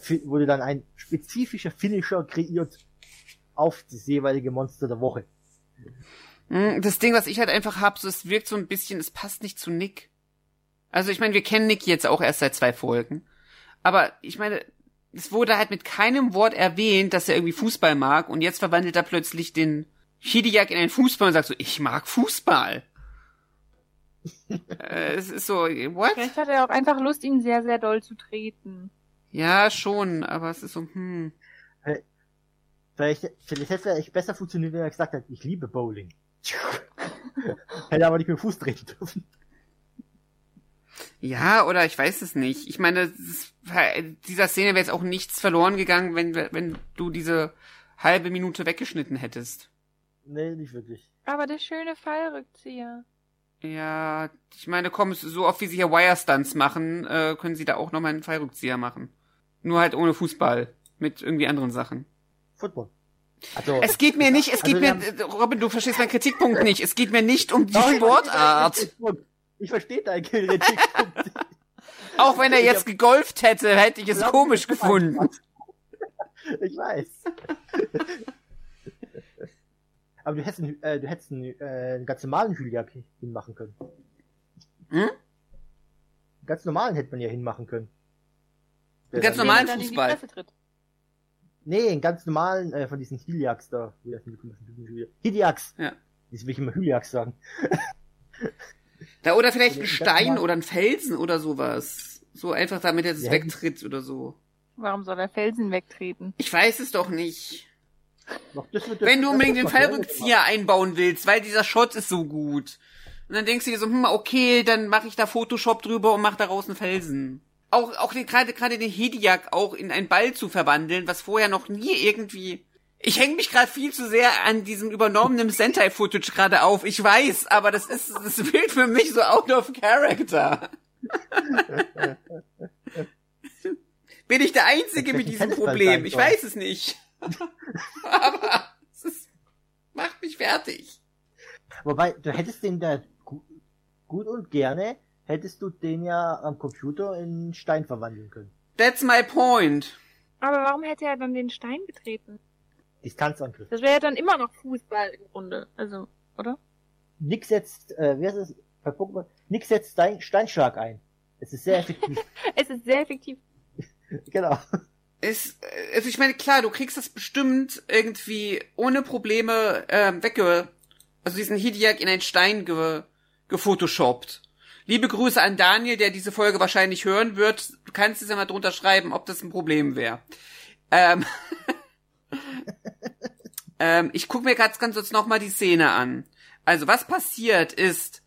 Speaker 3: Fi- wurde dann ein spezifischer Finisher kreiert auf das jeweilige Monster der Woche.
Speaker 2: Hm, Das Ding, was ich halt einfach hab, so es wirkt so ein bisschen, es passt nicht zu Nick. Also ich meine, wir kennen Nick jetzt auch erst seit zwei Folgen. Aber ich meine, es wurde halt mit keinem Wort erwähnt, dass er irgendwie Fußball mag und jetzt verwandelt er plötzlich den Hidiak in einen Fußball und sagt so, ich mag Fußball. äh, es ist so, what?
Speaker 4: Vielleicht hat er auch einfach Lust, ihn sehr, sehr doll zu treten.
Speaker 2: Ja, schon, aber es ist so, hm.
Speaker 3: Vielleicht, vielleicht hätte es besser funktioniert, wenn er gesagt hat, ich liebe Bowling. hätte aber nicht mit dem Fuß treten dürfen.
Speaker 2: Ja, oder ich weiß es nicht. Ich meine, ist, dieser Szene wäre jetzt auch nichts verloren gegangen, wenn, wenn du diese halbe Minute weggeschnitten hättest.
Speaker 3: Nee, nicht wirklich.
Speaker 4: Aber der schöne Fallrückzieher.
Speaker 2: Ja, ich meine, komm, so oft wie sie hier Wire-Stunts machen, äh, können sie da auch nochmal einen Fallrückzieher machen. Nur halt ohne Fußball. Mit irgendwie anderen Sachen.
Speaker 3: Football. Also,
Speaker 2: Es geht mir nicht, es geht
Speaker 3: Also
Speaker 2: mir,
Speaker 3: wir
Speaker 2: äh, Robin, du verstehst meinen Kritikpunkt nicht. Es geht mir nicht um die Sportart.
Speaker 3: Ich verstehe deinen Kritikpunkt.
Speaker 2: Auch wenn er jetzt gegolft hätte, hätte ich es
Speaker 3: Glaub
Speaker 2: komisch gefunden.
Speaker 3: Ich weiß. Aber du hättest, einen, äh, du hättest einen, äh, einen ganz normalen Hyliak hinmachen können.
Speaker 2: Hm?
Speaker 3: Einen ganz normalen hätte man ja hinmachen können.
Speaker 2: Einen ganz normalen
Speaker 4: Der dann in die
Speaker 2: Fußball.
Speaker 3: Nee, einen ganz normalen, äh, von diesen Hyliaks da. Hyliaks!
Speaker 2: Ja.
Speaker 3: Jetzt will ich immer Hyliaks sagen.
Speaker 2: Da oder vielleicht ein
Speaker 3: Ganz
Speaker 2: Stein oder ein Felsen oder sowas. So einfach, damit er das
Speaker 3: Ja.
Speaker 2: wegtritt oder so.
Speaker 4: Warum soll der Felsen wegtreten?
Speaker 2: Ich weiß es doch nicht. Wenn du unbedingt den Fallrückzieher einbauen willst, weil dieser Shot ist so gut. Und dann denkst du dir so, hm, okay, dann mache ich da Photoshop drüber und mach daraus einen Felsen. Auch, auch den, gerade, gerade den Hediak auch in einen Ball zu verwandeln, was vorher noch nie irgendwie. Ich hänge mich gerade viel zu sehr an diesem übernommenen Sentai-Footage gerade auf. Ich weiß, aber das ist, das wirkt für mich so out of character. Bin ich der Einzige mit diesem Problem? Ich weiß es nicht. aber es ist, macht mich fertig.
Speaker 3: Wobei, du hättest den da gu gut und gerne, hättest du den ja am Computer in Stein verwandeln können.
Speaker 2: That's my point.
Speaker 4: Aber warum hätte er dann den Stein getreten?
Speaker 3: Distanzangriff.
Speaker 4: Das wäre ja dann immer noch Fußball im Grunde. Also, oder?
Speaker 3: Nick setzt, äh, wer ist es? Bei Pokémon? Nick setzt Stein Steinschlag ein. Es ist sehr effektiv.
Speaker 4: Es ist sehr effektiv.
Speaker 3: genau.
Speaker 2: Ist, also ich meine, klar, du kriegst das bestimmt irgendwie ohne Probleme ähm, wegge... Also diesen Hidiak in einen Stein ge gefotoshoppt. Liebe Grüße an Daniel, der diese Folge wahrscheinlich hören wird. Du kannst es ja mal drunter schreiben, ob das ein Problem wäre. Ähm, ähm, ich gucke mir ganz, ganz kurz nochmal die Szene an. Also, was passiert ist,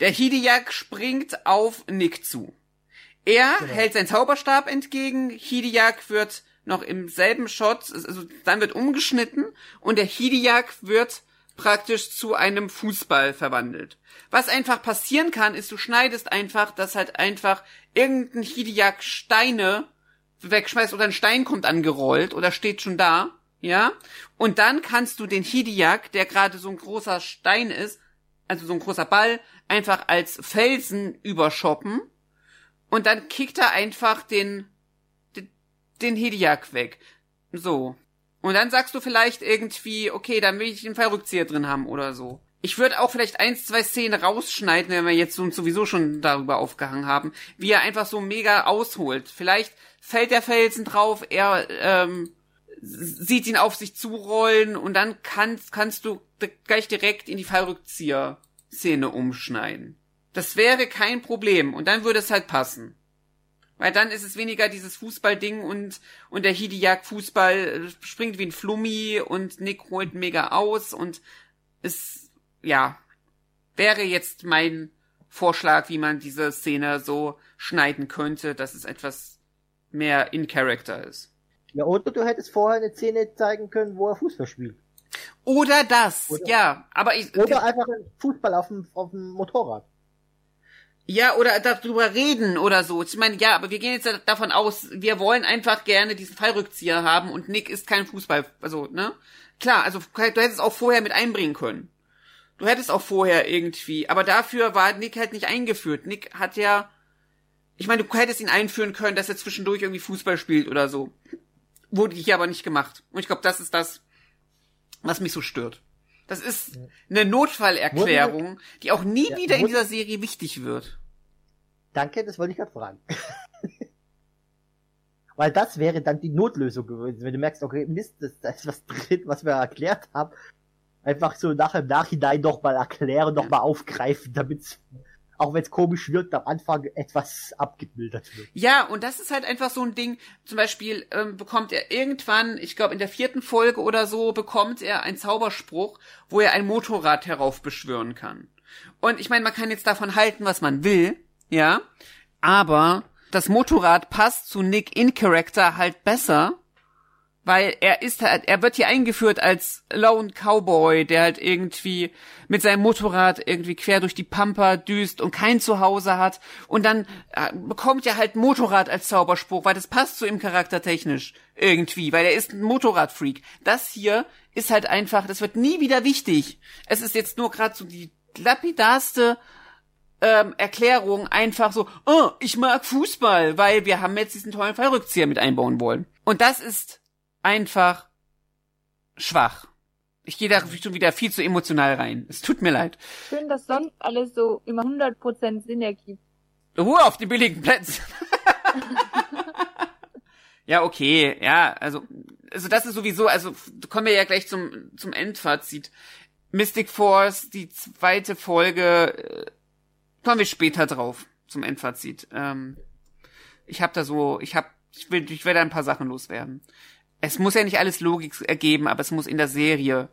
Speaker 2: der Hidiak springt auf Nick zu. Er
Speaker 3: Genau.
Speaker 2: hält seinen Zauberstab entgegen, Hidiak wird noch im selben Shot, also dann wird umgeschnitten und der Hidiak wird praktisch zu einem Fußball verwandelt. Was einfach passieren kann, ist, du schneidest einfach, dass halt einfach irgendein Hidiak Steine wegschmeißt oder ein Stein kommt angerollt oder steht schon da, ja? Und dann kannst du den Hidiak, der gerade so ein großer Stein ist, also so ein großer Ball, einfach als Felsen überschoppen und dann kickt er einfach den, den, den Hidiak weg. So. Und dann sagst du vielleicht irgendwie, okay, dann will ich den Fallrückzieher drin haben oder so. Ich würde auch vielleicht eins, zwei Szenen rausschneiden, wenn wir jetzt sowieso schon darüber aufgehangen haben, wie er einfach so mega ausholt. Vielleicht fällt der Felsen drauf, er ähm, sieht ihn auf sich zurollen und dann kannst, kannst du gleich direkt in die Fallrückzieher-Szene umschneiden. Das wäre kein Problem und dann würde es halt passen. Weil dann ist es weniger dieses Fußballding und, und der Hidiak Fußball äh, springt wie ein Flummi und Nick holt mega aus und es, ja, wäre jetzt mein Vorschlag, wie man diese Szene so schneiden könnte, dass es etwas mehr in Character ist.
Speaker 3: Ja, oder du hättest vorher eine Szene zeigen können, wo er Fußball spielt.
Speaker 2: Oder das,
Speaker 3: Oder-
Speaker 2: ja, aber ich,
Speaker 3: Oder einfach einen Fußball auf dem, auf dem Motorrad.
Speaker 2: Ja, oder darüber reden oder so. Ich meine, ja, aber wir gehen jetzt davon aus, wir wollen einfach gerne diesen Fallrückzieher haben und Nick ist kein Fußball, also, ne? Klar, also du hättest es auch vorher mit einbringen können. Du hättest auch vorher irgendwie, aber dafür war Nick halt nicht eingeführt. Nick hat ja, ich meine, du hättest ihn einführen können, dass er zwischendurch irgendwie Fußball spielt oder so. Wurde hier aber nicht gemacht. Und ich glaube, das ist das, was mich so stört. Das ist eine Notfallerklärung, die auch nie
Speaker 3: Ja,
Speaker 2: wieder in dieser Serie wichtig wird.
Speaker 3: Danke, das wollte ich gerade fragen. Weil das wäre dann die Notlösung gewesen, wenn du merkst, okay, Mist, das, da ist was drin, was wir erklärt haben. Einfach so nach im Nachhinein noch mal erklären, noch mal aufgreifen, damit auch wenn es komisch wirkt, am Anfang etwas abgemildert wird.
Speaker 2: Ja, und das ist halt einfach so ein Ding. Zum Beispiel ähm, bekommt er irgendwann, ich glaube in der vierten Folge oder so, bekommt er einen Zauberspruch, wo er ein Motorrad heraufbeschwören kann. Und ich meine, man kann jetzt davon halten, was man will, ja, aber das Motorrad passt zu Nick in Character halt besser, weil er ist halt, er wird hier eingeführt als Lone Cowboy, der halt irgendwie mit seinem Motorrad irgendwie quer durch die Pampa düst und kein Zuhause hat. Und dann äh, bekommt er halt Motorrad als Zauberspruch, weil das passt zu ihm charaktertechnisch irgendwie, weil er ist ein Motorradfreak. Das hier ist halt einfach, das wird nie wieder wichtig. Es ist jetzt nur gerade so die lapidarste ähm, Erklärung einfach so, oh, ich mag Fußball, weil wir haben jetzt diesen tollen Fallrückzieher mit einbauen wollen. Und das ist einfach schwach. Ich gehe da schon wieder viel zu emotional rein. Es tut mir leid.
Speaker 4: Schön, dass sonst alles so immer 100% Sinn ergibt.
Speaker 2: Ruhe auf die billigen Plätze. ja, okay, ja, also, also das ist sowieso, also kommen wir ja gleich zum, zum Endfazit. Mystic Force, die zweite Folge, äh, kommen wir später drauf zum Endfazit. Ähm, ich habe da so, ich habe, ich will, ich werde ein paar Sachen loswerden. Es muss ja nicht alles Logik ergeben, aber es muss in der Serie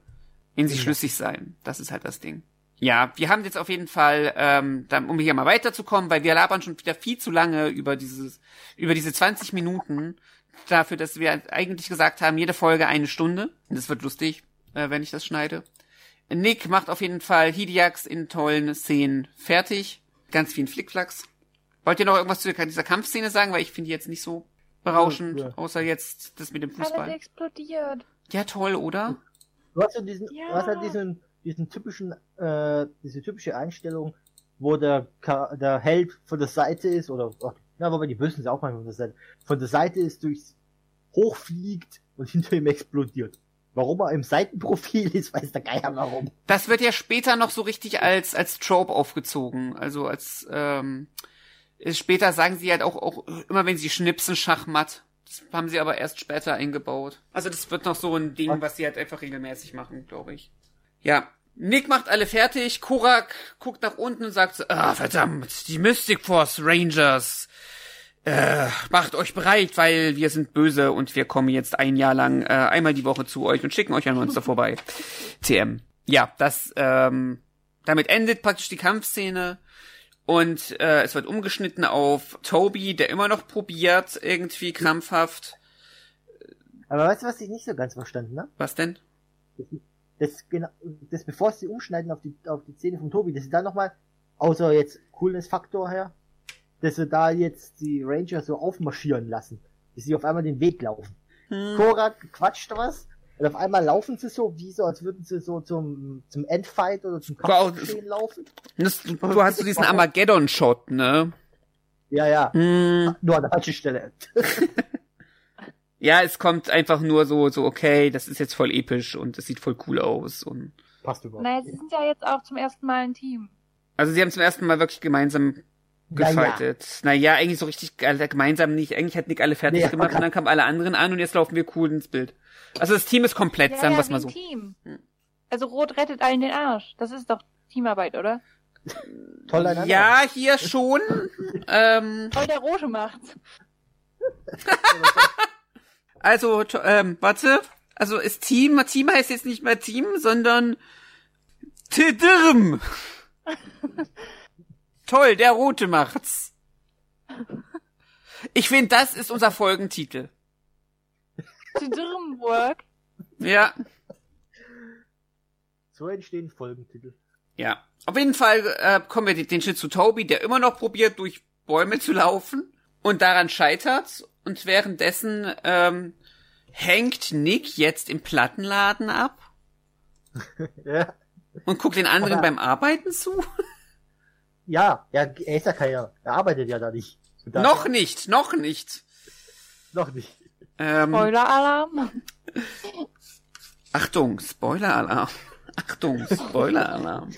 Speaker 2: in sich
Speaker 3: Ja.
Speaker 2: schlüssig sein. Das ist halt das Ding. Ja, wir haben jetzt auf jeden Fall, ähm, dann, um hier mal weiterzukommen, weil wir labern schon wieder viel zu lange über dieses, über diese 20 Minuten dafür, dass wir eigentlich gesagt haben, jede Folge eine Stunde. Und das wird lustig, äh, wenn ich das schneide. Nick macht auf jeden Fall Hidiax in tollen Szenen fertig. Ganz vielen Flickflacks. Wollt ihr noch irgendwas zu dieser Kampfszene sagen? Weil ich finde die jetzt nicht so berauschend,
Speaker 3: Ja,
Speaker 2: außer jetzt das mit dem
Speaker 4: Alles
Speaker 2: Fußball.
Speaker 4: explodiert.
Speaker 2: Ja, toll, oder?
Speaker 3: Du hast ja diesen,
Speaker 4: Ja.
Speaker 3: du hast ja diesen, diesen typischen, äh, diese typische Einstellung, wo der, der Held von der Seite ist, oder, oh, na, wobei die Bösen sind auch manchmal von der Seite, von der Seite ist, durchs hochfliegt und hinter ihm explodiert. Warum er im Seitenprofil ist, weiß der Geier warum.
Speaker 2: Das wird ja später noch so richtig als, als Trope aufgezogen. Also als, ähm, äh, später sagen sie halt auch, auch immer, wenn sie schnipsen, Schachmatt. Das haben sie aber erst später eingebaut. Also das wird noch so ein Ding, was sie halt einfach regelmäßig machen, glaube ich. Ja. Nick macht alle fertig, Korak guckt nach unten und sagt so, ah, verdammt, die Mystic Force Rangers. Äh, macht euch bereit, weil wir sind böse und wir kommen jetzt ein Jahr lang äh, einmal die Woche zu euch und schicken euch ein Monster vorbei. TM. Ja, das, ähm, damit endet praktisch die Kampfszene und äh, es wird umgeschnitten auf Toby, der immer noch probiert, irgendwie krampfhaft.
Speaker 3: Aber weißt du, was ich nicht so ganz verstanden habe?
Speaker 2: Was denn?
Speaker 3: Das, genau, das bevor sie umschneiden auf die, auf die Szene von Tobi, dass sie da nochmal, außer jetzt Coolness-Faktor her, dass sie da jetzt die Ranger so aufmarschieren lassen. Dass sie auf einmal den Weg laufen.
Speaker 2: Hm.
Speaker 3: Korak quatscht was, und auf einmal laufen sie so, wie so, als würden sie so zum, zum Endfight oder zum. Kampfgeschehen laufen.
Speaker 2: Das, du, hast so diesen Armageddon-Shot, ne?
Speaker 3: Ja, ja.
Speaker 2: Hm.
Speaker 3: Nur an der falschen Stelle.
Speaker 2: Ja, es kommt einfach nur so, so, okay, das ist jetzt voll episch und es sieht voll cool aus und
Speaker 3: Passt überhaupt.
Speaker 4: Naja, sie sind ja jetzt auch zum ersten Mal ein Team.
Speaker 2: Also sie haben zum ersten Mal wirklich gemeinsam
Speaker 3: Naja.
Speaker 2: gefightet. Naja, eigentlich so richtig alle, gemeinsam nicht. Eigentlich hat Nick alle fertig
Speaker 3: Nee,
Speaker 2: gemacht und dann kamen alle anderen an und jetzt laufen wir cool ins Bild. Also das Team ist komplett, sagen wir es
Speaker 4: wie
Speaker 2: mal so.
Speaker 4: Team.
Speaker 2: Hm.
Speaker 4: Also Rot rettet allen den Arsch. Das ist doch Teamarbeit, oder?
Speaker 3: Toll einander.
Speaker 2: Ja, hier schon. ähm,
Speaker 4: Voll der Rote macht's.
Speaker 2: also, ähm, warte. Also ist Team, Team heißt jetzt nicht mehr Team, sondern Tidirm. Toll, der Rote macht's. Ich finde, das ist unser Folgentitel.
Speaker 4: To Dirmwork.
Speaker 2: Ja.
Speaker 3: So entstehen Folgentitel.
Speaker 2: Ja. Auf jeden Fall äh, kommen wir den- Schritt zu Toby, der immer noch probiert, durch Bäume zu laufen und daran scheitert. Und währenddessen ähm, hängt Nick jetzt im Plattenladen ab
Speaker 3: Ja.
Speaker 2: und guckt den anderen
Speaker 3: Aber-
Speaker 2: beim Arbeiten zu.
Speaker 3: Ja, ja, er ist ja keiner. Er arbeitet ja da nicht.
Speaker 2: Noch nicht, noch nicht.
Speaker 3: Noch nicht.
Speaker 2: Ähm,
Speaker 4: Spoiler-Alarm.
Speaker 2: Achtung, Spoiler-Alarm. Achtung, Spoiler-Alarm.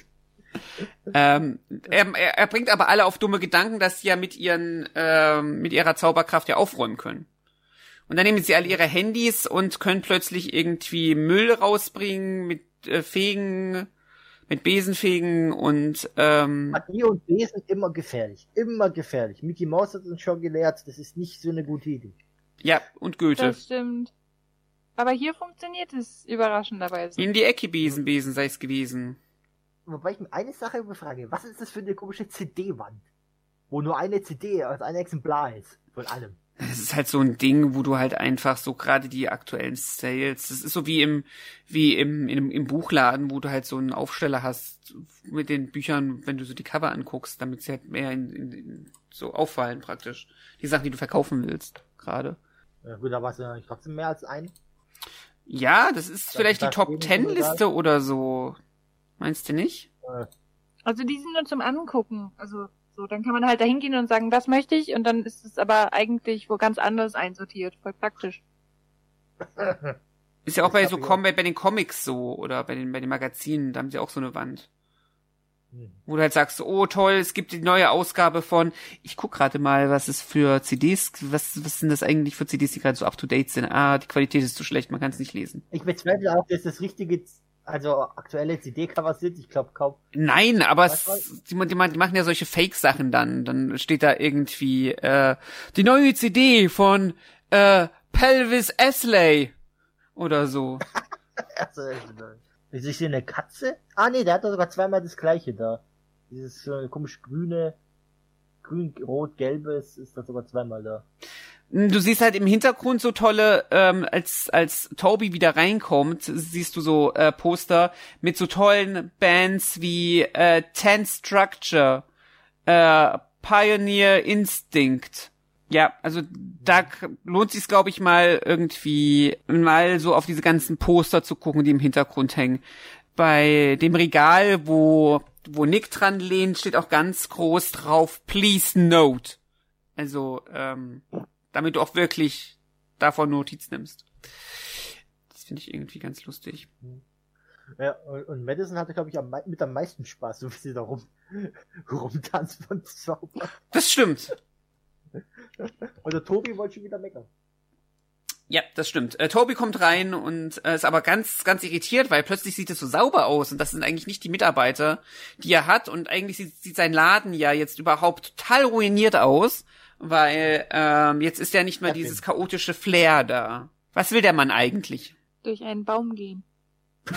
Speaker 2: ähm, er, er, bringt aber alle auf dumme Gedanken, dass sie ja mit ihren, ähm, mit ihrer Zauberkraft ja aufräumen können. Und dann nehmen sie alle ihre Handys und können plötzlich irgendwie Müll rausbringen mit äh, Fegen, mit Besenfegen und ähm,
Speaker 3: Magie und Besen immer gefährlich. Immer gefährlich. Mickey Mouse hat uns schon gelehrt, das ist nicht so eine gute Idee.
Speaker 2: Ja und Goethe.
Speaker 4: Das stimmt. Aber hier funktioniert es überraschenderweise.
Speaker 2: In die Ecke Besen, Besen sei es gewesen.
Speaker 3: Wobei ich mir eine Sache befrage, was ist das für eine komische CD-Wand? Wo nur eine CD, also ein Exemplar ist. Von allem.
Speaker 2: Es ist halt so ein Ding, wo du halt einfach so gerade die aktuellen Sales, das ist so wie im, wie im, im, im Buchladen, wo du halt so einen Aufsteller hast mit den Büchern, wenn du so die Cover anguckst, damit sie halt mehr in, in, in so auffallen praktisch. Die Sachen, die du verkaufen willst, gerade.
Speaker 3: Ja, gut, da war es ja trotzdem mehr als ein.
Speaker 2: Ja, das ist
Speaker 3: Das
Speaker 2: vielleicht die Top Ten Liste oder so. Meinst du nicht?
Speaker 3: Äh,
Speaker 4: Also die sind nur zum Angucken. Also so, dann kann man halt da hingehen und sagen, das möchte ich und dann ist es aber eigentlich wo ganz anders einsortiert. Voll praktisch.
Speaker 2: Ist ja auch
Speaker 3: Das
Speaker 2: bei so Com bei, bei den Comics so oder bei den bei den Magazinen, da haben sie auch so eine Wand. Wo du halt sagst, oh toll, es gibt die neue Ausgabe von, ich guck gerade mal, was es für CDs, was, was sind das eigentlich für CDs, die gerade so up to date sind? Ah, die Qualität ist zu schlecht, man kann es nicht lesen.
Speaker 3: Ich bezweifle auch, dass das richtige, also aktuelle CD-Cover sind. Ich glaube kaum.
Speaker 2: Nein, aber
Speaker 3: Was
Speaker 2: es, die, die, die machen ja solche Fake-Sachen dann. Dann steht da irgendwie äh, die neue CD von äh, Pelvis Esley oder so.
Speaker 3: Ist ich sehe eine Katze? Ah nee, der hat doch sogar zweimal das gleiche da. Dieses äh, komisch grüne, grün, rot, gelbes ist da sogar zweimal da.
Speaker 2: Du siehst halt im Hintergrund so tolle, ähm, als als Toby wieder reinkommt, siehst du so äh, Poster mit so tollen Bands wie äh, Ten Structure, äh, Pioneer Instinct. Ja, also da lohnt sich glaube ich mal irgendwie mal so auf diese ganzen Poster zu gucken, die im Hintergrund hängen. Bei dem Regal, wo wo Nick dran lehnt, steht auch ganz groß drauf Please note. Also ähm, damit du auch wirklich davon Notiz nimmst. Das finde ich irgendwie ganz lustig.
Speaker 3: Ja, und, und Madison hatte, glaube ich, am, mit am meisten Spaß, so wie sie da rum, rumtanzt und zaubert.
Speaker 2: Das stimmt.
Speaker 3: Und der Tobi wollte schon wieder meckern.
Speaker 2: Ja, das stimmt. Äh, Toby kommt rein und äh, ist aber ganz, ganz irritiert, weil plötzlich sieht es so sauber aus und das sind eigentlich nicht die Mitarbeiter, die er hat und eigentlich sieht, sieht sein Laden ja jetzt überhaupt total ruiniert aus, weil ähm, jetzt ist ja nicht mehr dieses chaotische Flair da. Was will der Mann eigentlich?
Speaker 4: Durch einen Baum gehen.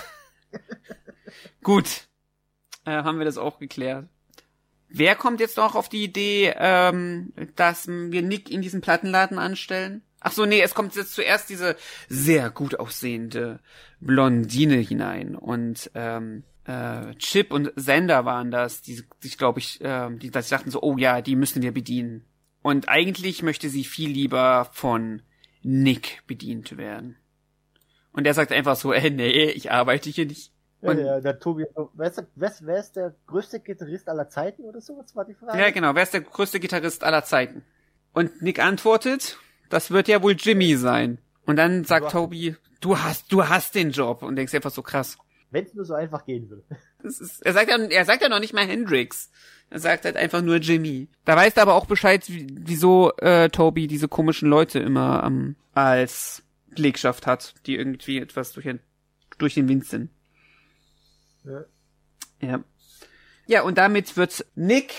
Speaker 2: Gut, äh, haben wir das auch geklärt. Wer kommt jetzt noch auf die Idee, ähm, dass wir Nick in diesen Plattenladen anstellen? Ach so, nee, es kommt jetzt zuerst diese sehr gut aussehende Blondine hinein und ähm, äh, Chip und Sender waren das, die sich, glaube ich, ähm, die, die dachten so, oh ja, die müssen wir bedienen. Und eigentlich möchte sie viel lieber von Nick bedient werden. Und er sagt einfach so, äh, nee, ich arbeite hier nicht.
Speaker 3: Ja,
Speaker 2: Und-
Speaker 3: der, der Tobi, wer ist, der, wer, wer ist der größte Gitarrist aller Zeiten oder so? Was war die Frage?
Speaker 2: Ja, genau. Wer ist der größte Gitarrist aller Zeiten? Und Nick antwortet, das wird ja wohl Jimmy sein. Und dann sagt
Speaker 3: Du
Speaker 2: Toby, du hast, du hast den Job. Und denkst einfach so krass.
Speaker 3: Wenn es nur so einfach gehen würde.
Speaker 2: Ist, er sagt ja, er sagt ja noch nicht mal Hendrix. Er sagt halt einfach nur Jimmy. Da weißt du aber auch Bescheid, wie- wieso äh, Toby diese komischen Leute immer ähm, als Belegschaft hat, die irgendwie etwas durch den, durch den Wind sind.
Speaker 3: Ja.
Speaker 2: Ja. Ja, und damit wird Nick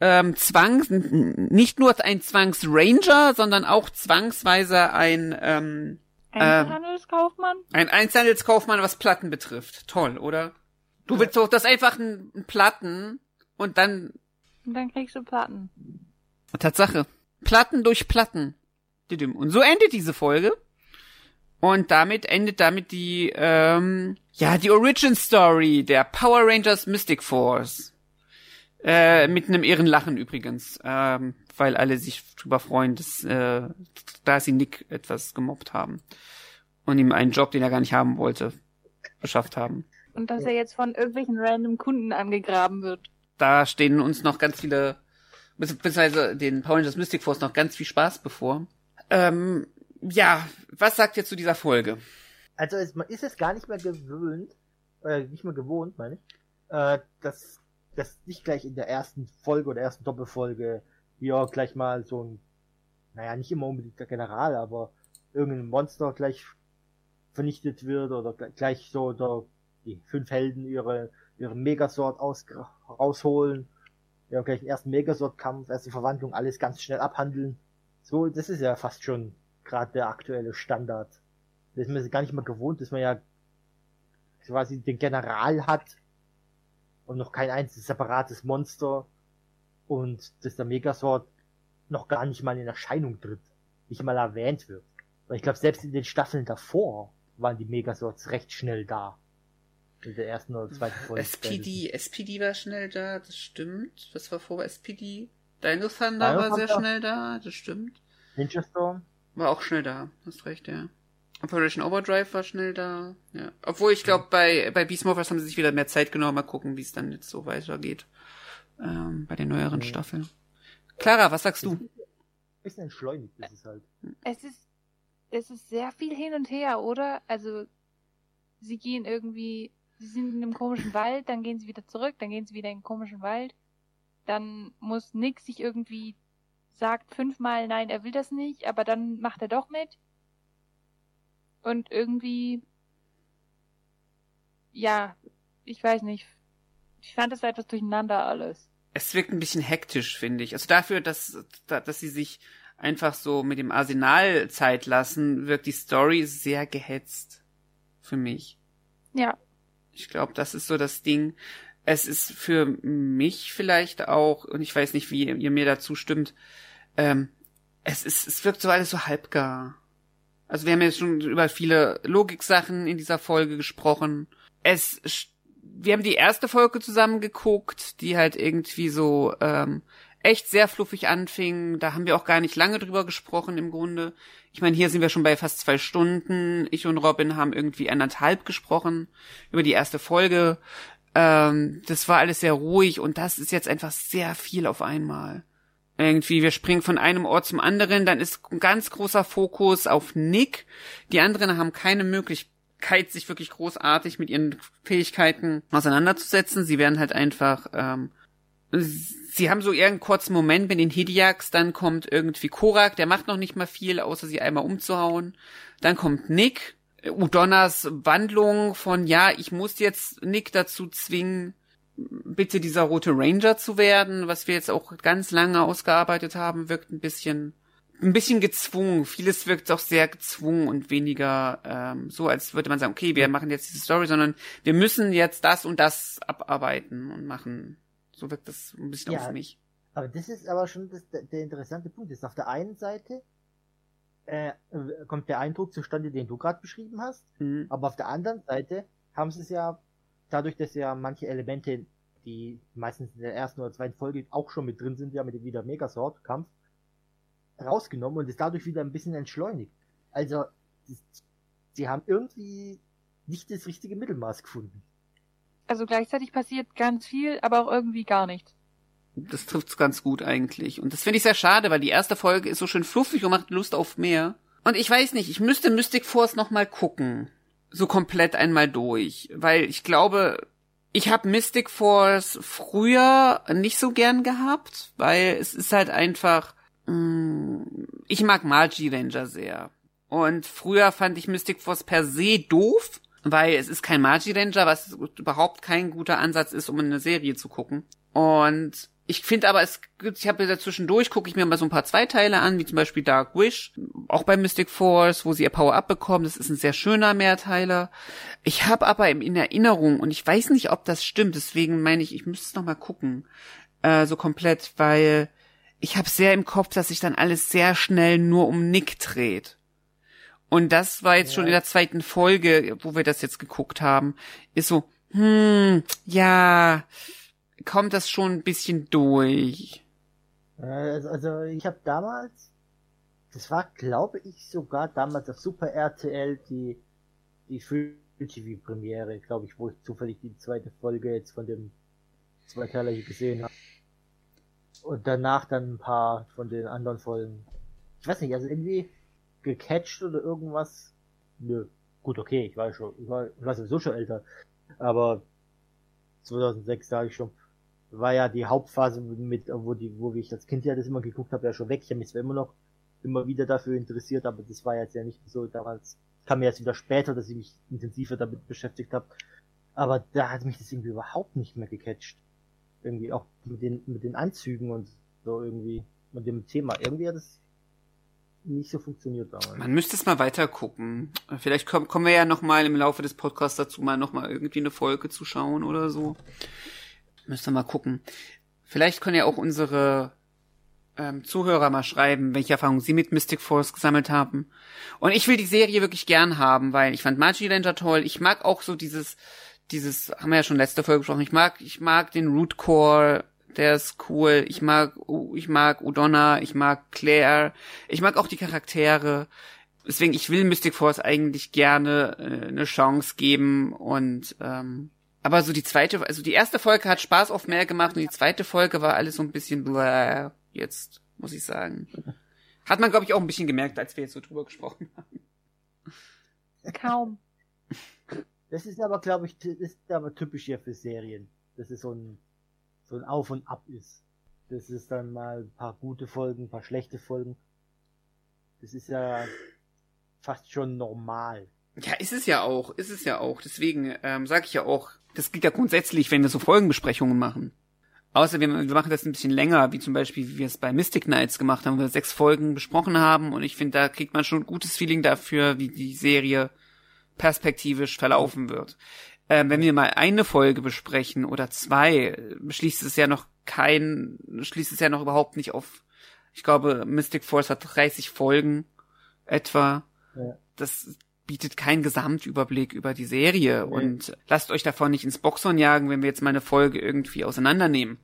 Speaker 2: ähm, zwangs nicht nur ein Zwangsranger, sondern auch zwangsweise ein ähm,
Speaker 4: Einzelhandelskaufmann?
Speaker 2: ein Einzelhandelskaufmann, was Platten betrifft. Toll, oder? Du willst doch das einfach ein, ein Platten und dann
Speaker 4: Und dann kriegst du Platten.
Speaker 2: Tatsache. Platten durch Platten. Und so endet diese Folge. Und damit endet damit die, ähm, ja, die Origin Story der Power Rangers Mystic Force. Äh, mit einem Ehrenlachen übrigens. Ähm, weil alle sich drüber freuen, dass, äh, da sie Nick etwas gemobbt haben. Und ihm einen Job, den er gar nicht haben wollte, beschafft haben.
Speaker 4: Und dass er jetzt von irgendwelchen random Kunden angegraben wird.
Speaker 2: da stehen uns noch ganz viele, bezieh- beziehungsweise den Power Rangers Mystic Force noch ganz viel Spaß bevor. Ähm, ja, was sagt ihr zu dieser Folge?
Speaker 3: Also es, man ist es gar nicht mehr gewöhnt, äh, nicht mehr gewohnt, meine ich, äh, dass, dass nicht gleich in der ersten Folge oder ersten Doppelfolge hier gleich mal so ein, naja, nicht immer unbedingt der General, aber irgendein Monster gleich vernichtet wird oder gleich- so der, die fünf Helden ihre, ihre Megasword aus, rausholen, ja, gleich den ersten Megasword-Kampf, erste Verwandlung, alles ganz schnell abhandeln. So, das ist ja fast schon gerade der aktuelle Standard. Das ist man gar nicht mehr gewohnt, dass man ja quasi den General hat und noch kein einziges separates Monster und dass der Megasword noch gar nicht mal in Erscheinung tritt, nicht mal erwähnt wird. Weil ich glaube, selbst in den Staffeln davor waren die Megaswords recht schnell da. In der ersten oder zweiten Folge.
Speaker 2: SPD, SPD war schnell da, das stimmt. Was war vor SPD? Dino Thunder
Speaker 3: Dino
Speaker 2: war sehr
Speaker 3: Thunder.
Speaker 2: schnell da, das stimmt.
Speaker 3: Ninja Storm?
Speaker 2: War auch schnell da, hast recht, ja. Operation Overdrive war schnell da, ja. Obwohl ich glaube, bei, bei Beast Morphers haben sie sich wieder mehr Zeit genommen. Mal gucken, wie es dann jetzt so weitergeht. Ähm, bei den neueren
Speaker 3: Mhm.
Speaker 2: Staffeln. Clara, was sagst du?
Speaker 3: Bisschen entschleunigt ist es halt.
Speaker 4: Es ist es ist sehr viel hin und her, oder? Also, sie gehen irgendwie, sie sind in einem komischen Wald, dann gehen sie wieder zurück, dann gehen sie wieder in einen komischen Wald. Dann muss Nick sich irgendwie sagt fünfmal nein, er will das nicht, aber dann macht er doch mit. Und irgendwie, ja, ich weiß nicht. Ich fand es etwas durcheinander alles.
Speaker 2: Es wirkt ein bisschen hektisch, finde ich. Also dafür, dass, dass sie sich einfach so mit dem Arsenal Zeit lassen, wirkt die Story sehr gehetzt. Für mich.
Speaker 4: Ja.
Speaker 2: Ich glaube, das ist so das Ding. Es ist für mich vielleicht auch, und ich weiß nicht, wie ihr mir dazu stimmt, ähm, es ist, es wirkt so alles so halbgar. Also wir haben jetzt schon über viele Logiksachen in dieser Folge gesprochen. Es, wir haben die erste Folge zusammen geguckt, die halt irgendwie so ähm, echt sehr fluffig anfing. Da haben wir auch gar nicht lange drüber gesprochen im Grunde. Ich meine, hier sind wir schon bei fast zwei Stunden. Ich und Robin haben irgendwie anderthalb gesprochen über die erste Folge. Ähm, das war alles sehr ruhig und das ist jetzt einfach sehr viel auf einmal. Irgendwie, wir springen von einem Ort zum anderen, dann ist ein ganz großer Fokus auf Nick. Die anderen haben keine Möglichkeit, sich wirklich großartig mit ihren Fähigkeiten auseinanderzusetzen. Sie werden halt einfach, ähm, sie haben so einen kurzen Moment mit den Hidiaks, dann kommt irgendwie Korak, der macht noch nicht mal viel, außer sie einmal umzuhauen. Dann kommt Nick, Udonnas Wandlung von, ja, ich muss jetzt Nick dazu zwingen, bitte dieser rote Ranger zu werden, was wir jetzt auch ganz lange ausgearbeitet haben, wirkt ein bisschen ein bisschen gezwungen. Vieles wirkt auch sehr gezwungen und weniger ähm, so, als würde man sagen, okay, wir machen jetzt diese Story, sondern wir müssen jetzt das und das abarbeiten und machen. So wirkt das ein bisschen ja, auf mich.
Speaker 3: Aber das ist aber schon das, der interessante Punkt. Ist auf der einen Seite äh, kommt der Eindruck zustande, den du gerade beschrieben hast, mhm. aber auf der anderen Seite haben sie es ja dadurch, dass ja manche Elemente, die meistens in der ersten oder zweiten Folge auch schon mit drin sind, ja mit dem wieder Megasword-Kampf, rausgenommen und ist dadurch wieder ein bisschen entschleunigt. Also, sie haben irgendwie nicht das richtige Mittelmaß gefunden.
Speaker 4: Also gleichzeitig passiert ganz viel, aber auch irgendwie gar nichts.
Speaker 2: Das trifft's ganz gut eigentlich. Und das finde ich sehr schade, weil die erste Folge ist so schön fluffig und macht Lust auf mehr. Und ich weiß nicht, ich müsste Mystic Force nochmal gucken so komplett einmal durch, weil ich glaube, ich habe Mystic Force früher nicht so gern gehabt, weil es ist halt einfach, mh, mm, ich mag Magi Ranger sehr. Und früher fand ich Mystic Force per se doof, weil es ist kein Magi Ranger, was überhaupt kein guter Ansatz ist, um eine Serie zu gucken. Und ich finde aber, es gibt, ich habe dazwischendurch, gucke ich mir mal so ein paar Zweiteile an, wie zum Beispiel Dark Wish, auch bei Mystic Force, wo sie ihr Power-Up bekommen. Das ist ein sehr schöner Mehrteiler. Ich habe aber in Erinnerung, und ich weiß nicht, ob das stimmt, deswegen meine ich, ich müsste es nochmal gucken, äh, so komplett, weil ich habe sehr im Kopf, dass sich dann alles sehr schnell nur um Nick dreht. Und das war jetzt ja. schon in der zweiten Folge, wo wir das jetzt geguckt haben, ist so, hm, ja, kommt das schon ein bisschen durch.
Speaker 3: Also, also ich habe damals, das war glaube ich sogar damals auf Super RTL die die Free TV Premiere, glaube ich, wo ich zufällig die zweite Folge jetzt von dem Zweiteiler hier gesehen habe. Und danach dann ein paar von den anderen Folgen. Ich weiß nicht, also irgendwie gecatcht oder irgendwas. Nö. Gut, okay, ich war schon, ich war, ich war sowieso schon älter. Aber 2006 da ich schon war ja die Hauptphase mit, wo die, wo ich als Kind ja das immer geguckt habe, ja schon weg. Ich habe mich zwar immer noch immer wieder dafür interessiert, aber das war jetzt ja nicht so damals. Kam mir jetzt wieder später, dass ich mich intensiver damit beschäftigt habe. Aber da hat mich das irgendwie überhaupt nicht mehr gecatcht. Irgendwie auch mit den, mit den Anzügen und so irgendwie, mit dem Thema. Irgendwie hat das nicht so funktioniert damals.
Speaker 2: Man müsste es mal weiter gucken. Vielleicht kommen, kommen wir ja noch mal im Laufe des Podcasts dazu, mal noch mal irgendwie eine Folge zu schauen oder so. Wir mal gucken. Vielleicht können ja auch unsere ähm, Zuhörer mal schreiben, welche Erfahrungen sie mit Mystic Force gesammelt haben. Und ich will die Serie wirklich gern haben, weil ich fand Magi Ranger toll. Ich mag auch so dieses, dieses, haben wir ja schon letzte Folge gesprochen, ich mag, ich mag den Root Core, der ist cool. Ich mag, ich mag Udonna, ich mag Claire, ich mag auch die Charaktere. Deswegen, ich will Mystic Force eigentlich gerne äh, eine Chance geben und ähm, aber so die zweite, also die erste Folge hat Spaß auf mehr gemacht und die zweite Folge war alles so ein bisschen bläh, jetzt, muss ich sagen. Hat man, glaube ich, auch ein bisschen gemerkt, als wir jetzt so drüber gesprochen haben.
Speaker 4: Kaum.
Speaker 3: Das ist aber, glaube ich, das ist aber typisch hier für Serien. Dass es so ein, so ein Auf und Ab ist. Das ist dann mal ein paar gute Folgen, ein paar schlechte Folgen. Das ist ja fast schon normal.
Speaker 2: Ja, ist es ja auch, ist es ja auch. Deswegen ähm, sage ich ja auch, das gilt ja grundsätzlich, wenn wir so Folgenbesprechungen machen. Außer wir, wir machen das ein bisschen länger, wie zum Beispiel, wie wir es bei Mystic Knights gemacht haben, wo wir sechs Folgen besprochen haben. Und ich finde, da kriegt man schon ein gutes Feeling dafür, wie die Serie perspektivisch verlaufen wird. Ähm, wenn wir mal eine Folge besprechen oder zwei, schließt es ja noch kein, schließt es ja noch überhaupt nicht auf. Ich glaube, Mystic Force hat 30 Folgen etwa.
Speaker 3: Ja.
Speaker 2: Das bietet keinen Gesamtüberblick über die Serie
Speaker 3: Nee.
Speaker 2: und lasst euch davon nicht ins Boxhorn jagen, wenn wir jetzt mal eine Folge irgendwie auseinandernehmen.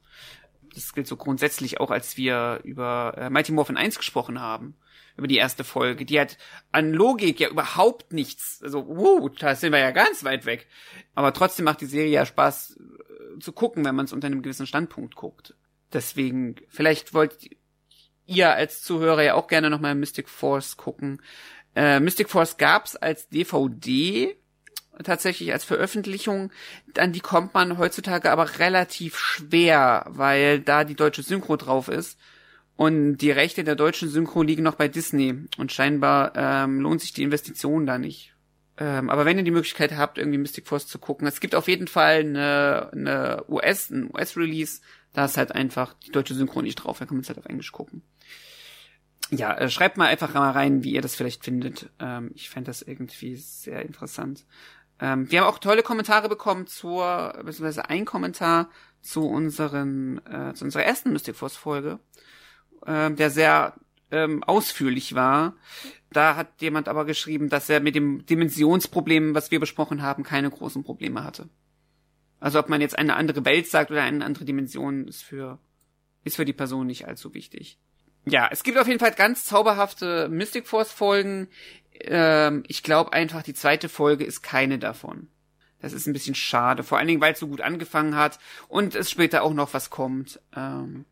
Speaker 2: Das gilt so grundsätzlich auch, als wir über äh, Mighty Morphin 1 gesprochen haben. Über die erste Folge. Die hat an Logik ja überhaupt nichts. Also, wow, da sind wir ja ganz weit weg. Aber trotzdem macht die Serie ja Spaß äh, zu gucken, wenn man es unter einem gewissen Standpunkt guckt. Deswegen, vielleicht wollt ihr als Zuhörer ja auch gerne nochmal Mystic Force gucken. Äh, Mystic Force gab's als DVD tatsächlich als Veröffentlichung. An die kommt man heutzutage aber relativ schwer, weil da die deutsche Synchro drauf ist. Und die Rechte der deutschen Synchro liegen noch bei Disney. Und scheinbar ähm, lohnt sich die Investition da nicht. Ähm, aber wenn ihr die Möglichkeit habt, irgendwie Mystic Force zu gucken, es gibt auf jeden Fall eine, eine US, ein US-Release, da ist halt einfach die deutsche Synchro nicht drauf, da kann man es halt auf Englisch gucken. Ja, äh, schreibt mal einfach mal rein, wie ihr das vielleicht findet. Ähm, ich fände das irgendwie sehr interessant. Ähm, wir haben auch tolle Kommentare bekommen zur, beziehungsweise ein Kommentar zu unseren, äh, zu unserer ersten Mystic Force Folge, ähm, der sehr ähm, ausführlich war. Da hat jemand aber geschrieben, dass er mit dem Dimensionsproblem, was wir besprochen haben, keine großen Probleme hatte. Also ob man jetzt eine andere Welt sagt oder eine andere Dimension, ist für, ist für die Person nicht allzu wichtig. Ja, es gibt auf jeden Fall ganz zauberhafte Mystic Force Folgen. Ähm, ich glaube einfach, die zweite Folge ist keine davon. Das ist ein bisschen schade, vor allen Dingen, weil es so gut angefangen hat und es später auch noch was kommt. Ähm,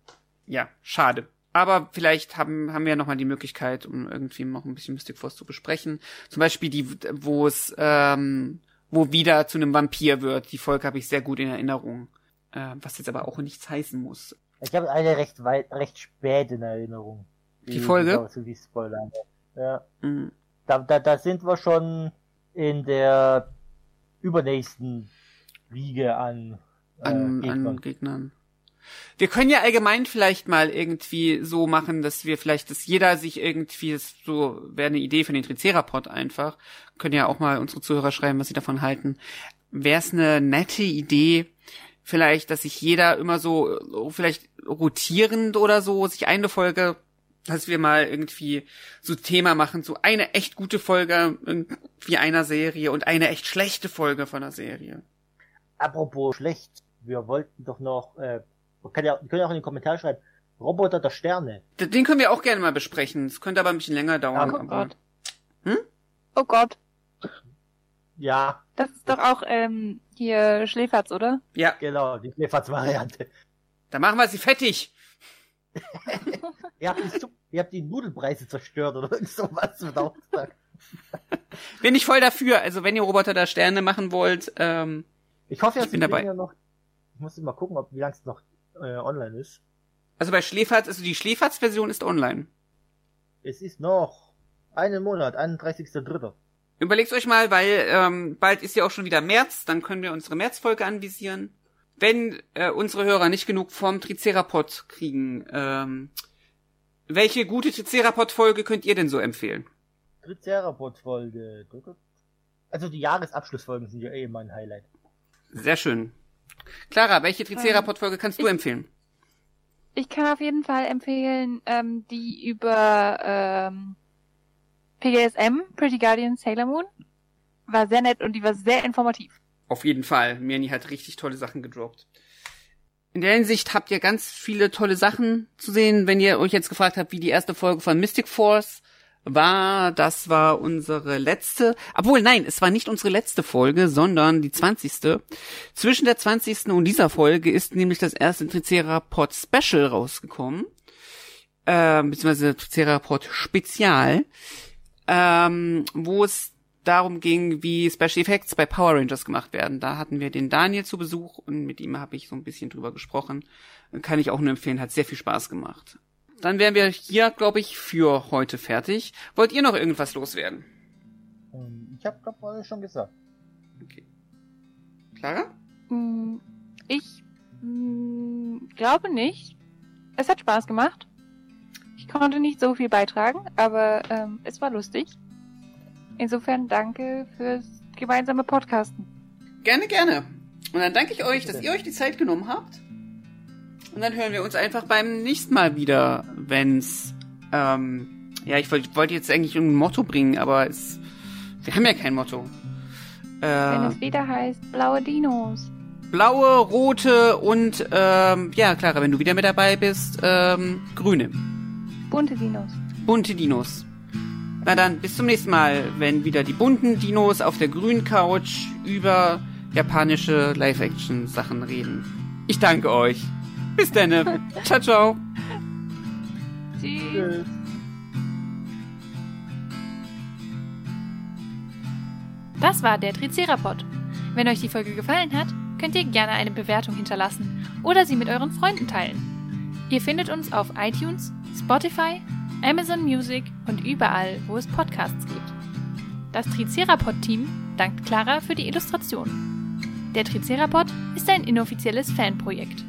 Speaker 2: ja, schade. Aber vielleicht haben, haben wir ja nochmal die Möglichkeit, um irgendwie noch ein bisschen Mystic Force zu besprechen. Zum Beispiel die, wo es, ähm, wo wieder zu einem Vampir wird. Die Folge habe ich sehr gut in Erinnerung. Äh, was jetzt aber auch nichts heißen muss.
Speaker 3: Ich habe eine recht weit, recht spät in Erinnerung.
Speaker 2: Die Folge?
Speaker 3: So wie Spoiler. Ja.
Speaker 2: Mhm.
Speaker 3: Da, da, da sind wir schon in der übernächsten Riege an, äh,
Speaker 2: an,
Speaker 3: Gegnern.
Speaker 2: an Gegnern. Wir können ja allgemein vielleicht mal irgendwie so machen, dass wir vielleicht, dass jeder sich irgendwie, das so wäre eine Idee für den Tricerapod einfach, können ja auch mal unsere Zuhörer schreiben, was sie davon halten. Wäre es eine nette Idee, vielleicht, dass sich jeder immer so, vielleicht rotierend oder so, sich eine Folge, dass wir mal irgendwie so Thema machen, so eine echt gute Folge irgendwie einer Serie und eine echt schlechte Folge von einer Serie.
Speaker 3: Apropos schlecht, wir wollten doch noch, äh, man kann ja, wir können ja auch in den Kommentar schreiben, Roboter der Sterne.
Speaker 2: Den können wir auch gerne mal besprechen. Es könnte aber ein bisschen länger dauern.
Speaker 4: Oh
Speaker 2: aber
Speaker 4: Gott.
Speaker 2: Hm?
Speaker 4: Oh Gott.
Speaker 3: Ja,
Speaker 4: Das ist doch auch ähm, hier Schläferz, oder?
Speaker 2: ja,
Speaker 3: genau, die Schläferz-Variante.
Speaker 2: da machen wir sie fettig.
Speaker 3: Ihr habt, die, Sup- ihr habt die Nudelpreise zerstört oder irgend sowas zum Auftrag.
Speaker 2: Bin ich voll dafür. Also wenn ihr Roboter der Sterne machen wollt, ähm,
Speaker 3: Ich hoffe,
Speaker 2: Ich bin dabei.
Speaker 3: Dinger noch, ich muss mal gucken, ob, wie lange es noch äh, online ist.
Speaker 2: also bei Schläferz, also die Schläferz-Version ist online.
Speaker 3: Es ist noch einen Monat, 31.3.
Speaker 2: Überlegt euch mal, weil ähm, bald ist ja auch schon wieder März, dann können wir unsere Märzfolge anvisieren. Wenn äh, unsere Hörer nicht genug vom Tricerapod kriegen, ähm, welche gute Tricerapod-Folge könnt ihr denn so empfehlen?
Speaker 3: Tricerapod-Folge. Also die Jahresabschlussfolgen sind ja eh mein Highlight.
Speaker 2: Sehr schön. Clara, welche Tricerapod-Folge kannst du empfehlen?
Speaker 4: Ich kann auf jeden Fall empfehlen, ähm, die über ähm, PGSM, Pretty Guardian Sailor Moon. War sehr nett und die war sehr informativ.
Speaker 2: Auf jeden Fall. Mirni hat richtig tolle Sachen gedroppt. In der Hinsicht habt ihr ganz viele tolle Sachen zu sehen. Wenn ihr euch jetzt gefragt habt, wie die erste Folge von Mystic Force war, das war unsere letzte. Obwohl, nein, es war nicht unsere letzte Folge, sondern die 20. Zwischen der 20. und dieser Folge ist nämlich das erste Tricerapod Special rausgekommen. Ähm, beziehungsweise Tricerapod Spezial. Ähm, wo es darum ging, wie Special Effects bei Power Rangers gemacht werden. Da hatten wir den Daniel zu Besuch und mit ihm habe ich so ein bisschen drüber gesprochen. Kann ich auch nur empfehlen, hat sehr viel Spaß gemacht. Dann wären wir hier, glaube ich, für heute fertig. Wollt ihr noch irgendwas loswerden?
Speaker 3: Ähm, Ich habe, glaube alles schon gesagt.
Speaker 2: Okay. Clara?
Speaker 4: Mm, Ich mm, glaube nicht. Es hat Spaß gemacht. Ich konnte nicht so viel beitragen, aber ähm, es war lustig. Insofern danke fürs gemeinsame Podcasten.
Speaker 2: Gerne, gerne. Und dann danke ich euch, dass ihr euch die Zeit genommen habt. Und dann hören wir uns einfach beim nächsten Mal wieder, wenn's, ähm, ja, ich wollte wollte jetzt eigentlich ein Motto bringen, aber es, wir haben ja kein Motto.
Speaker 4: Wenn
Speaker 2: Äh,
Speaker 4: es wieder heißt blaue Dinos.
Speaker 2: blaue, rote und, ähm, ja, Clara, wenn du wieder mit dabei bist, ähm, grüne.
Speaker 4: Bunte Dinos.
Speaker 2: Bunte Dinos. Na dann, bis zum nächsten Mal, wenn wieder die bunten Dinos auf der grünen Couch über japanische Live-Action-Sachen reden. Ich danke euch. Bis dann. ciao, ciao.
Speaker 3: Tschüss.
Speaker 1: Das war der Tricerapod. Wenn euch die Folge gefallen hat, könnt ihr gerne eine Bewertung hinterlassen oder sie mit euren Freunden teilen. Ihr findet uns auf iTunes, Spotify, Amazon Music und überall, wo es Podcasts gibt. Das Tricerapod-Team dankt Clara für die Illustration. Der Tricerapod ist ein inoffizielles Fanprojekt.